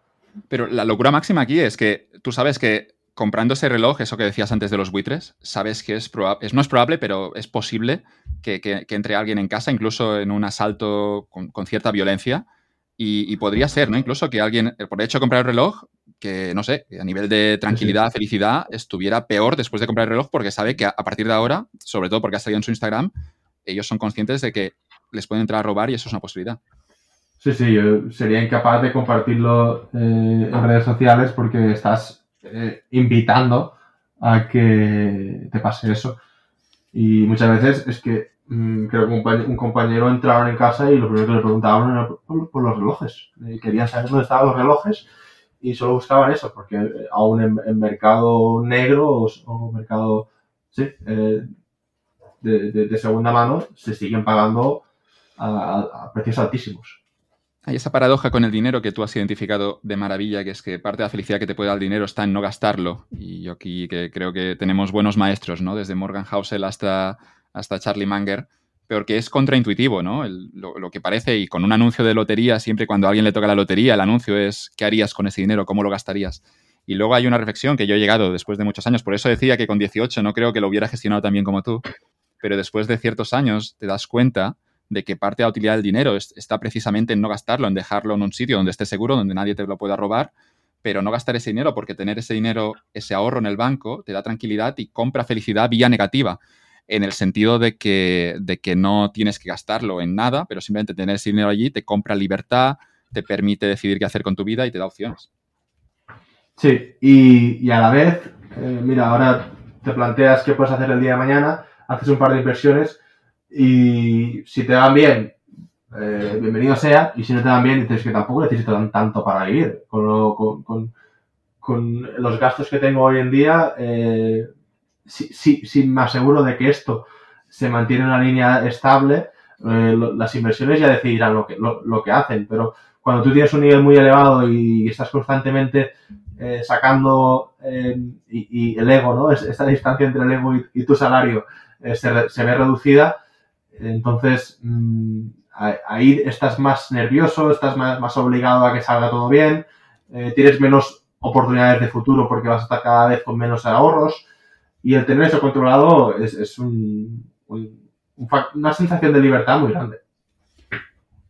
Pero la locura máxima aquí es que tú sabes que comprando ese reloj, eso que decías antes de los buitres, sabes que es probable, no es probable, pero es posible que, entre alguien en casa, incluso en un asalto con, cierta violencia, y, podría ser, ¿no? Incluso que alguien, por hecho de comprar el reloj, que no sé, a nivel de tranquilidad, felicidad, estuviera peor después de comprar el reloj porque sabe que a, partir de ahora, sobre todo porque ha salido en su Instagram, ellos son conscientes de que les pueden entrar a robar y eso es una posibilidad. Sí, sí, yo sería incapaz de compartirlo eh, en redes sociales porque estás eh, invitando a que te pase eso. Y muchas veces es que creo que un, compañero entraron en casa y lo primero que le preguntaban era por, los relojes. Eh, querían saber dónde estaban los relojes y solo buscaban eso, porque eh, aún en, mercado negro o, mercado de, segunda mano se siguen pagando a precios altísimos. Hay esa paradoja con el dinero que tú has identificado de maravilla, que es que parte de la felicidad que te puede dar el dinero está en no gastarlo. Y yo aquí que creo que tenemos buenos maestros, ¿no? Desde Morgan Housel hasta, hasta Charlie Munger, pero que es contraintuitivo, ¿no? lo, que parece, y con un anuncio de lotería, siempre cuando a alguien le toca la lotería, el anuncio es ¿qué harías con ese dinero? ¿Cómo lo gastarías? Y luego hay una reflexión que yo he llegado después de muchos años, por eso decía que con 18 no creo que lo hubiera gestionado tan bien como tú, pero después de ciertos años te das cuenta de que parte de la utilidad del dinero está precisamente en no gastarlo, en dejarlo en un sitio donde esté seguro, donde nadie te lo pueda robar, pero no gastar ese dinero porque tener ese dinero, ese ahorro en el banco, te da tranquilidad y compra felicidad vía negativa, en el sentido de que, de que no tienes que gastarlo en nada, pero simplemente tener ese dinero allí te compra libertad, te permite decidir qué hacer con tu vida y te da opciones. Sí, y, a la vez, eh, mira, ahora te planteas qué puedes hacer el día de mañana, haces un par de inversiones y si te van bien, eh, bienvenido sea. Y si no te van bien, dices que tampoco necesito tanto para vivir. Con, con, con, los gastos que tengo hoy en día, eh, si, si, me aseguro de que esto se mantiene en una línea estable, eh, las inversiones ya decidirán lo que, lo, que hacen. Pero cuando tú tienes un nivel muy elevado y estás constantemente sacando y, y, el ego, ¿no? Esta distancia entre el ego y, tu salario se, se, ve reducida, entonces, mm, ahí estás más nervioso, estás más, obligado a que salga todo bien, eh, tienes menos oportunidades de futuro porque vas a estar cada vez con menos ahorros y el tener eso controlado es, una sensación de libertad muy grande.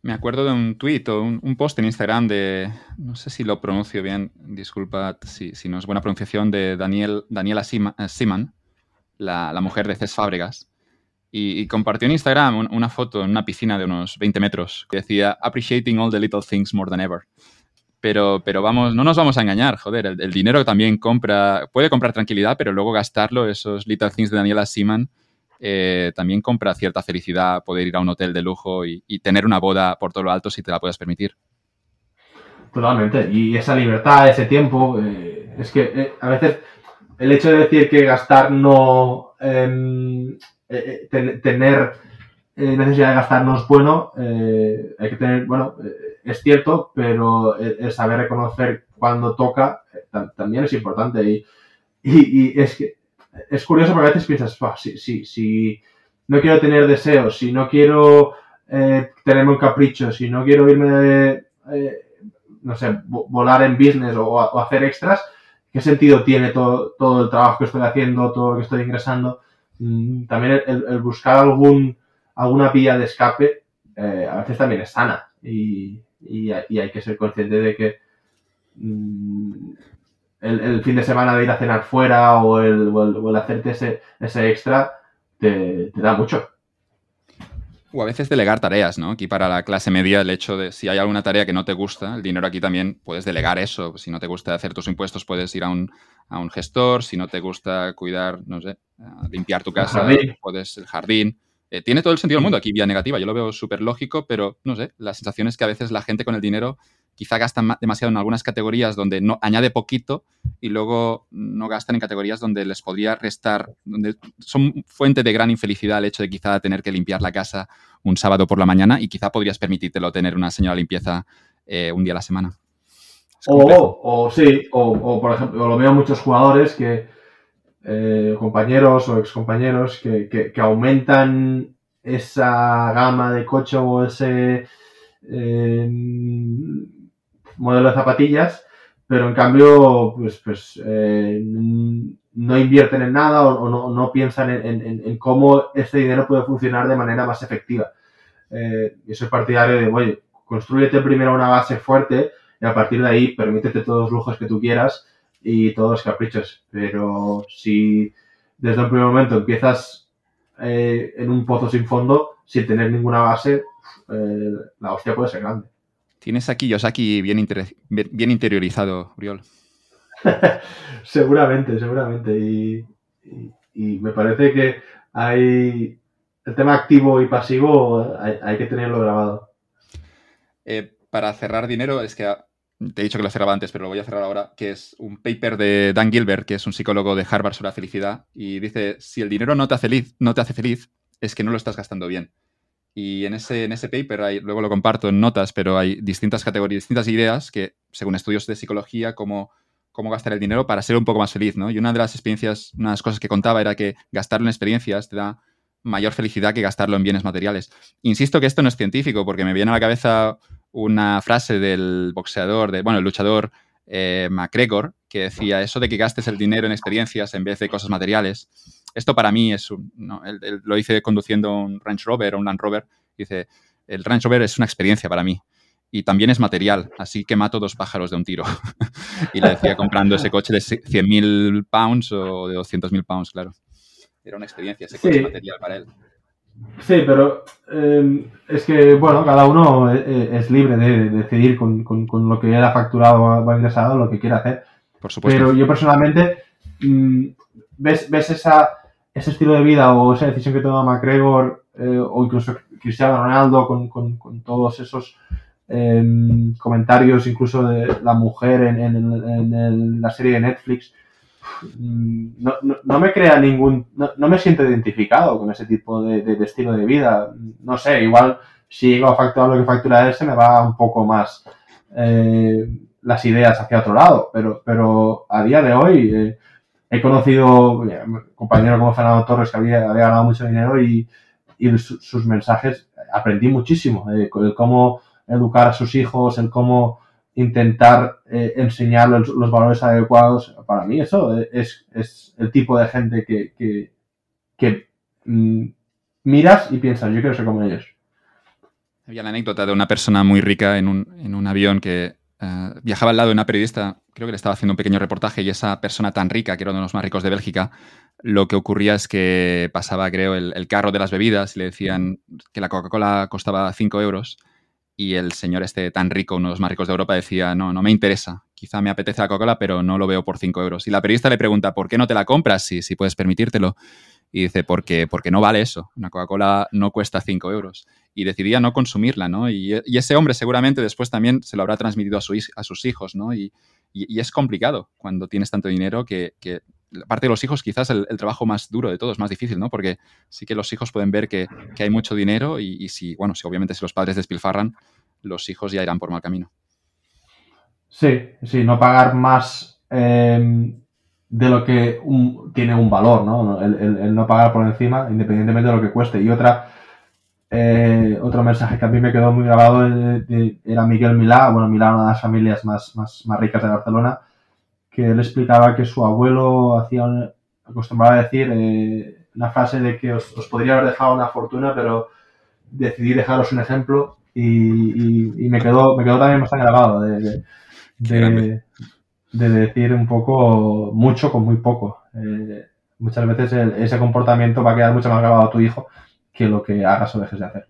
Me acuerdo de un tweet o un, post en Instagram de, no sé si lo pronuncio bien, disculpa si, no es buena pronunciación, de Daniel, Daniela Siman, la, la mujer de Cés Fábregas, y, compartió en Instagram una foto en una piscina de unos 20 metros que decía Appreciating all the little things more than ever. Pero, pero vamos, no nos vamos a engañar, joder, el, dinero también compra, puede comprar tranquilidad, pero luego gastarlo, esos little things de Daniela Seaman, eh, también compra cierta felicidad poder ir a un hotel de lujo y, tener una boda por todo lo alto si te la puedes permitir. Totalmente, y esa libertad, ese tiempo, eh, es que eh, a veces el hecho de decir que gastar no em, eh, tener eh, necesidad de gastar no es bueno, hay que tener, bueno, es cierto, pero el, saber reconocer cuando toca también es importante. Y, y, es que es curioso porque a veces piensas, si, si, si, no quiero tener deseos, si no quiero tenerme un capricho, si no quiero irme, no sé, volar en business o, o, hacer extras, ¿qué sentido tiene todo, todo el trabajo que estoy haciendo, todo lo que estoy ingresando? Mm, también el, buscar algún, alguna vía de escape eh, a veces también es sana y, hay que ser consciente de que mm, el, fin de semana de ir a cenar fuera o el, hacerte ese, ese extra te, da mucho. O a veces delegar tareas, ¿no? Aquí para la clase media el hecho de si hay alguna tarea que no te gusta, el dinero aquí también puedes delegar eso. Si no te gusta hacer tus impuestos, puedes ir a un, a un gestor. Si no te gusta cuidar, no sé, limpiar tu casa, puedes el jardín. Eh, tiene todo el sentido del mundo aquí, vía negativa. Yo lo veo súper lógico, pero no sé, la sensación es que a veces la gente con el dinero quizá gastan demasiado en algunas categorías donde no añade poquito y luego no gastan en categorías donde les podría restar, donde son fuente de gran infelicidad el hecho de quizá tener que limpiar la casa un sábado por la mañana y quizá podrías permitírtelo tener una señora limpieza eh, un día a la semana. O, o, sí, o, por ejemplo, lo veo muchos jugadores que, eh, compañeros o excompañeros, que, que, aumentan esa gama de coche o ese eh, modelo de zapatillas, pero en cambio, pues, pues eh, no invierten en nada o, no, no, piensan en, en, cómo este dinero puede funcionar de manera más efectiva. yo soy partidario de, oye, construyete primero una base fuerte y a partir de ahí permítete todos los lujos que tú quieras y todos los caprichos. Pero si desde el primer momento empiezas eh, en un pozo sin fondo, sin tener ninguna base, eh, la hostia puede ser grande. Tienes aquí Yosaki bien, bien interiorizado, Uriol. seguramente, seguramente. Y, me parece que hay el tema activo y pasivo hay, que tenerlo grabado. Eh, para cerrar dinero, es que te he dicho que lo cerraba antes, pero lo voy a cerrar ahora, que es un paper de Dan Gilbert, que es un psicólogo de Harvard sobre la felicidad, y dice, si el dinero no te hace feliz, no te hace feliz es que no lo estás gastando bien. Y en ese, en ese paper, hay, luego lo comparto en notas, pero hay distintas categorías, distintas ideas que, según estudios de psicología, cómo, cómo gastar el dinero para ser un poco más feliz, ¿no? Y una de las experiencias, una de las cosas que contaba era que gastarlo en experiencias te da mayor felicidad que gastarlo en bienes materiales. Insisto que esto no es científico, porque me viene a la cabeza una frase del boxeador, de, bueno, el luchador eh, McGregor, que decía, eso de que gastes el dinero en experiencias en vez de cosas materiales, esto para mí es un, lo hice conduciendo un Range Rover o un Land Rover, dice, el Range Rover es una experiencia para mí y también es material, así que mato dos pájaros de un tiro. y le decía comprando ese coche de 100.000 pounds o de 200.000 pounds, claro. Era una experiencia, ese coche material para él. Sí, pero em, es que, bueno, cada uno e, e, es, libre de, decidir con, lo que él ha facturado o ha ingresado, lo que quiere hacer. Por supuesto. Pero yo personalmente, mm, ves, ves esa, ese estilo de vida o esa decisión que toma McGregor eh, o incluso Cristiano Ronaldo con, todos esos em, comentarios, incluso de la mujer en la serie de Netflix Mm, no, no, me crea ningún, no, me siento identificado con ese tipo de, estilo de vida. No sé, igual si llego a facturar lo que factura él, se me va un poco más eh, las ideas hacia otro lado. Pero, pero a día de hoy eh, he conocido un compañero como Fernando Torres que había, ganado mucho dinero y, sus mensajes aprendí muchísimo. Eh, cómo educar a sus hijos, el cómo intentar eh, enseñar los, valores adecuados. Para mí eso es, el tipo de gente que, que, mm, miras y piensas, yo quiero ser como ellos. Había la anécdota de una persona muy rica en un, avión que eh, viajaba al lado de una periodista, creo que le estaba haciendo un pequeño reportaje y esa persona tan rica, que era uno de los más ricos de Bélgica, lo que ocurría es que pasaba, creo, el, el carro de las bebidas y le decían que la Coca-Cola costaba 5 euros y el señor este tan rico, uno de los más ricos de Europa, decía, no, no me interesa, quizá me apetece la Coca-Cola, pero no lo veo por 5 euros. Y la periodista le pregunta, ¿por qué no te la compras si, si puedes permitírtelo? Y dice, porque, porque no vale eso, una Coca-Cola no cuesta 5 euros. Y decidía no consumirla, ¿no? Y, ese hombre seguramente después también se lo habrá transmitido a, su, a sus hijos, ¿no? Y, y, es complicado cuando tienes tanto dinero que, que parte de los hijos quizás el, trabajo más duro de todos, más difícil, ¿no? Porque sí que los hijos pueden ver que, hay mucho dinero y, si, bueno, si obviamente si los padres despilfarran, los hijos ya irán por mal camino. Sí, sí, no pagar más em, de lo que tiene un valor, ¿no? El, no pagar por encima, independientemente de lo que cueste. Y otra, eh, otro mensaje que a mí me quedó muy grabado era Miguel Milá, bueno, Milá, una de las familias más, más, más ricas de Barcelona, que él explicaba que su abuelo hacía acostumbraba a decir eh, una frase de que os, podría haber dejado una fortuna, pero decidí dejaros un ejemplo y, me, quedó, me quedó también bastante grabado de, de, decir un poco mucho con muy poco. Eh, muchas veces ese comportamiento va a quedar mucho más grabado a tu hijo que lo que hagas o dejes de hacer.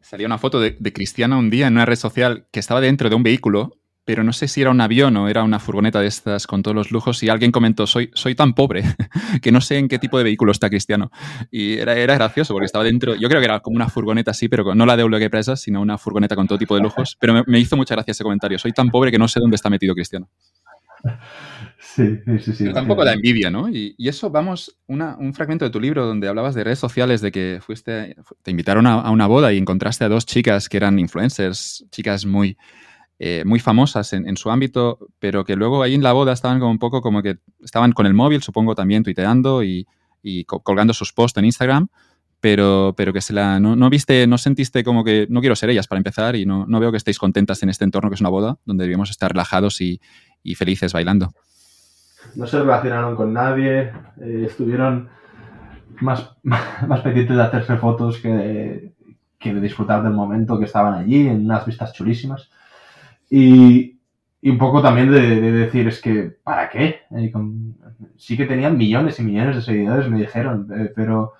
Salía una foto de, de Cristiano un día en una red social que estaba dentro de un vehículo pero no sé si era un avión o era una furgoneta de estas con todos los lujos y alguien comentó, soy, soy tan pobre que no sé en qué tipo de vehículo está Cristiano. Y era, era gracioso porque estaba dentro, yo creo que era como una furgoneta así, pero no la de WG Presa, sino una furgoneta con todo tipo de lujos. Pero me, hizo mucha gracia ese comentario, soy tan pobre que no sé dónde está metido Cristiano. Sí, sí, sí. tampoco da envidia, ¿no? Y, eso, vamos, un fragmento de tu libro donde hablabas de redes sociales, de que fuiste, te invitaron a, a una boda y encontraste a dos chicas que eran influencers, chicas muy eh, muy famosas en, su ámbito, pero que luego ahí en la boda estaban como un poco como que estaban con el móvil, supongo también tuiteando y, colgando sus posts en Instagram, pero, pero que se la, no, viste, no sentiste como que no quiero ser ellas para empezar y no, veo que estéis contentas en este entorno que es una boda, donde debíamos estar relajados y, felices bailando. No se relacionaron con nadie, eh, estuvieron más, más pendientes de hacerse fotos que que de disfrutar del momento que estaban allí, en unas vistas chulísimas. Y, y un poco también de, decir, es que, ¿para qué? Sí que tenían millones y millones de seguidores, me dijeron, eh, pero...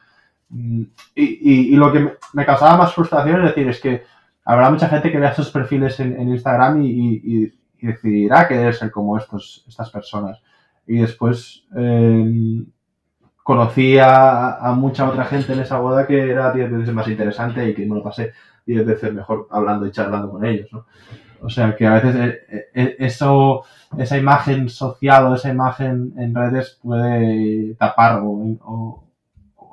Mm, y, y, lo que me, causaba más frustración es decir, es que habrá mucha gente que vea estos perfiles en, Instagram y, y, decidirá querer ser como estos, estas personas. Y después eh, conocí a, a, mucha otra gente en esa boda que era diez veces más interesante y que me lo pasé diez veces mejor hablando y charlando con ellos, ¿no? O sea que a veces eh, eh, eso, esa imagen social o esa imagen en redes puede tapar o,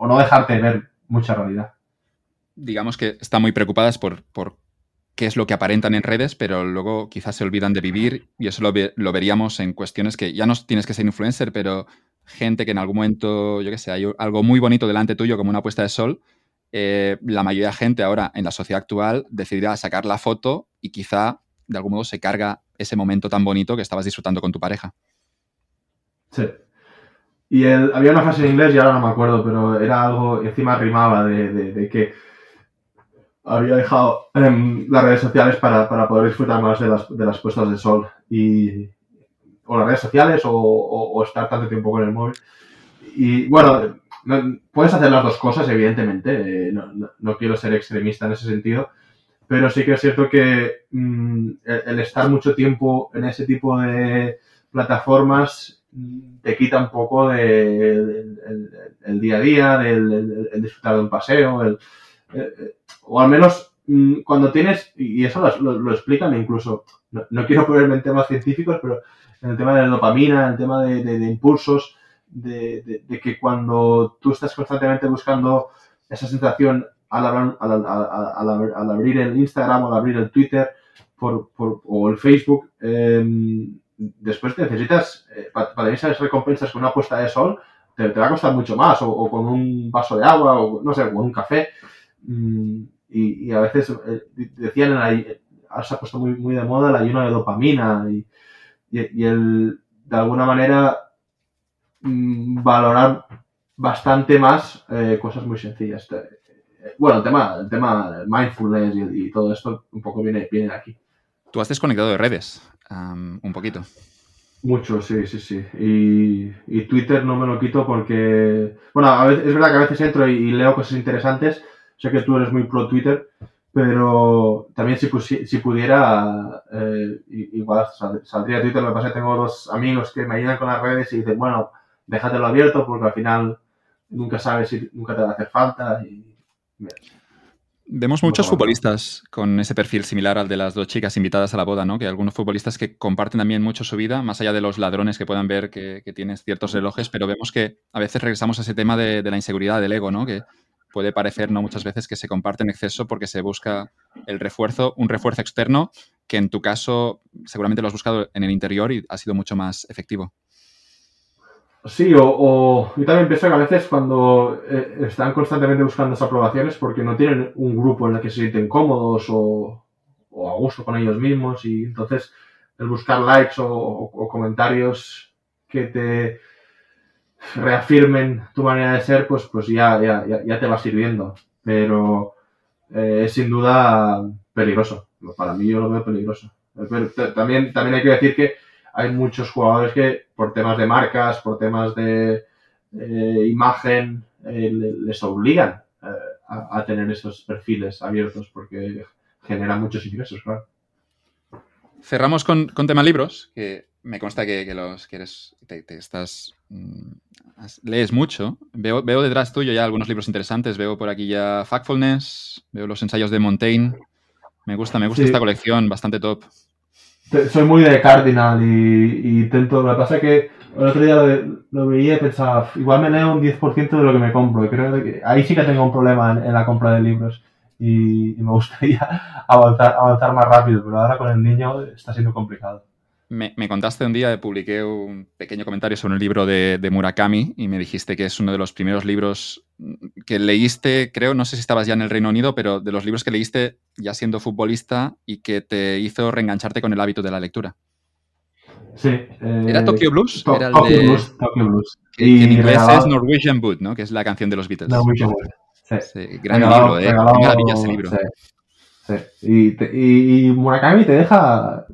no dejarte ver mucha realidad. Digamos que están muy preocupadas por, por qué es lo que aparentan en redes, pero luego quizás se olvidan de vivir y eso lo, veríamos en cuestiones que ya no tienes que ser influencer, pero gente que en algún momento, yo qué sé, hay algo muy bonito delante tuyo como una puesta de sol, eh, la mayoría de gente ahora en la sociedad actual decidirá sacar la foto y quizá de algún modo se carga ese momento tan bonito que estabas disfrutando con tu pareja. Sí. Y el, había una frase en inglés, y ahora no me acuerdo, pero era algo, encima rimaba de, que había dejado em, las redes sociales para, poder disfrutar más de las, de las puestas de sol. Y, o las redes sociales o, estar tanto tiempo con el móvil. Y bueno, puedes hacer las dos cosas, evidentemente. Eh, no, quiero ser extremista en ese sentido pero sí que es cierto que mm, el, estar mucho tiempo en ese tipo de plataformas te quita un poco de, el, día a día, del disfrutar de un paseo, el, eh, eh, o al menos mm, cuando tienes, y eso lo, explican incluso, no, quiero ponerme en temas científicos, pero en el tema de la dopamina, en el tema de, de impulsos, de, que cuando tú estás constantemente buscando esa sensación al, abrir el Instagram al abrir el Twitter por, o el Facebook, em, después necesitas, eh, para, esas recompensas con una puesta de sol, te, va a costar mucho más, o, con un vaso de agua, o no sé, con un café. Mm, y, a veces eh, decían, ahora se ha puesto muy, muy de moda el ayuno de dopamina y, el, de alguna manera, mm, valorar bastante más eh, cosas muy sencillas bueno, el tema, el tema mindfulness y, todo esto un poco viene, viene de aquí. Tú has desconectado de redes un poquito. Mucho, sí, sí, sí. Y, Twitter no me lo quito porque, bueno, es verdad que a veces entro y, leo cosas interesantes. Sé que tú eres muy pro Twitter, pero también si, si pudiera, eh, igual saldría Twitter. Lo que pasa es que tengo dos amigos que me ayudan con las redes y dicen, bueno, déjatelo abierto porque al final nunca sabes si nunca te va a hacer falta. Y, Vemos muchos futbolistas con ese perfil similar al de las dos chicas invitadas a la boda, ¿no? Que algunos futbolistas que comparten también mucho su vida, más allá de los ladrones que puedan ver que, tienes ciertos relojes, pero vemos que a veces regresamos a ese tema de, la inseguridad, del ego, ¿no? Que puede parecer, ¿no? Muchas veces que se comparte en exceso porque se busca el refuerzo, un refuerzo externo que en tu caso seguramente lo has buscado en el interior y ha sido mucho más efectivo. Sí, o, yo también pienso que a veces cuando eh, están constantemente buscando esas aprobaciones porque no tienen un grupo en el que se sienten cómodos o, a gusto con ellos mismos y entonces el buscar likes o, comentarios que te reafirmen tu manera de ser, pues, pues ya, ya, ya te va sirviendo. Pero eh, es sin duda peligroso. Para mí yo lo veo peligroso. Pero también, también hay que decir que hay muchos jugadores que por temas de marcas, por temas de eh, imagen, eh, les obligan eh, a, tener esos perfiles abiertos porque generan muchos ingresos, claro. Cerramos con, tema libros, que me consta que, los que eres, te, estás mm, lees mucho. Veo, veo detrás tuyo ya algunos libros interesantes. Veo por aquí ya Factfulness, veo los ensayos de Montaigne. Me gusta, me gusta esta colección, bastante top soy muy de Cardinal y, intento. Lo que pasa es que el otro día lo, veía y pensaba, igual me leo un 10% de lo que me compro. Y creo que ahí sí que tengo un problema en, la compra de libros. y, me gustaría avanzar, avanzar más rápido, pero ahora con el niño está siendo complicado. Me, contaste un día, publiqué un pequeño comentario sobre un libro de, Murakami y me dijiste que es uno de los primeros libros que leíste, creo, no sé si estabas ya en el Reino Unido, pero de los libros que leíste ya siendo futbolista y que te hizo reengancharte con el hábito de la lectura. Sí. ¿Era Tokyo Blues? Era el Tokyo, Blues, Tokyo Blues. y en inglés es Norwegian Wood, ¿no? Que es la canción de los Beatles. Norwegian Wood. Sí. gran libro, ¿eh? maravilla ese libro. Sí. Y, y, Murakami te deja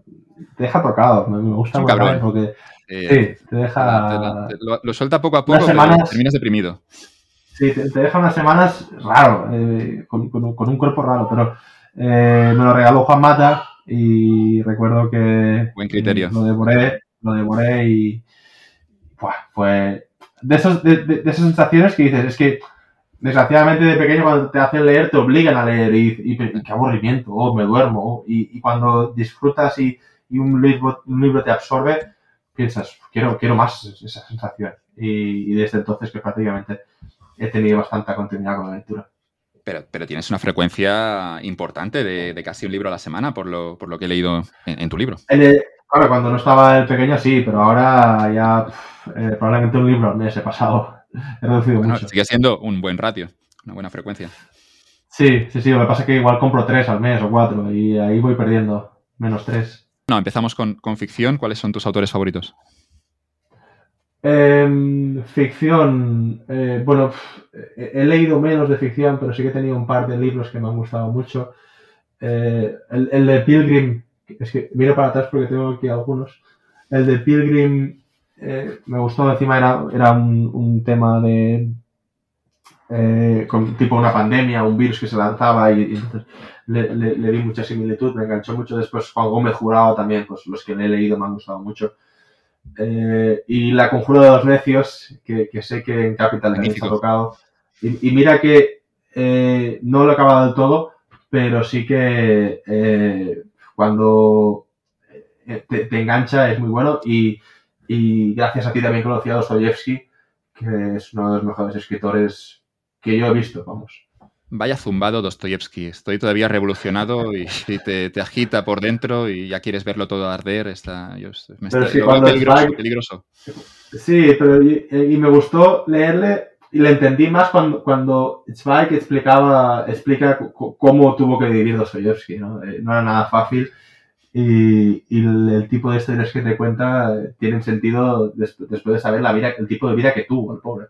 te deja tocado. Me, gusta un cabrón. porque sí, te deja. lo, suelta poco a poco, semanas, terminas deprimido. Sí, te, deja unas semanas raro, eh, con, un cuerpo raro, pero eh, me lo regaló Juan Mata y recuerdo que. Buen criterio. Lo devoré, lo devoré y. fue. De, esos, de, esas sensaciones que dices, es que desgraciadamente de pequeño cuando te hacen leer te obligan a leer y, qué aburrimiento, oh, me duermo, y, cuando disfrutas y, y un libro, un libro te absorbe, piensas, quiero, quiero más esa sensación. Y, desde entonces que prácticamente he tenido bastante continuidad con la lectura. Pero, pero tienes una frecuencia importante de, casi un libro a la semana, por lo, por lo que he leído en, tu libro. claro, cuando no estaba el pequeño sí, pero ahora ya eh, probablemente un libro al mes he pasado. He reducido mucho. Sigue siendo un buen ratio, una buena frecuencia. Sí, sí, sí. Lo que pasa es que igual compro tres al mes o cuatro y ahí voy perdiendo menos tres. No, empezamos con, ficción. ¿Cuáles son tus autores favoritos? Em, ficción, eh, bueno, he leído menos de ficción, pero sí que he tenido un par de libros que me han gustado mucho. Eh, el, de Pilgrim, es que miro para atrás porque tengo aquí algunos. El de Pilgrim eh, me gustó, encima era, era un, tema de, con tipo una pandemia, un virus que se lanzaba y, entonces le, di mucha similitud, me enganchó mucho. Después Juan Gómez Jurado también, pues los que le he leído me han gustado mucho. Eh, y La Conjura de los Necios, que, sé que en Capital también se ha tocado. Y, mira que eh, no lo he acabado del todo, pero sí que eh, cuando te, engancha es muy bueno. Y, y, gracias a ti también conocí a Dostoyevsky, que es uno de los mejores escritores que yo he visto, vamos. Vaya zumbado Dostoyevsky. Estoy todavía revolucionado y, te, agita por dentro y ya quieres verlo todo arder. Está, yo, me está, peligroso, Sí, pero y, me gustó leerle y le entendí más cuando, cuando Zweig explicaba, explica cómo tuvo que vivir Dostoyevsky. ¿no? Eh, no era nada fácil y, el, tipo de historias que te cuenta tienen sentido después de saber la vida, el tipo de vida que tuvo el pobre.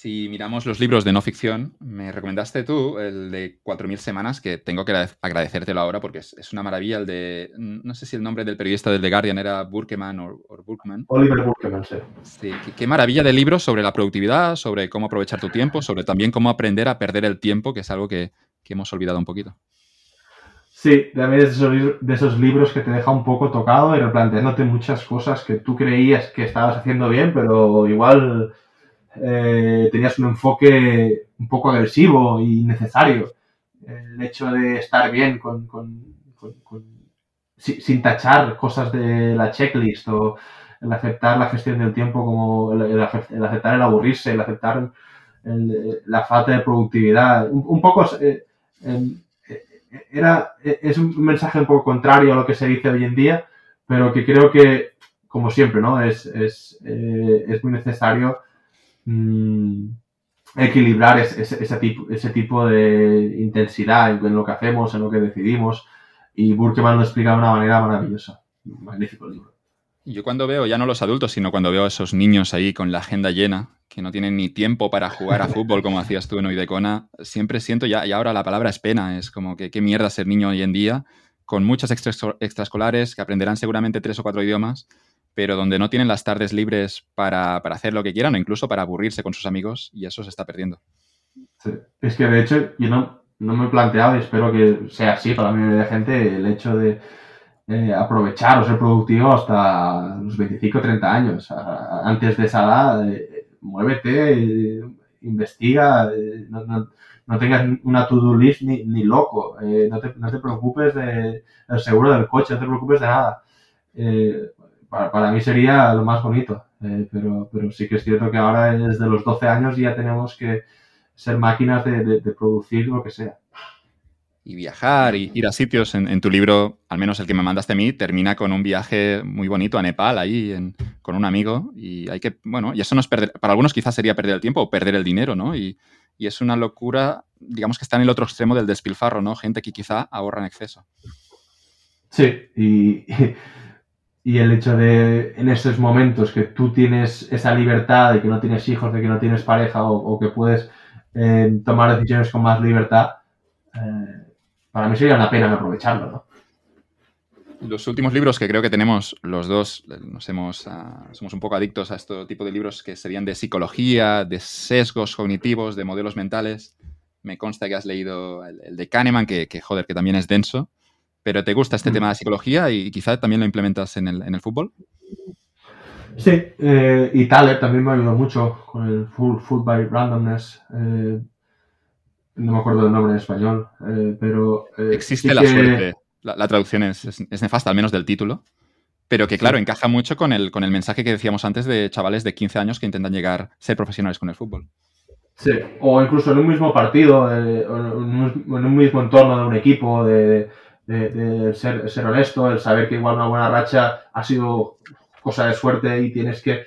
Si miramos los libros de no ficción, me recomendaste tú el de 4.000 semanas, que tengo que agradecértelo ahora porque es, una maravilla. El de, no sé si el nombre del periodista del The Guardian era Burkeman o, Burkman. Oliver Burkeman, sí. Sí, qué, maravilla de libros sobre la productividad, sobre cómo aprovechar tu tiempo, sobre también cómo aprender a perder el tiempo, que es algo que, hemos olvidado un poquito. Sí, también es de esos, libros que te deja un poco tocado y replanteándote muchas cosas que tú creías que estabas haciendo bien, pero igual eh, tenías un enfoque un poco agresivo y necesario. El hecho de estar bien con, sin, tachar cosas de la checklist o el aceptar la gestión del tiempo como el, aceptar el aburrirse, el aceptar la falta de productividad. Un, poco eh, em, eh, era, es un mensaje un poco contrario a lo que se dice hoy en día, pero que creo que, como siempre, ¿no? Es, es, es muy necesario Mm, equilibrar ese, tipo, ese tipo de intensidad en, lo que hacemos, en lo que decidimos. Y Burkeman lo explica de una manera maravillosa. Magnífico libro. Yo cuando veo, ya no los adultos, sino cuando veo a esos niños ahí con la agenda llena, que no tienen ni tiempo para jugar a fútbol como hacías tú en Oidecona, siempre siento ya, y ahora la palabra es pena, es como que qué mierda ser niño hoy en día, con muchas extraescolares que aprenderán seguramente tres o cuatro idiomas, pero donde no tienen las tardes libres para, hacer lo que quieran o incluso para aburrirse con sus amigos y eso se está perdiendo. Es que de hecho yo no, me he planteado y espero que sea así para la mayoría de gente el hecho de eh, aprovechar o ser productivo hasta los 25 o 30 años. Antes de esa edad, eh, muévete, investiga, eh, no, tengas una to-do list ni, loco, no te, no, te, preocupes del seguro del coche, no te preocupes de nada para, mí sería lo más bonito. Eh, pero, pero sí que es cierto que ahora desde los 12 años ya tenemos que ser máquinas de, producir lo que sea. Y viajar, y ir a sitios. En, tu libro, al menos el que me mandaste a mí, termina con un viaje muy bonito a Nepal, ahí, con un amigo. Y hay que, bueno, y eso no es perder, para algunos quizás sería perder el tiempo o perder el dinero, ¿no? Y, y es una locura, digamos que está en el otro extremo del despilfarro, ¿no? Gente que quizá ahorra en exceso. Sí, y, y el hecho de en esos momentos que tú tienes esa libertad de que no tienes hijos, de que no tienes pareja o, que puedes eh, tomar decisiones con más libertad, eh, para mí sería una pena aprovecharlo, ¿no? Los últimos libros que creo que tenemos los dos, nos hemos, ah, somos un poco adictos a este tipo de libros que serían de psicología, de sesgos cognitivos, de modelos mentales. Me consta que has leído el, de Kahneman, que, que, joder, que también es denso. Pero ¿te gusta este mm. tema de psicología y quizá también lo implementas en el, en el fútbol? Sí, eh, y Taleb también me ha ayudado mucho con el full, full by randomness. Eh, no me acuerdo del nombre en español, eh, pero... Existe la suerte. La, traducción es, es, nefasta, al menos del título. Pero que, claro, encaja mucho con el, con el mensaje que decíamos antes de chavales de 15 años que intentan llegar a ser profesionales con el fútbol. Sí, o incluso en un mismo partido, en un mismo entorno de un equipo, de de, ser, ser, honesto, el saber que igual una buena racha ha sido cosa de suerte y tienes que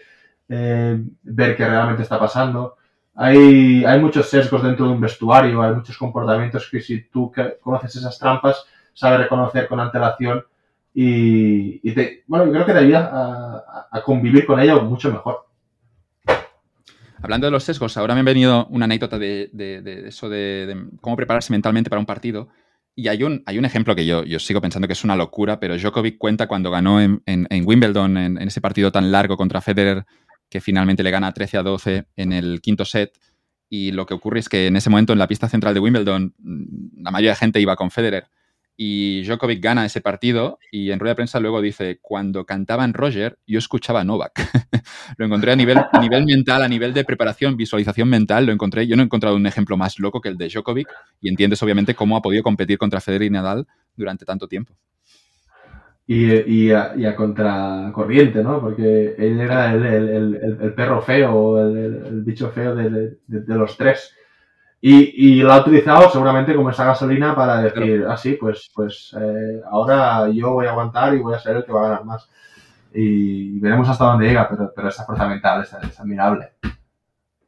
eh, ver qué realmente está pasando. Hay, hay muchos sesgos dentro de un vestuario, hay muchos comportamientos que si tú conoces esas trampas, sabes reconocer con antelación y, te, bueno, yo creo que te ayuda a, convivir con ello mucho mejor. Hablando de los sesgos, ahora me ha venido una anécdota de, de eso de, cómo prepararse mentalmente para un partido. Y hay un, hay un ejemplo que yo, yo sigo pensando que es una locura, pero Djokovic cuenta cuando ganó en, Wimbledon, en, ese partido tan largo contra Federer, que finalmente le gana 13 a 12 en el quinto set. Y lo que ocurre es que en ese momento en la pista central de Wimbledon, la mayoría de gente iba con Federer y Djokovic gana ese partido y en rueda de prensa luego dice, cuando cantaban Roger, yo escuchaba a Novak. lo encontré a nivel, a nivel mental, a nivel de preparación, visualización mental, lo encontré, yo no he encontrado un ejemplo más loco que el de Djokovic y entiendes obviamente cómo ha podido competir contra Federer y Nadal durante tanto tiempo. Y, a, contracorriente, ¿no? Porque él era el, perro feo, el, bicho feo de los tres y, y lo ha utilizado seguramente como esa gasolina para decir, así, ah, pues, pues eh, ahora yo voy a aguantar y voy a ser el que va a ganar más. Y veremos hasta dónde llega, pero, pero esa fuerza mental es, admirable. Hay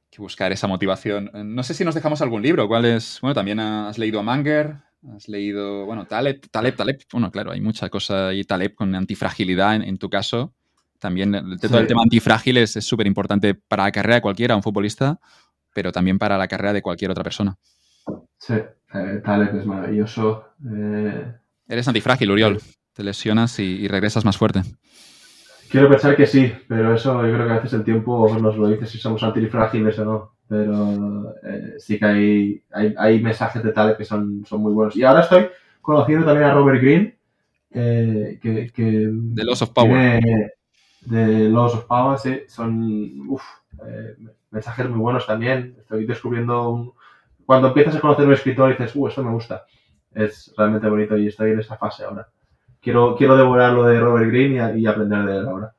que buscar esa motivación. No sé si nos dejamos algún libro. ¿Cuál es? Bueno, también has leído a Manger, has leído, bueno, Taleb, Taleb, Taleb. Bueno, claro, hay mucha cosa ahí, Taleb, con antifragilidad en, tu caso. También todo el tema antifrágil es súper importante para la carrera de cualquiera, un futbolista pero también para la carrera de cualquier otra persona. Sí, eh, Taleb es maravilloso. Eh, Eres antifrágil, Uriol. Te lesionas y, regresas más fuerte. Quiero pensar que sí, pero eso yo creo que a veces el tiempo nos lo dice si somos antifrágiles o no. Pero eh, sí que hay, hay, mensajes de Taleb que son, son muy buenos. Y ahora estoy conociendo también a Robert Green, que, que... The Loss of Power. De Loss of Power, sí. Son... Uf, mensajes muy buenos también. Estoy descubriendo un... Cuando empiezas a conocer un escritor y dices, uh, esto me gusta. Es realmente bonito y estoy en esa fase ahora. Quiero, quiero devorar lo de Robert Greene y, aprender de él ahora.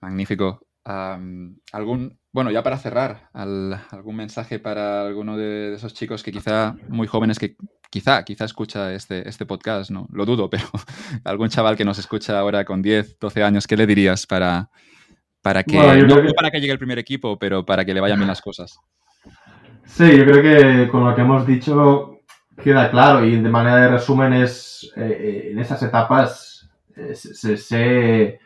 Magnífico. algún, bueno, ya para cerrar, algún mensaje para alguno de, esos chicos que quizá muy jóvenes que quizá, quizá escucha este, este podcast, no, lo dudo, pero algún chaval que nos escucha ahora con 10, 12 años, ¿qué le dirías para, para que, no para que llegue el primer equipo, pero para que le vayan bien las cosas. Sí, yo creo que con lo que hemos dicho queda claro y de manera de resumen es eh, eh, en esas etapas eh, se, se,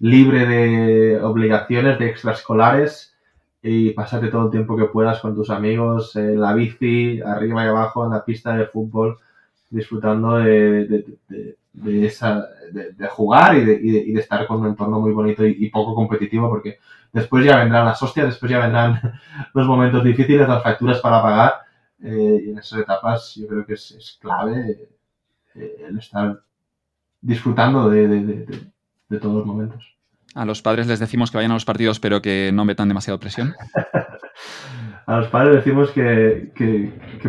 libre de obligaciones, de extraescolares y pasarte todo el tiempo que puedas con tus amigos en la bici, arriba y abajo en la pista de fútbol, disfrutando de, de, esa, de, jugar y de, y, de, estar con un entorno muy bonito y, poco competitivo, porque después ya vendrán las hostias, después ya vendrán los momentos difíciles, las facturas para pagar, eh, y en esas etapas yo creo que es, es clave eh, el estar disfrutando de, todos los momentos. A los padres les decimos que vayan a los partidos, pero que no metan demasiada presión. a los padres decimos que,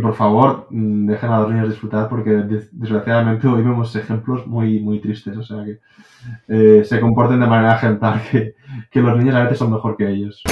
por favor mm, dejen a los niños disfrutar porque desgraciadamente hoy vemos ejemplos muy, muy tristes. O sea que eh, se comporten de manera ejemplar, que, que los niños a veces son mejor que ellos.